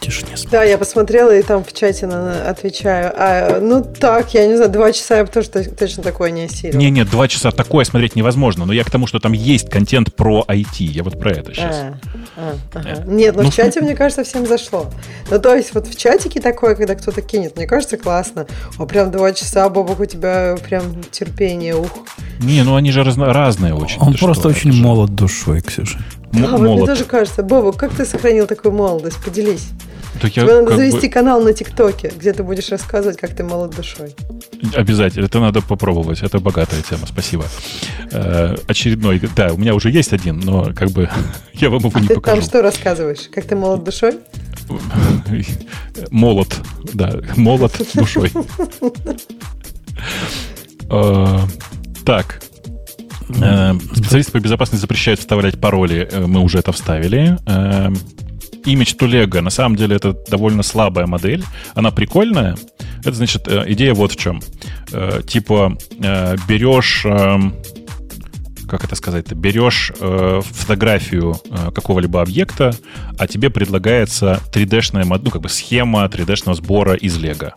Тишине. Да, я посмотрела и там в чате на, отвечаю. А, ну так, я не знаю, два часа я бы тоже точно такое не осилила. Не, нет, два часа такое смотреть невозможно. Но я к тому, что там есть контент про IT. Я вот про это сейчас. А, а, ага. Нет, но ну, в чате, мне кажется, всем зашло. Ну, то есть, вот в чатике такое, когда кто-то кинет, мне кажется, классно. О, прям два часа, Бобок, у тебя прям терпение, ух. Не, ну они же разно- разные очень. Он просто что, очень молод душой, Ксюша. М- да, молод. вот мне тоже кажется. Бобок, как ты сохранил такую молодость? Поделись. Тебе я, надо завести бы... канал на ТикТоке, где ты будешь рассказывать, как ты молод душой. Обязательно, это надо попробовать. Это богатая тема, спасибо. Э, очередной, да, у меня уже есть один, но как бы я вам его а не ты покажу. там что рассказываешь? Как ты молод душой? Молод, да, молод душой. Э, так, э, Специалисты по безопасности запрещают вставлять пароли. Э, мы уже это вставили имидж to Lego. На самом деле это довольно слабая модель. Она прикольная. Это значит, э, идея вот в чем. Э, типа э, берешь как это сказать, ты берешь э, фотографию э, какого-либо объекта, а тебе предлагается 3D-шная, ну, как бы схема 3D-шного сбора из Лего.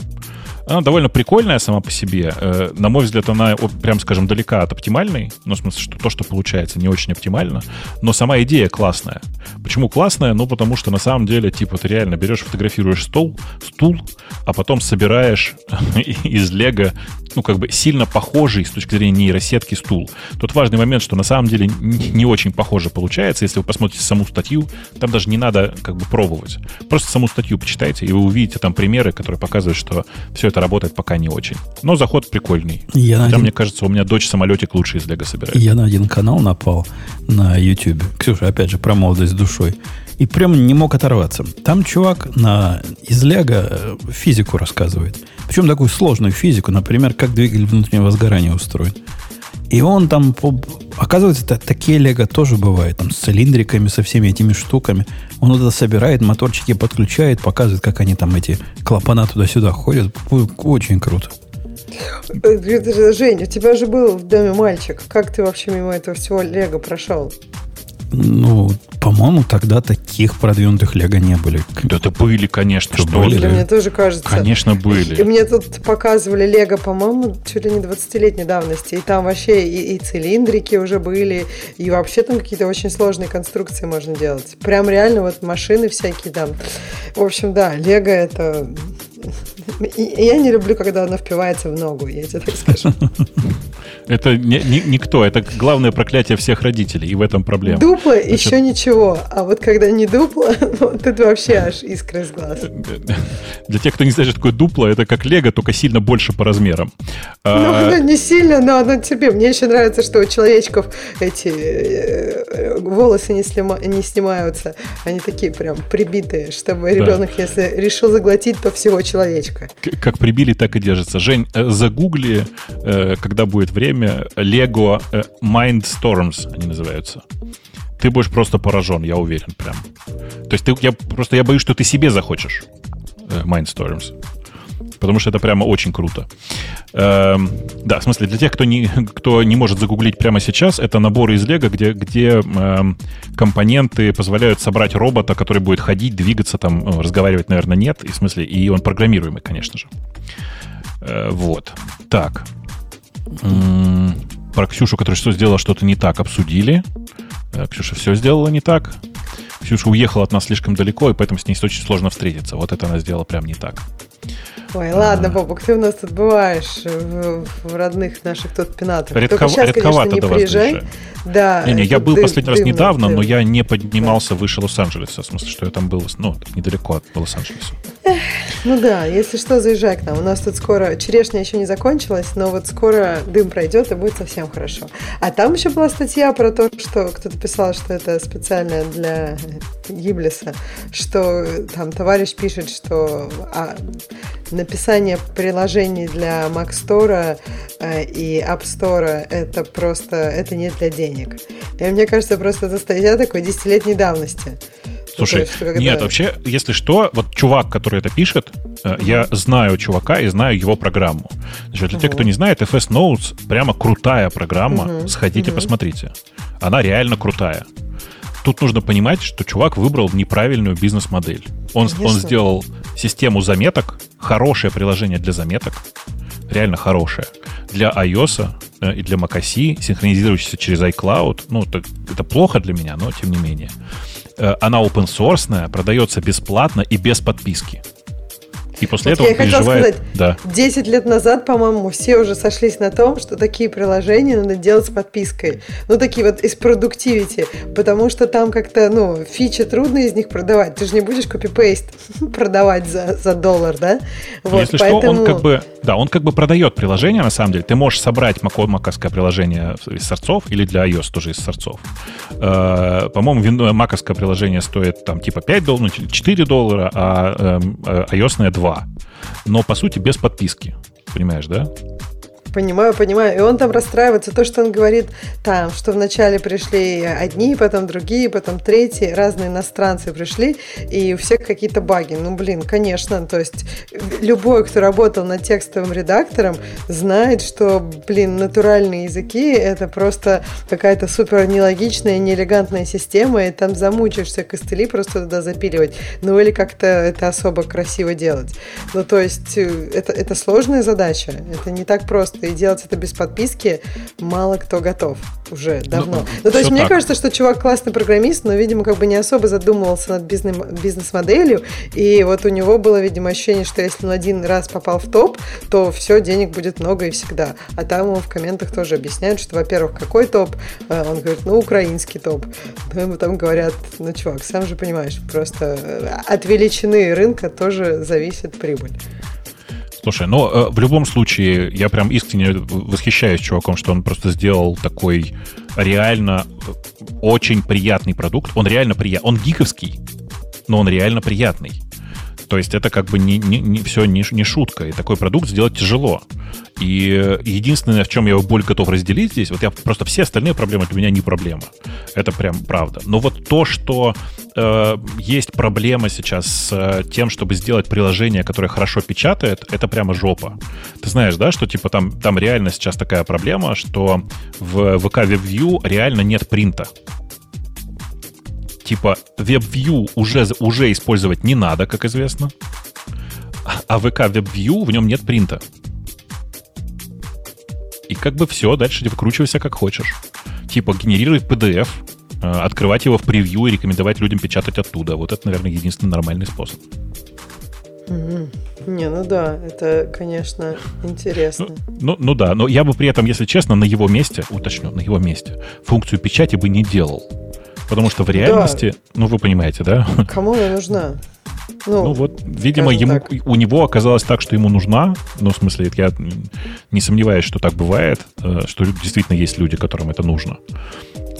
Она довольно прикольная сама по себе. Э, на мой взгляд, она, прям скажем, далека от оптимальной. Ну, в смысле, что то, что получается, не очень оптимально. Но сама идея классная. Почему классная? Ну, потому что на самом деле, типа, ты реально берешь, фотографируешь стол, стул, а потом собираешь из лего, ну, как бы сильно похожий с точки зрения нейросетки стул. Тут важный момент, что на самом деле не очень похоже получается. Если вы посмотрите саму статью, там даже не надо как бы пробовать. Просто саму статью почитайте, и вы увидите там примеры, которые показывают, что все это это работает пока не очень. Но заход прикольный. Я Хотя, один... мне кажется, у меня дочь самолетик лучше из Лего собирает. Я на один канал напал на YouTube. Ксюша, опять же, про молодость душой. И прям не мог оторваться. Там чувак на, из Лего э, физику рассказывает. Причем такую сложную физику, например, как двигатель внутреннего сгорания устроен. И он там, оказывается, такие лего тоже бывают, там с цилиндриками, со всеми этими штуками. Он это собирает, моторчики подключает, показывает, как они там эти клапана туда-сюда ходят. Очень круто. Женя, у тебя же был в доме мальчик. Как ты вообще мимо этого всего лего прошел? Ну, по-моему, тогда таких продвинутых Лего не были. Да это были, конечно, что были. Были. Мне тоже кажется. Конечно, были. И мне тут показывали Лего, по-моему, чуть ли не 20-летней давности. И там вообще и, и цилиндрики уже были, и вообще там какие-то очень сложные конструкции можно делать. Прям реально вот машины всякие там. В общем, да, Лего это Я не люблю, когда она впивается в ногу, я тебе так скажу. Это не, никто, это главное проклятие всех родителей, и в этом проблема. Дупло еще ничего, а вот когда не дупло, тут вообще аж искры из глаз. Для тех, кто не знает, что такое дупло, это как лего, только сильно больше по размерам. Ну, а... не сильно, но оно тебе. Мне еще нравится, что у человечков эти э, волосы не, снимаются, они такие прям прибитые, чтобы ребенок, если решил заглотить, то всего человечка. Как прибили, так и держится. Жень, э, загугли, э, когда будет время, Lego Mindstorms они называются ты будешь просто поражен, я уверен, прям. То есть ты, я просто я боюсь, что ты себе захочешь Mindstorms. Потому что это прямо очень круто. Эм, да, в смысле, для тех, кто не, кто не может загуглить прямо сейчас, это наборы из Лего, где, где эм, компоненты позволяют собрать робота, который будет ходить, двигаться, там, ну, разговаривать, наверное, нет. И, в смысле, и он программируемый, конечно же. Э, вот. Так. М-м, про Ксюшу, которая что сделала что-то не так, обсудили. Э, Ксюша все сделала не так. Ксюша уехала от нас слишком далеко, и поэтому с ней очень сложно встретиться. Вот это она сделала прям не так. Ой, ладно, Бобок, ты у нас тут бываешь в, в родных наших тут пенатах. Редков, сейчас, редковато конечно, не приезжай. Да. Не, не, я был дым, последний раз недавно, дым. но я не поднимался да. выше Лос-Анджелеса. В смысле, что я там был, ну, недалеко от Лос-Анджелеса. Ну да, если что, заезжай к нам. У нас тут скоро черешня еще не закончилась, но вот скоро дым пройдет и будет совсем хорошо. А там еще была статья про то, что кто-то писал, что это специально для Гиблиса, что там товарищ пишет, что а, написание приложений для Mac Store э, и App Store это просто это не для денег. И мне кажется, просто это статья такой десятилетней давности. Слушай, есть, когда... нет, вообще, если что, вот чувак, который это пишет, uh я знаю чувака и знаю его программу. Значит, для uh тех, кто не знает, FS Notes прямо крутая программа. uh Сходите, посмотрите. Она реально крутая. Тут нужно понимать, что чувак выбрал неправильную бизнес-модель. Он, он сделал систему заметок, хорошее приложение для заметок, реально хорошее, для iOS э, и для macOS, синхронизирующееся через iCloud. Ну, это, это плохо для меня, но тем не менее. Э, она open source, продается бесплатно и без подписки. И после вот этого я переживает... хотела сказать, да. 10 лет назад, по-моему, все уже сошлись на том, что такие приложения надо делать с подпиской. Ну, такие вот из продуктивити. Потому что там как-то, ну, фичи трудно из них продавать. Ты же не будешь копипейст продавать за, за доллар, да? Вот, Если поэтому... что, он как бы... Да, он как бы продает приложение, на самом деле. Ты можешь собрать маковское приложение из сорцов или для iOS тоже из сорцов. Э, по-моему, маковское приложение стоит там типа 5 долларов, 4 доллара, а эм, э, iOS 2 2. Но, по сути, без подписки. Понимаешь, да? Понимаю, понимаю. И он там расстраивается. То, что он говорит там, что вначале пришли одни, потом другие, потом третьи, разные иностранцы пришли, и у всех какие-то баги. Ну, блин, конечно. То есть любой, кто работал над текстовым редактором, знает, что, блин, натуральные языки — это просто какая-то супер нелогичная, неэлегантная система, и там замучаешься костыли просто туда запиливать. Ну, или как-то это особо красиво делать. Ну, то есть э, это, это сложная задача. Это не так просто и делать это без подписки мало кто готов уже ну, давно. Ну, ну то есть мне так. кажется, что чувак классный программист, но, видимо, как бы не особо задумывался над бизнес-моделью, и вот у него было, видимо, ощущение, что если он один раз попал в топ, то все, денег будет много и всегда. А там ему в комментах тоже объясняют, что, во-первых, какой топ? А он говорит, ну, украинский топ. Ну, ему там говорят, ну, чувак, сам же понимаешь, просто от величины рынка тоже зависит прибыль. Слушай, ну, э, в любом случае, я прям искренне восхищаюсь чуваком, что он просто сделал такой реально э, очень приятный продукт. Он реально приятный. Он гиковский, но он реально приятный. То есть это как бы не, не, не все не, не шутка. И такой продукт сделать тяжело. И единственное, в чем я боль готов разделить здесь, вот я просто все остальные проблемы для меня не проблема. Это прям правда. Но вот то, что э, есть проблема сейчас с э, тем, чтобы сделать приложение, которое хорошо печатает, это прямо жопа. Ты знаешь, да, что типа там, там реально сейчас такая проблема, что в VK WebView реально нет принта типа WebView уже, уже использовать не надо, как известно, а VK WebView в нем нет принта. И как бы все, дальше выкручивайся как хочешь. Типа генерировать PDF, э, открывать его в превью и рекомендовать людям печатать оттуда. Вот это, наверное, единственный нормальный способ. Не, ну да, это, конечно, интересно. Ну, ну да, но я бы при этом, если честно, на его месте, уточню, на его месте, функцию печати бы не делал. Потому что в реальности, ну вы понимаете, да? Кому она нужна? Ну, Ну вот, видимо, ему, так. у него оказалось так, что ему нужна. Ну, в смысле, я не сомневаюсь, что так бывает, э, что действительно есть люди, которым это нужно.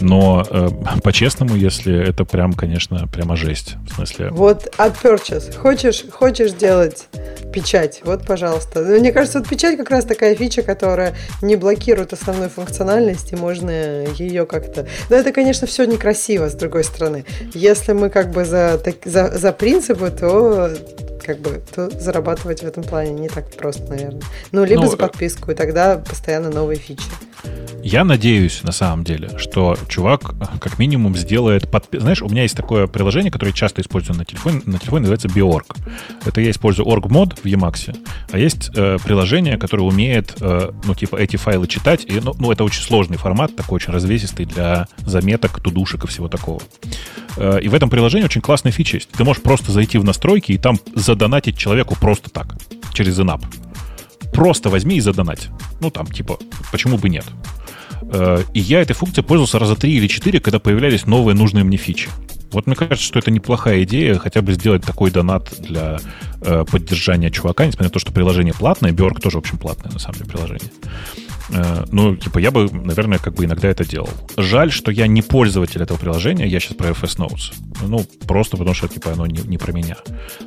Но э, по-честному, если это прям, конечно, прямо жесть. В смысле, Вот от Purchase. Хочешь, хочешь делать печать? Вот, пожалуйста. Ну, Мне кажется, вот печать как раз такая фича, которая не блокирует основную функциональность, и можно ее как-то... Но это, конечно, все некрасиво, с другой стороны. Если мы как бы за, так- за, за принципы, то как бы то зарабатывать в этом плане не так просто, наверное. Ну, либо Ну, за э, подписку, и тогда постоянно новые фичи. Я надеюсь, на самом деле, что чувак э, как минимум сделает... подпи- Знаешь, у меня есть такое приложение, которое часто использую на телефоне, на телефоне называется Biorg. Это я использую org-мод в Emacs, а есть э, приложение, которое умеет, э, ну, типа, эти файлы читать, и, ну, ну, это очень сложный формат, такой очень развесистый для заметок, тудушек и всего такого. Э, и в этом приложении очень классная фича есть. Ты можешь просто зайти в настройки и там задонатить человеку просто так, через инап. Просто возьми и задонать. Ну, там, типа, почему бы нет? Э, И я этой функцией пользовался раза три или четыре, когда появлялись новые нужные мне фичи. Вот мне кажется, что это неплохая идея, хотя бы сделать такой донат для э, поддержания чувака, несмотря на то, что приложение платное, Бёрк тоже, в общем, платное, на самом деле, приложение. Э, ну, типа, я бы, наверное, как бы иногда это делал. Жаль, что я не пользователь этого приложения, я сейчас про FS Notes. Ну, просто потому что, типа, оно не, не про меня.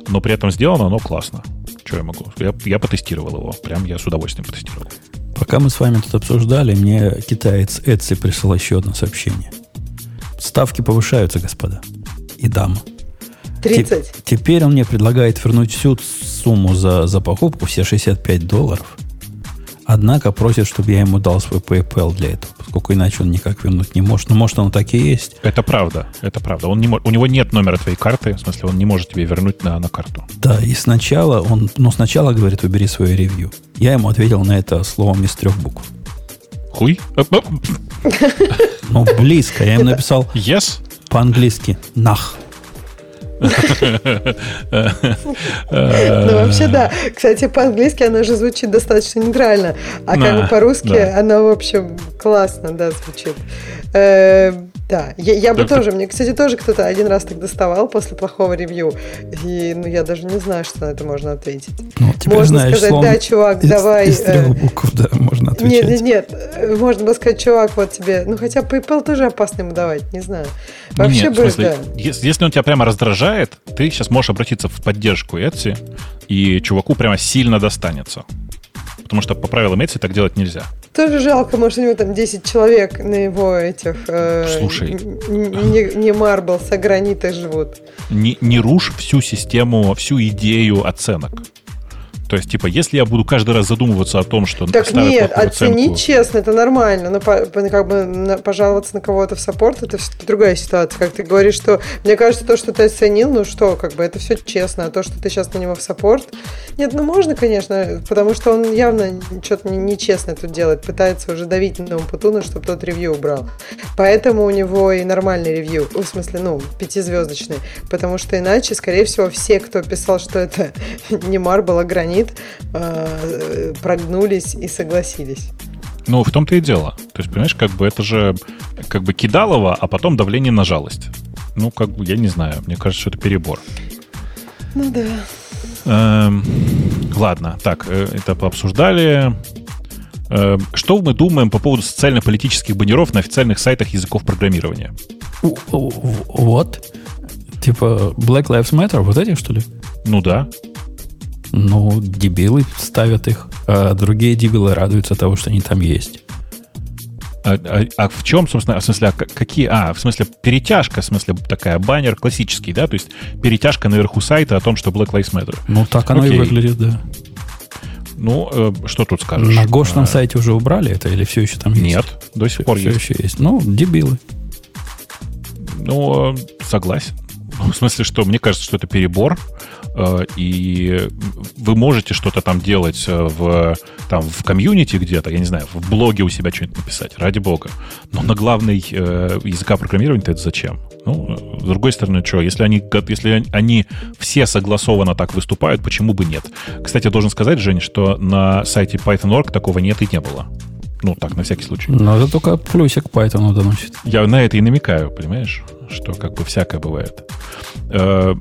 Но при этом сделано оно классно. Что я могу? Я, я потестировал его. Прям я с удовольствием потестировал. Пока мы с вами тут обсуждали, мне китаец Эдси прислал еще одно сообщение. Ставки повышаются, господа. И дамы. 30. Теп- теперь он мне предлагает вернуть всю сумму за, за покупку, все 65 долларов. Однако просит, чтобы я ему дал свой PayPal для этого, поскольку иначе он никак вернуть не может. Ну, может, оно так и есть. Это правда, это правда. Он не у него нет номера твоей карты, в смысле, он не может тебе вернуть на, на карту. Да, и сначала он, ну, сначала говорит, выбери свое ревью. Я ему ответил на это словом из трех букв. Хуй? Ну, близко. Я ему написал Yes? по-английски «нах». Ну, вообще, да. Кстати, по-английски она же звучит достаточно нейтрально. А как бы по-русски она, в общем, классно, да, звучит. Э, Да, я, я бы Да, тоже, мне, кстати, тоже кто-то один раз так доставал после плохого ревью. И, ну, я даже не знаю, что на это можно ответить. Ну, теперь Можно знаешь, сказать, да, чувак, из- давай, Из, э, трех букв, да, можно отвечать. Нет, нет, нет. э, Можно было сказать, чувак, вот тебе. Ну, хотя PayPal тоже опасно ему давать, не знаю. Вообще нет, в бы, смысле, да. ес- если он тебя прямо раздражает, ты сейчас можешь обратиться в поддержку Etsy, и чуваку прямо сильно достанется. Потому что по правилам Etsy так делать нельзя. Тоже жалко, может, у него там 10 человек на его этих... э, Слушай. Не, не марблс, а граниты живут. Не, не рушь всю систему, всю идею оценок. То есть, типа, если я буду каждый раз задумываться о том, что Так нет, оценить оценку- честно, это нормально. Но как бы на- пожаловаться на кого-то в саппорт, это другая ситуация. Как ты говоришь, что мне кажется, то, что ты оценил, ну что, как бы это все честно. А то, что ты сейчас на него в саппорт... Нет, ну можно, конечно, потому что он явно что-то нечестно тут делает. Пытается уже давить на Умпутуна, чтобы тот ревью убрал. Поэтому у него и нормальный ревью. В смысле, ну, пятизвездочный. Потому что иначе, скорее всего, все, кто писал, что это не марбл, а гранит, э, прогнулись и согласились. Ну, в том-то и дело. То есть, понимаешь, как бы это же как бы кидалово, а потом давление на жалость. Ну, как бы, я не знаю, мне кажется, что это перебор. Ну да. Эм, ладно, так, э, это пообсуждали. Эм, Что мы думаем по поводу социально-политических баннеров на официальных сайтах языков программирования? Вот. Типа Black Lives Matter, вот этих, что ли? Ну да. Ну, дебилы ставят их, а другие дебилы радуются того, что они там есть. А, а- а в чем, собственно, в смысле, а какие... А, в смысле, перетяжка, в смысле, такая, баннер классический, да? То есть перетяжка наверху сайта о том, что Black Lives Matter. Ну, так оно Окей. и выглядит, да. Ну, э, что тут скажешь? На гошном А, сайте уже убрали это или все еще там есть? Нет, до сих пор все есть. еще есть. Ну, дебилы. Ну, э, согласен. В смысле, что мне кажется, что это перебор. э, и вы можете что-то там делать э, в, там, в комьюнити где-то, я не знаю, в блоге у себя что-нибудь написать, ради бога. Но на главный э, языка программирования это зачем? Ну, с другой стороны, что, если они, если они все согласованно так выступают, почему бы нет? Кстати, должен сказать, Жень, что на сайте Python.org такого нет и не было. Ну, так, на всякий случай. Но это только плюсик Python доносит. Я на это и намекаю, понимаешь? Что как бы всякое бывает. Э,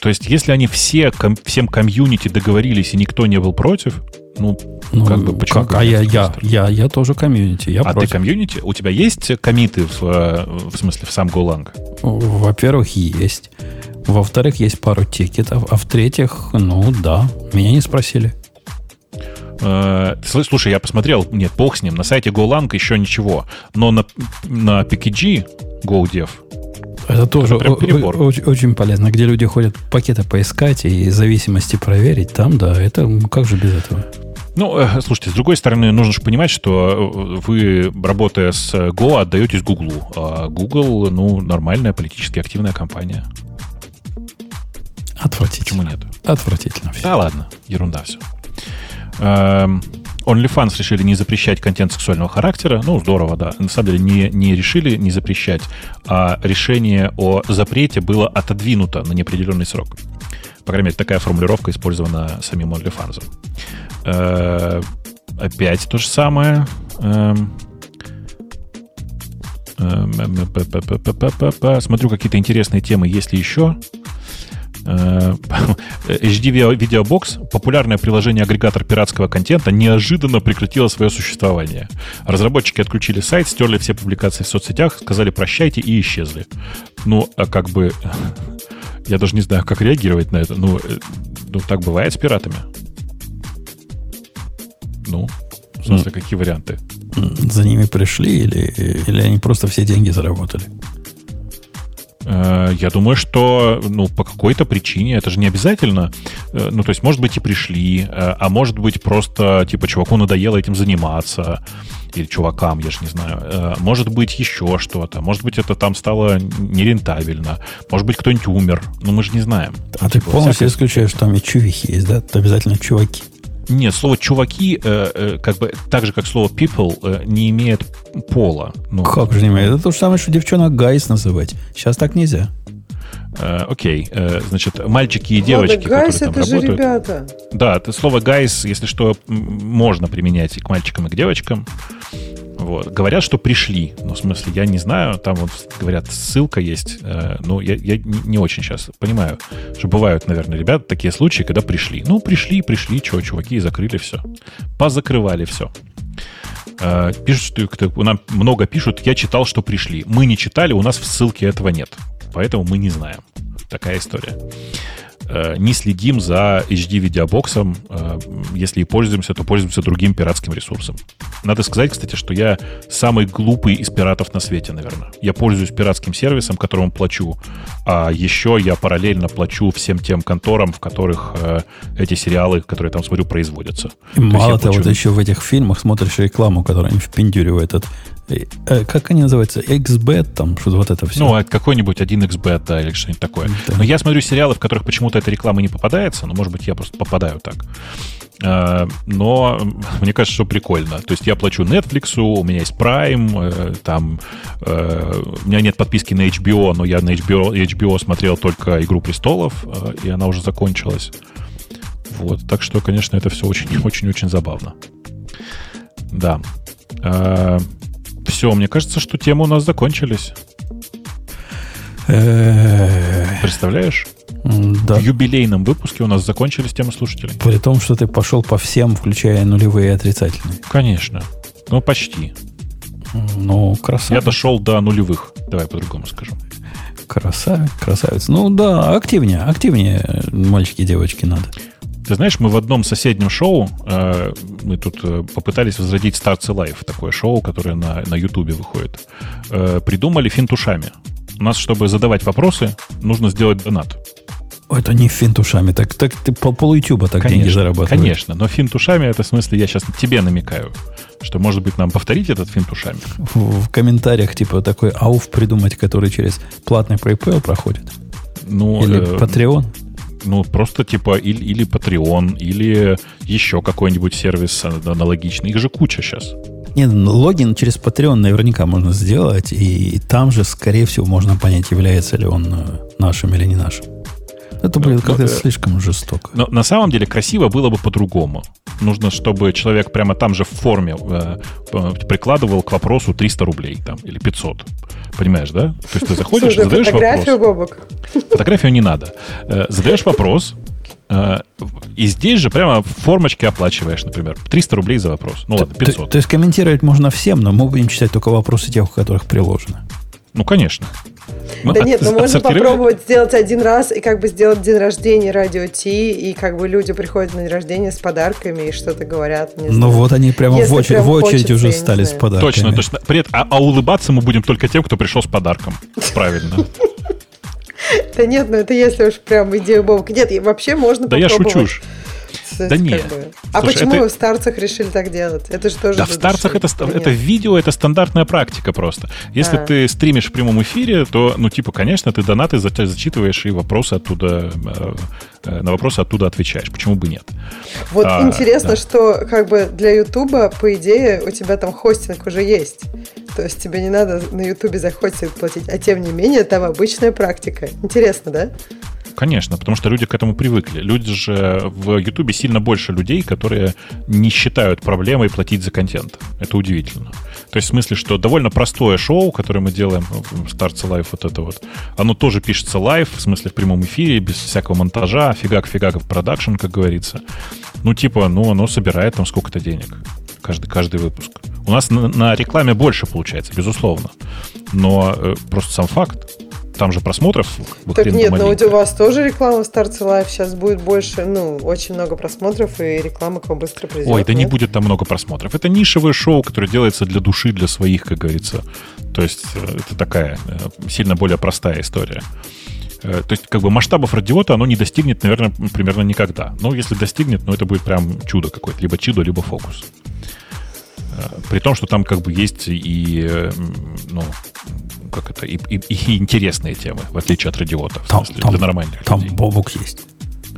то есть, если они все, ком, всем комьюнити договорились, и никто не был против, ну, ну как бы почему? Как? А я, я, я, я тоже комьюнити. Я а против. ты комьюнити? У тебя есть комиты в, э, в смысле в сам Golang? Во-первых, есть. Во-вторых, есть пару тикетов. А в-третьих, ну да, меня не спросили. Э, слушай, я посмотрел, нет, бог с ним, на сайте GoLang еще ничего, но на, на PKG GoDev это тоже это очень, очень полезно, где люди ходят пакеты поискать и зависимости проверить. Там, да, это как же без этого? Ну, э, слушайте, с другой стороны, нужно же понимать, что э, вы, работая с Go, отдаетесь Google. А Google, ну, нормальная политически активная компания. Отвратительно. Почему нет? Отвратительно. Все. Да ладно, ерунда все. Эм, OnlyFans решили не запрещать контент сексуального характера. Ну, здорово, да. На самом деле не, не решили не запрещать, а решение о запрете было отодвинуто на неопределенный срок. По крайней мере, такая формулировка использована самим OnlyFans. Э, опять то же самое. Эм, эм, смотрю какие-то интересные темы, есть ли еще. HD Videobox, популярное приложение агрегатор пиратского контента, неожиданно прекратило свое существование. Разработчики отключили сайт, стерли все публикации в соцсетях, сказали прощайте и исчезли. Ну, а как бы... Я даже не знаю, как реагировать на это. Ну, э, ну так бывает с пиратами. Ну, в смысле, какие варианты? За ними пришли или, или они просто все деньги заработали? Э, я думаю, что ну, по какой-то причине, это же не обязательно. Э, ну, то есть, может быть, и пришли, э, а может быть, просто, типа, чуваку надоело этим заниматься, или чувакам, я же не знаю. Может быть, еще что-то. Может быть, это там стало нерентабельно. Может быть, кто-нибудь умер. Ну, мы же не знаем. А ты типа, полностью всякое... исключаешь, что там и чувихи есть, да? Это обязательно чуваки. Нет, слово чуваки, э, э, как бы так же, как слово people, э, не имеет пола. Ну, как же не имеет? Это то же самое, что девчонок guys называть. Сейчас так нельзя. Э, окей, э, значит, мальчики и девочки, Ладно, guys которые там это работают. Же ребята. Да, это слово guys, если что, можно применять и к мальчикам, и к девочкам. Вот. Говорят, что пришли. Ну, в смысле, я не знаю, там вот говорят, ссылка есть. Э, ну, я, я не очень сейчас понимаю, что бывают, наверное, ребята, такие случаи, когда пришли. Ну, пришли, пришли, что, чуваки, закрыли все. Позакрывали все. Э, пишут, что нам много пишут, я читал, что пришли. Мы не читали, у нас в ссылке этого нет. Поэтому мы не знаем. Такая история. Э, не следим за HD-видеобоксом. Э, если и пользуемся, то пользуемся другим пиратским ресурсом. Надо сказать, кстати, что я самый глупый из пиратов на свете, наверное. Я пользуюсь пиратским сервисом, которому плачу, а еще я параллельно плачу всем тем конторам, в которых э, эти сериалы, которые там смотрю, производятся. И мало того, плачу... ты еще в этих фильмах смотришь рекламу, которая они впендюривают от как они называются? XBet, там, что-то вот это все. Ну, а какой-нибудь один XBet, да, или что-нибудь такое. Да. Но я смотрю сериалы, в которых почему-то эта реклама не попадается, но, может быть, я просто попадаю так. Э, но мне кажется, что прикольно. То есть я плачу Netflix, у меня есть Prime, э, там у меня нет подписки на HBO, но я на HBO, HBO смотрел только «Игру престолов», и она уже закончилась. Вот, так что, конечно, это все очень-очень-очень забавно. Да. Все, мне кажется, что темы у нас закончились. Представляешь? Да. В юбилейном выпуске у нас закончились темы слушателей. При том, что ты пошел по всем, включая нулевые и отрицательные. Конечно. Ну, почти. Ну, красавец. Я дошел до нулевых. Давай по-другому скажу. Красавец, красавец. Ну да, активнее, активнее мальчики и девочки надо. Ты знаешь, мы в одном соседнем шоу, э, мы тут э, попытались возродить Starts Life, такое шоу, которое на, на YouTube выходит, э, придумали финтушами. У нас, чтобы задавать вопросы, нужно сделать донат. Это не финтушами, так, так ты по пол Ютуба так конечно, деньги зарабатываешь. Конечно, но финтушами это в смысле я сейчас тебе намекаю, что может быть нам повторить этот финтушами. В, в комментариях типа такой ауф придумать, который через платный PayPal проходит. Ну, Или э, Patreon. Ну, просто типа или, или Patreon, или еще какой-нибудь сервис аналогичный. Их же куча сейчас. Нет, ну, логин через Patreon наверняка можно сделать, и там же, скорее всего, можно понять, является ли он э, нашим или не нашим. Это будет ну, как-то э, слишком жестоко. Но на самом деле красиво было бы по-другому. Нужно, чтобы человек прямо там же в форме э, прикладывал к вопросу 300 рублей там, или 500. Понимаешь, да? То есть ты заходишь, Слушай, задаешь фотографию, вопрос. Бобок. Фотографию не надо. Э, задаешь вопрос, э, и здесь же прямо в формочке оплачиваешь, например, 300 рублей за вопрос. Ну ладно, 500. То, то есть комментировать можно всем, но мы будем читать только вопросы тех, у которых приложено. Ну, конечно. Мы да от, нет, ну можно попробовать сделать один раз и как бы сделать день рождения радио Ти, и как бы люди приходят на день рождения с подарками и что-то говорят. Не ну вот они прямо в, очередь, прям в очередь хочется, уже стали с подарками. Точно, точно. При этом, а, а улыбаться мы будем только тем, кто пришел с подарком. Правильно. Да нет, ну это если уж прям идея Бобка. Нет, вообще можно попробовать. Да я шучу. Да нет. Бы... А Слушай, почему это... в старцах решили так делать? Это же тоже Да, в старцах это, это видео, это стандартная практика просто. Если а. ты стримишь в прямом эфире, то, ну, типа, конечно, ты донаты зачитываешь и вопросы оттуда, э, э, на вопросы оттуда отвечаешь. Почему бы нет? Вот а, интересно, да. что как бы для Ютуба, по идее, у тебя там хостинг уже есть. То есть тебе не надо на Ютубе за хостинг платить. А тем не менее, там обычная практика. Интересно, да? Конечно, потому что люди к этому привыкли. Люди же в Ютубе сильно больше людей, которые не считают проблемой платить за контент. Это удивительно. То есть в смысле, что довольно простое шоу, которое мы делаем в Starts Live, вот это вот, оно тоже пишется live, в смысле в прямом эфире, без всякого монтажа, фигак-фигак в продакшн, как говорится. Ну, типа, ну, оно собирает там сколько-то денег. Каждый, каждый выпуск. У нас на, на рекламе больше получается, безусловно. Но э, просто сам факт там же просмотров. Так нет, но у вас тоже реклама в Starts Live сейчас будет больше, ну, очень много просмотров, и реклама к вам быстро придет. Ой, да нет? не будет там много просмотров. Это нишевое шоу, которое делается для души, для своих, как говорится. То есть э, это такая э, сильно более простая история. Э, то есть, как бы масштабов радиота оно не достигнет, наверное, примерно никогда. Но если достигнет, ну, это будет прям чудо какое-то. Либо чудо, либо фокус. При том, что там как бы есть и, ну, как это, и, и, и интересные темы, в отличие от радиота, там, смысле, там, для нормальных Там людей. Бобук есть.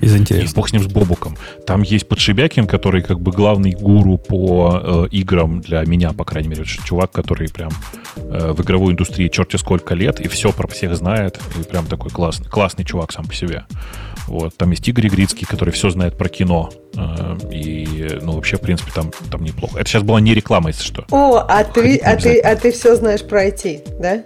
Из интересного. бог с ним, с Бобуком. Там есть Подшибякин, который как бы главный гуру по э, играм для меня, по крайней мере. Чувак, который прям э, в игровой индустрии черти сколько лет, и все про всех знает, и прям такой классный, классный чувак сам по себе. Вот. Там есть Игорь Игрицкий, который все знает про кино. Э, и, ну, вообще, в принципе, там, там неплохо. Это сейчас была не реклама, если что. О, а ты, а, ты, а ты все знаешь про IT, да?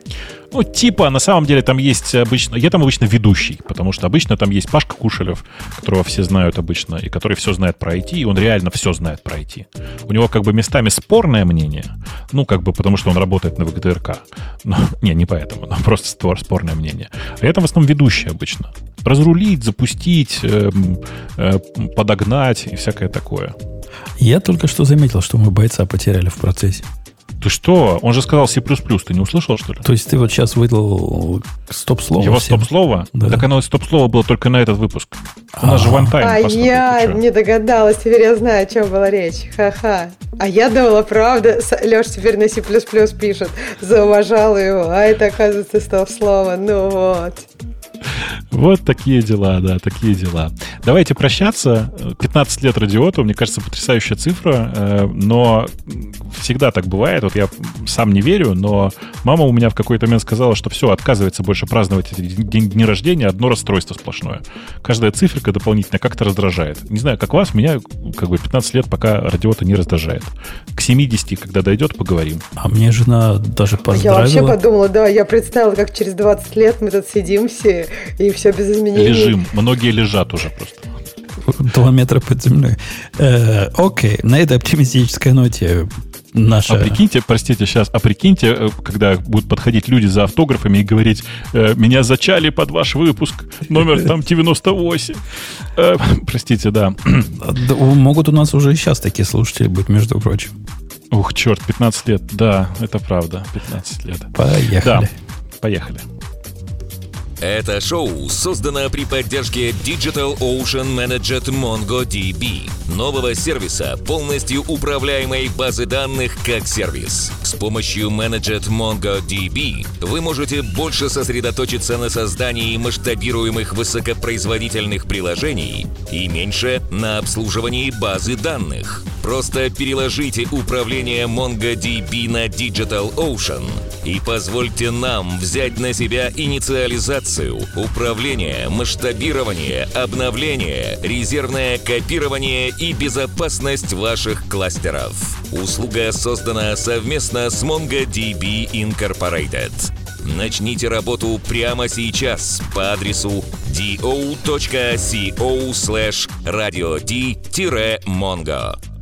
Ну, типа, на самом деле там есть обычно... Я там обычно ведущий, потому что обычно там есть Пашка Кушелев, которого все знают обычно, и который все знает про IT, и он реально все знает про IT. У него как бы местами спорное мнение, ну, как бы потому что он работает на ВГТРК. Но, не, не поэтому, но просто спорное мнение. А я там в основном ведущий обычно. Разрулить, запустить, э, э, подогнать и всякое такое. Я только что заметил, что мы бойца потеряли в процессе. Ты что? Он же сказал C++, ты не услышал, что ли? То есть ты вот сейчас выдал стоп-слово Его стоп-слово? Да. Так оно стоп-слово было только на этот выпуск. У нас же вантайм. А я не догадалась, теперь я знаю, о чем была речь. Ха-ха. А я думала, правда, Леша теперь на C++ пишет, зауважал его, а это, оказывается, стоп-слово. Ну вот. Вот такие дела, да, такие дела. Давайте прощаться. 15 лет радиоту, мне кажется, потрясающая цифра, э, но всегда так бывает. Вот я сам не верю, но мама у меня в какой-то момент сказала, что все, отказывается больше праздновать эти дни рождения, одно расстройство сплошное. Каждая циферка дополнительно как-то раздражает. Не знаю, как вас, меня как бы 15 лет пока радиота не раздражает. К 70, когда дойдет, поговорим. А мне жена даже поздравила. Я вообще подумала, да, я представила, как через 20 лет мы тут сидим все и все без изменений. Лежим. Многие лежат уже просто. Два метра под землей. Э, окей, на этой оптимистической ноте наша... А прикиньте, простите, сейчас, а прикиньте, э, когда будут подходить люди за автографами и говорить, э, меня зачали под ваш выпуск, номер там 98. Э, простите, да. Могут у нас уже сейчас такие слушатели быть, между прочим. Ух, черт, 15 лет, да, это правда, 15 лет. Поехали. Да, поехали. Это шоу создано при поддержке Digital Ocean Managed MongoDB, нового сервиса, полностью управляемой базы данных как сервис. С помощью Managed MongoDB вы можете больше сосредоточиться на создании масштабируемых высокопроизводительных приложений и меньше на обслуживании базы данных. Просто переложите управление MongoDB на Digital Ocean и позвольте нам взять на себя инициализацию управление, масштабирование, обновление, резервное копирование и безопасность ваших кластеров. Услуга создана совместно с MongoDB Incorporated. Начните работу прямо сейчас по адресу do.co slash radio-mongo.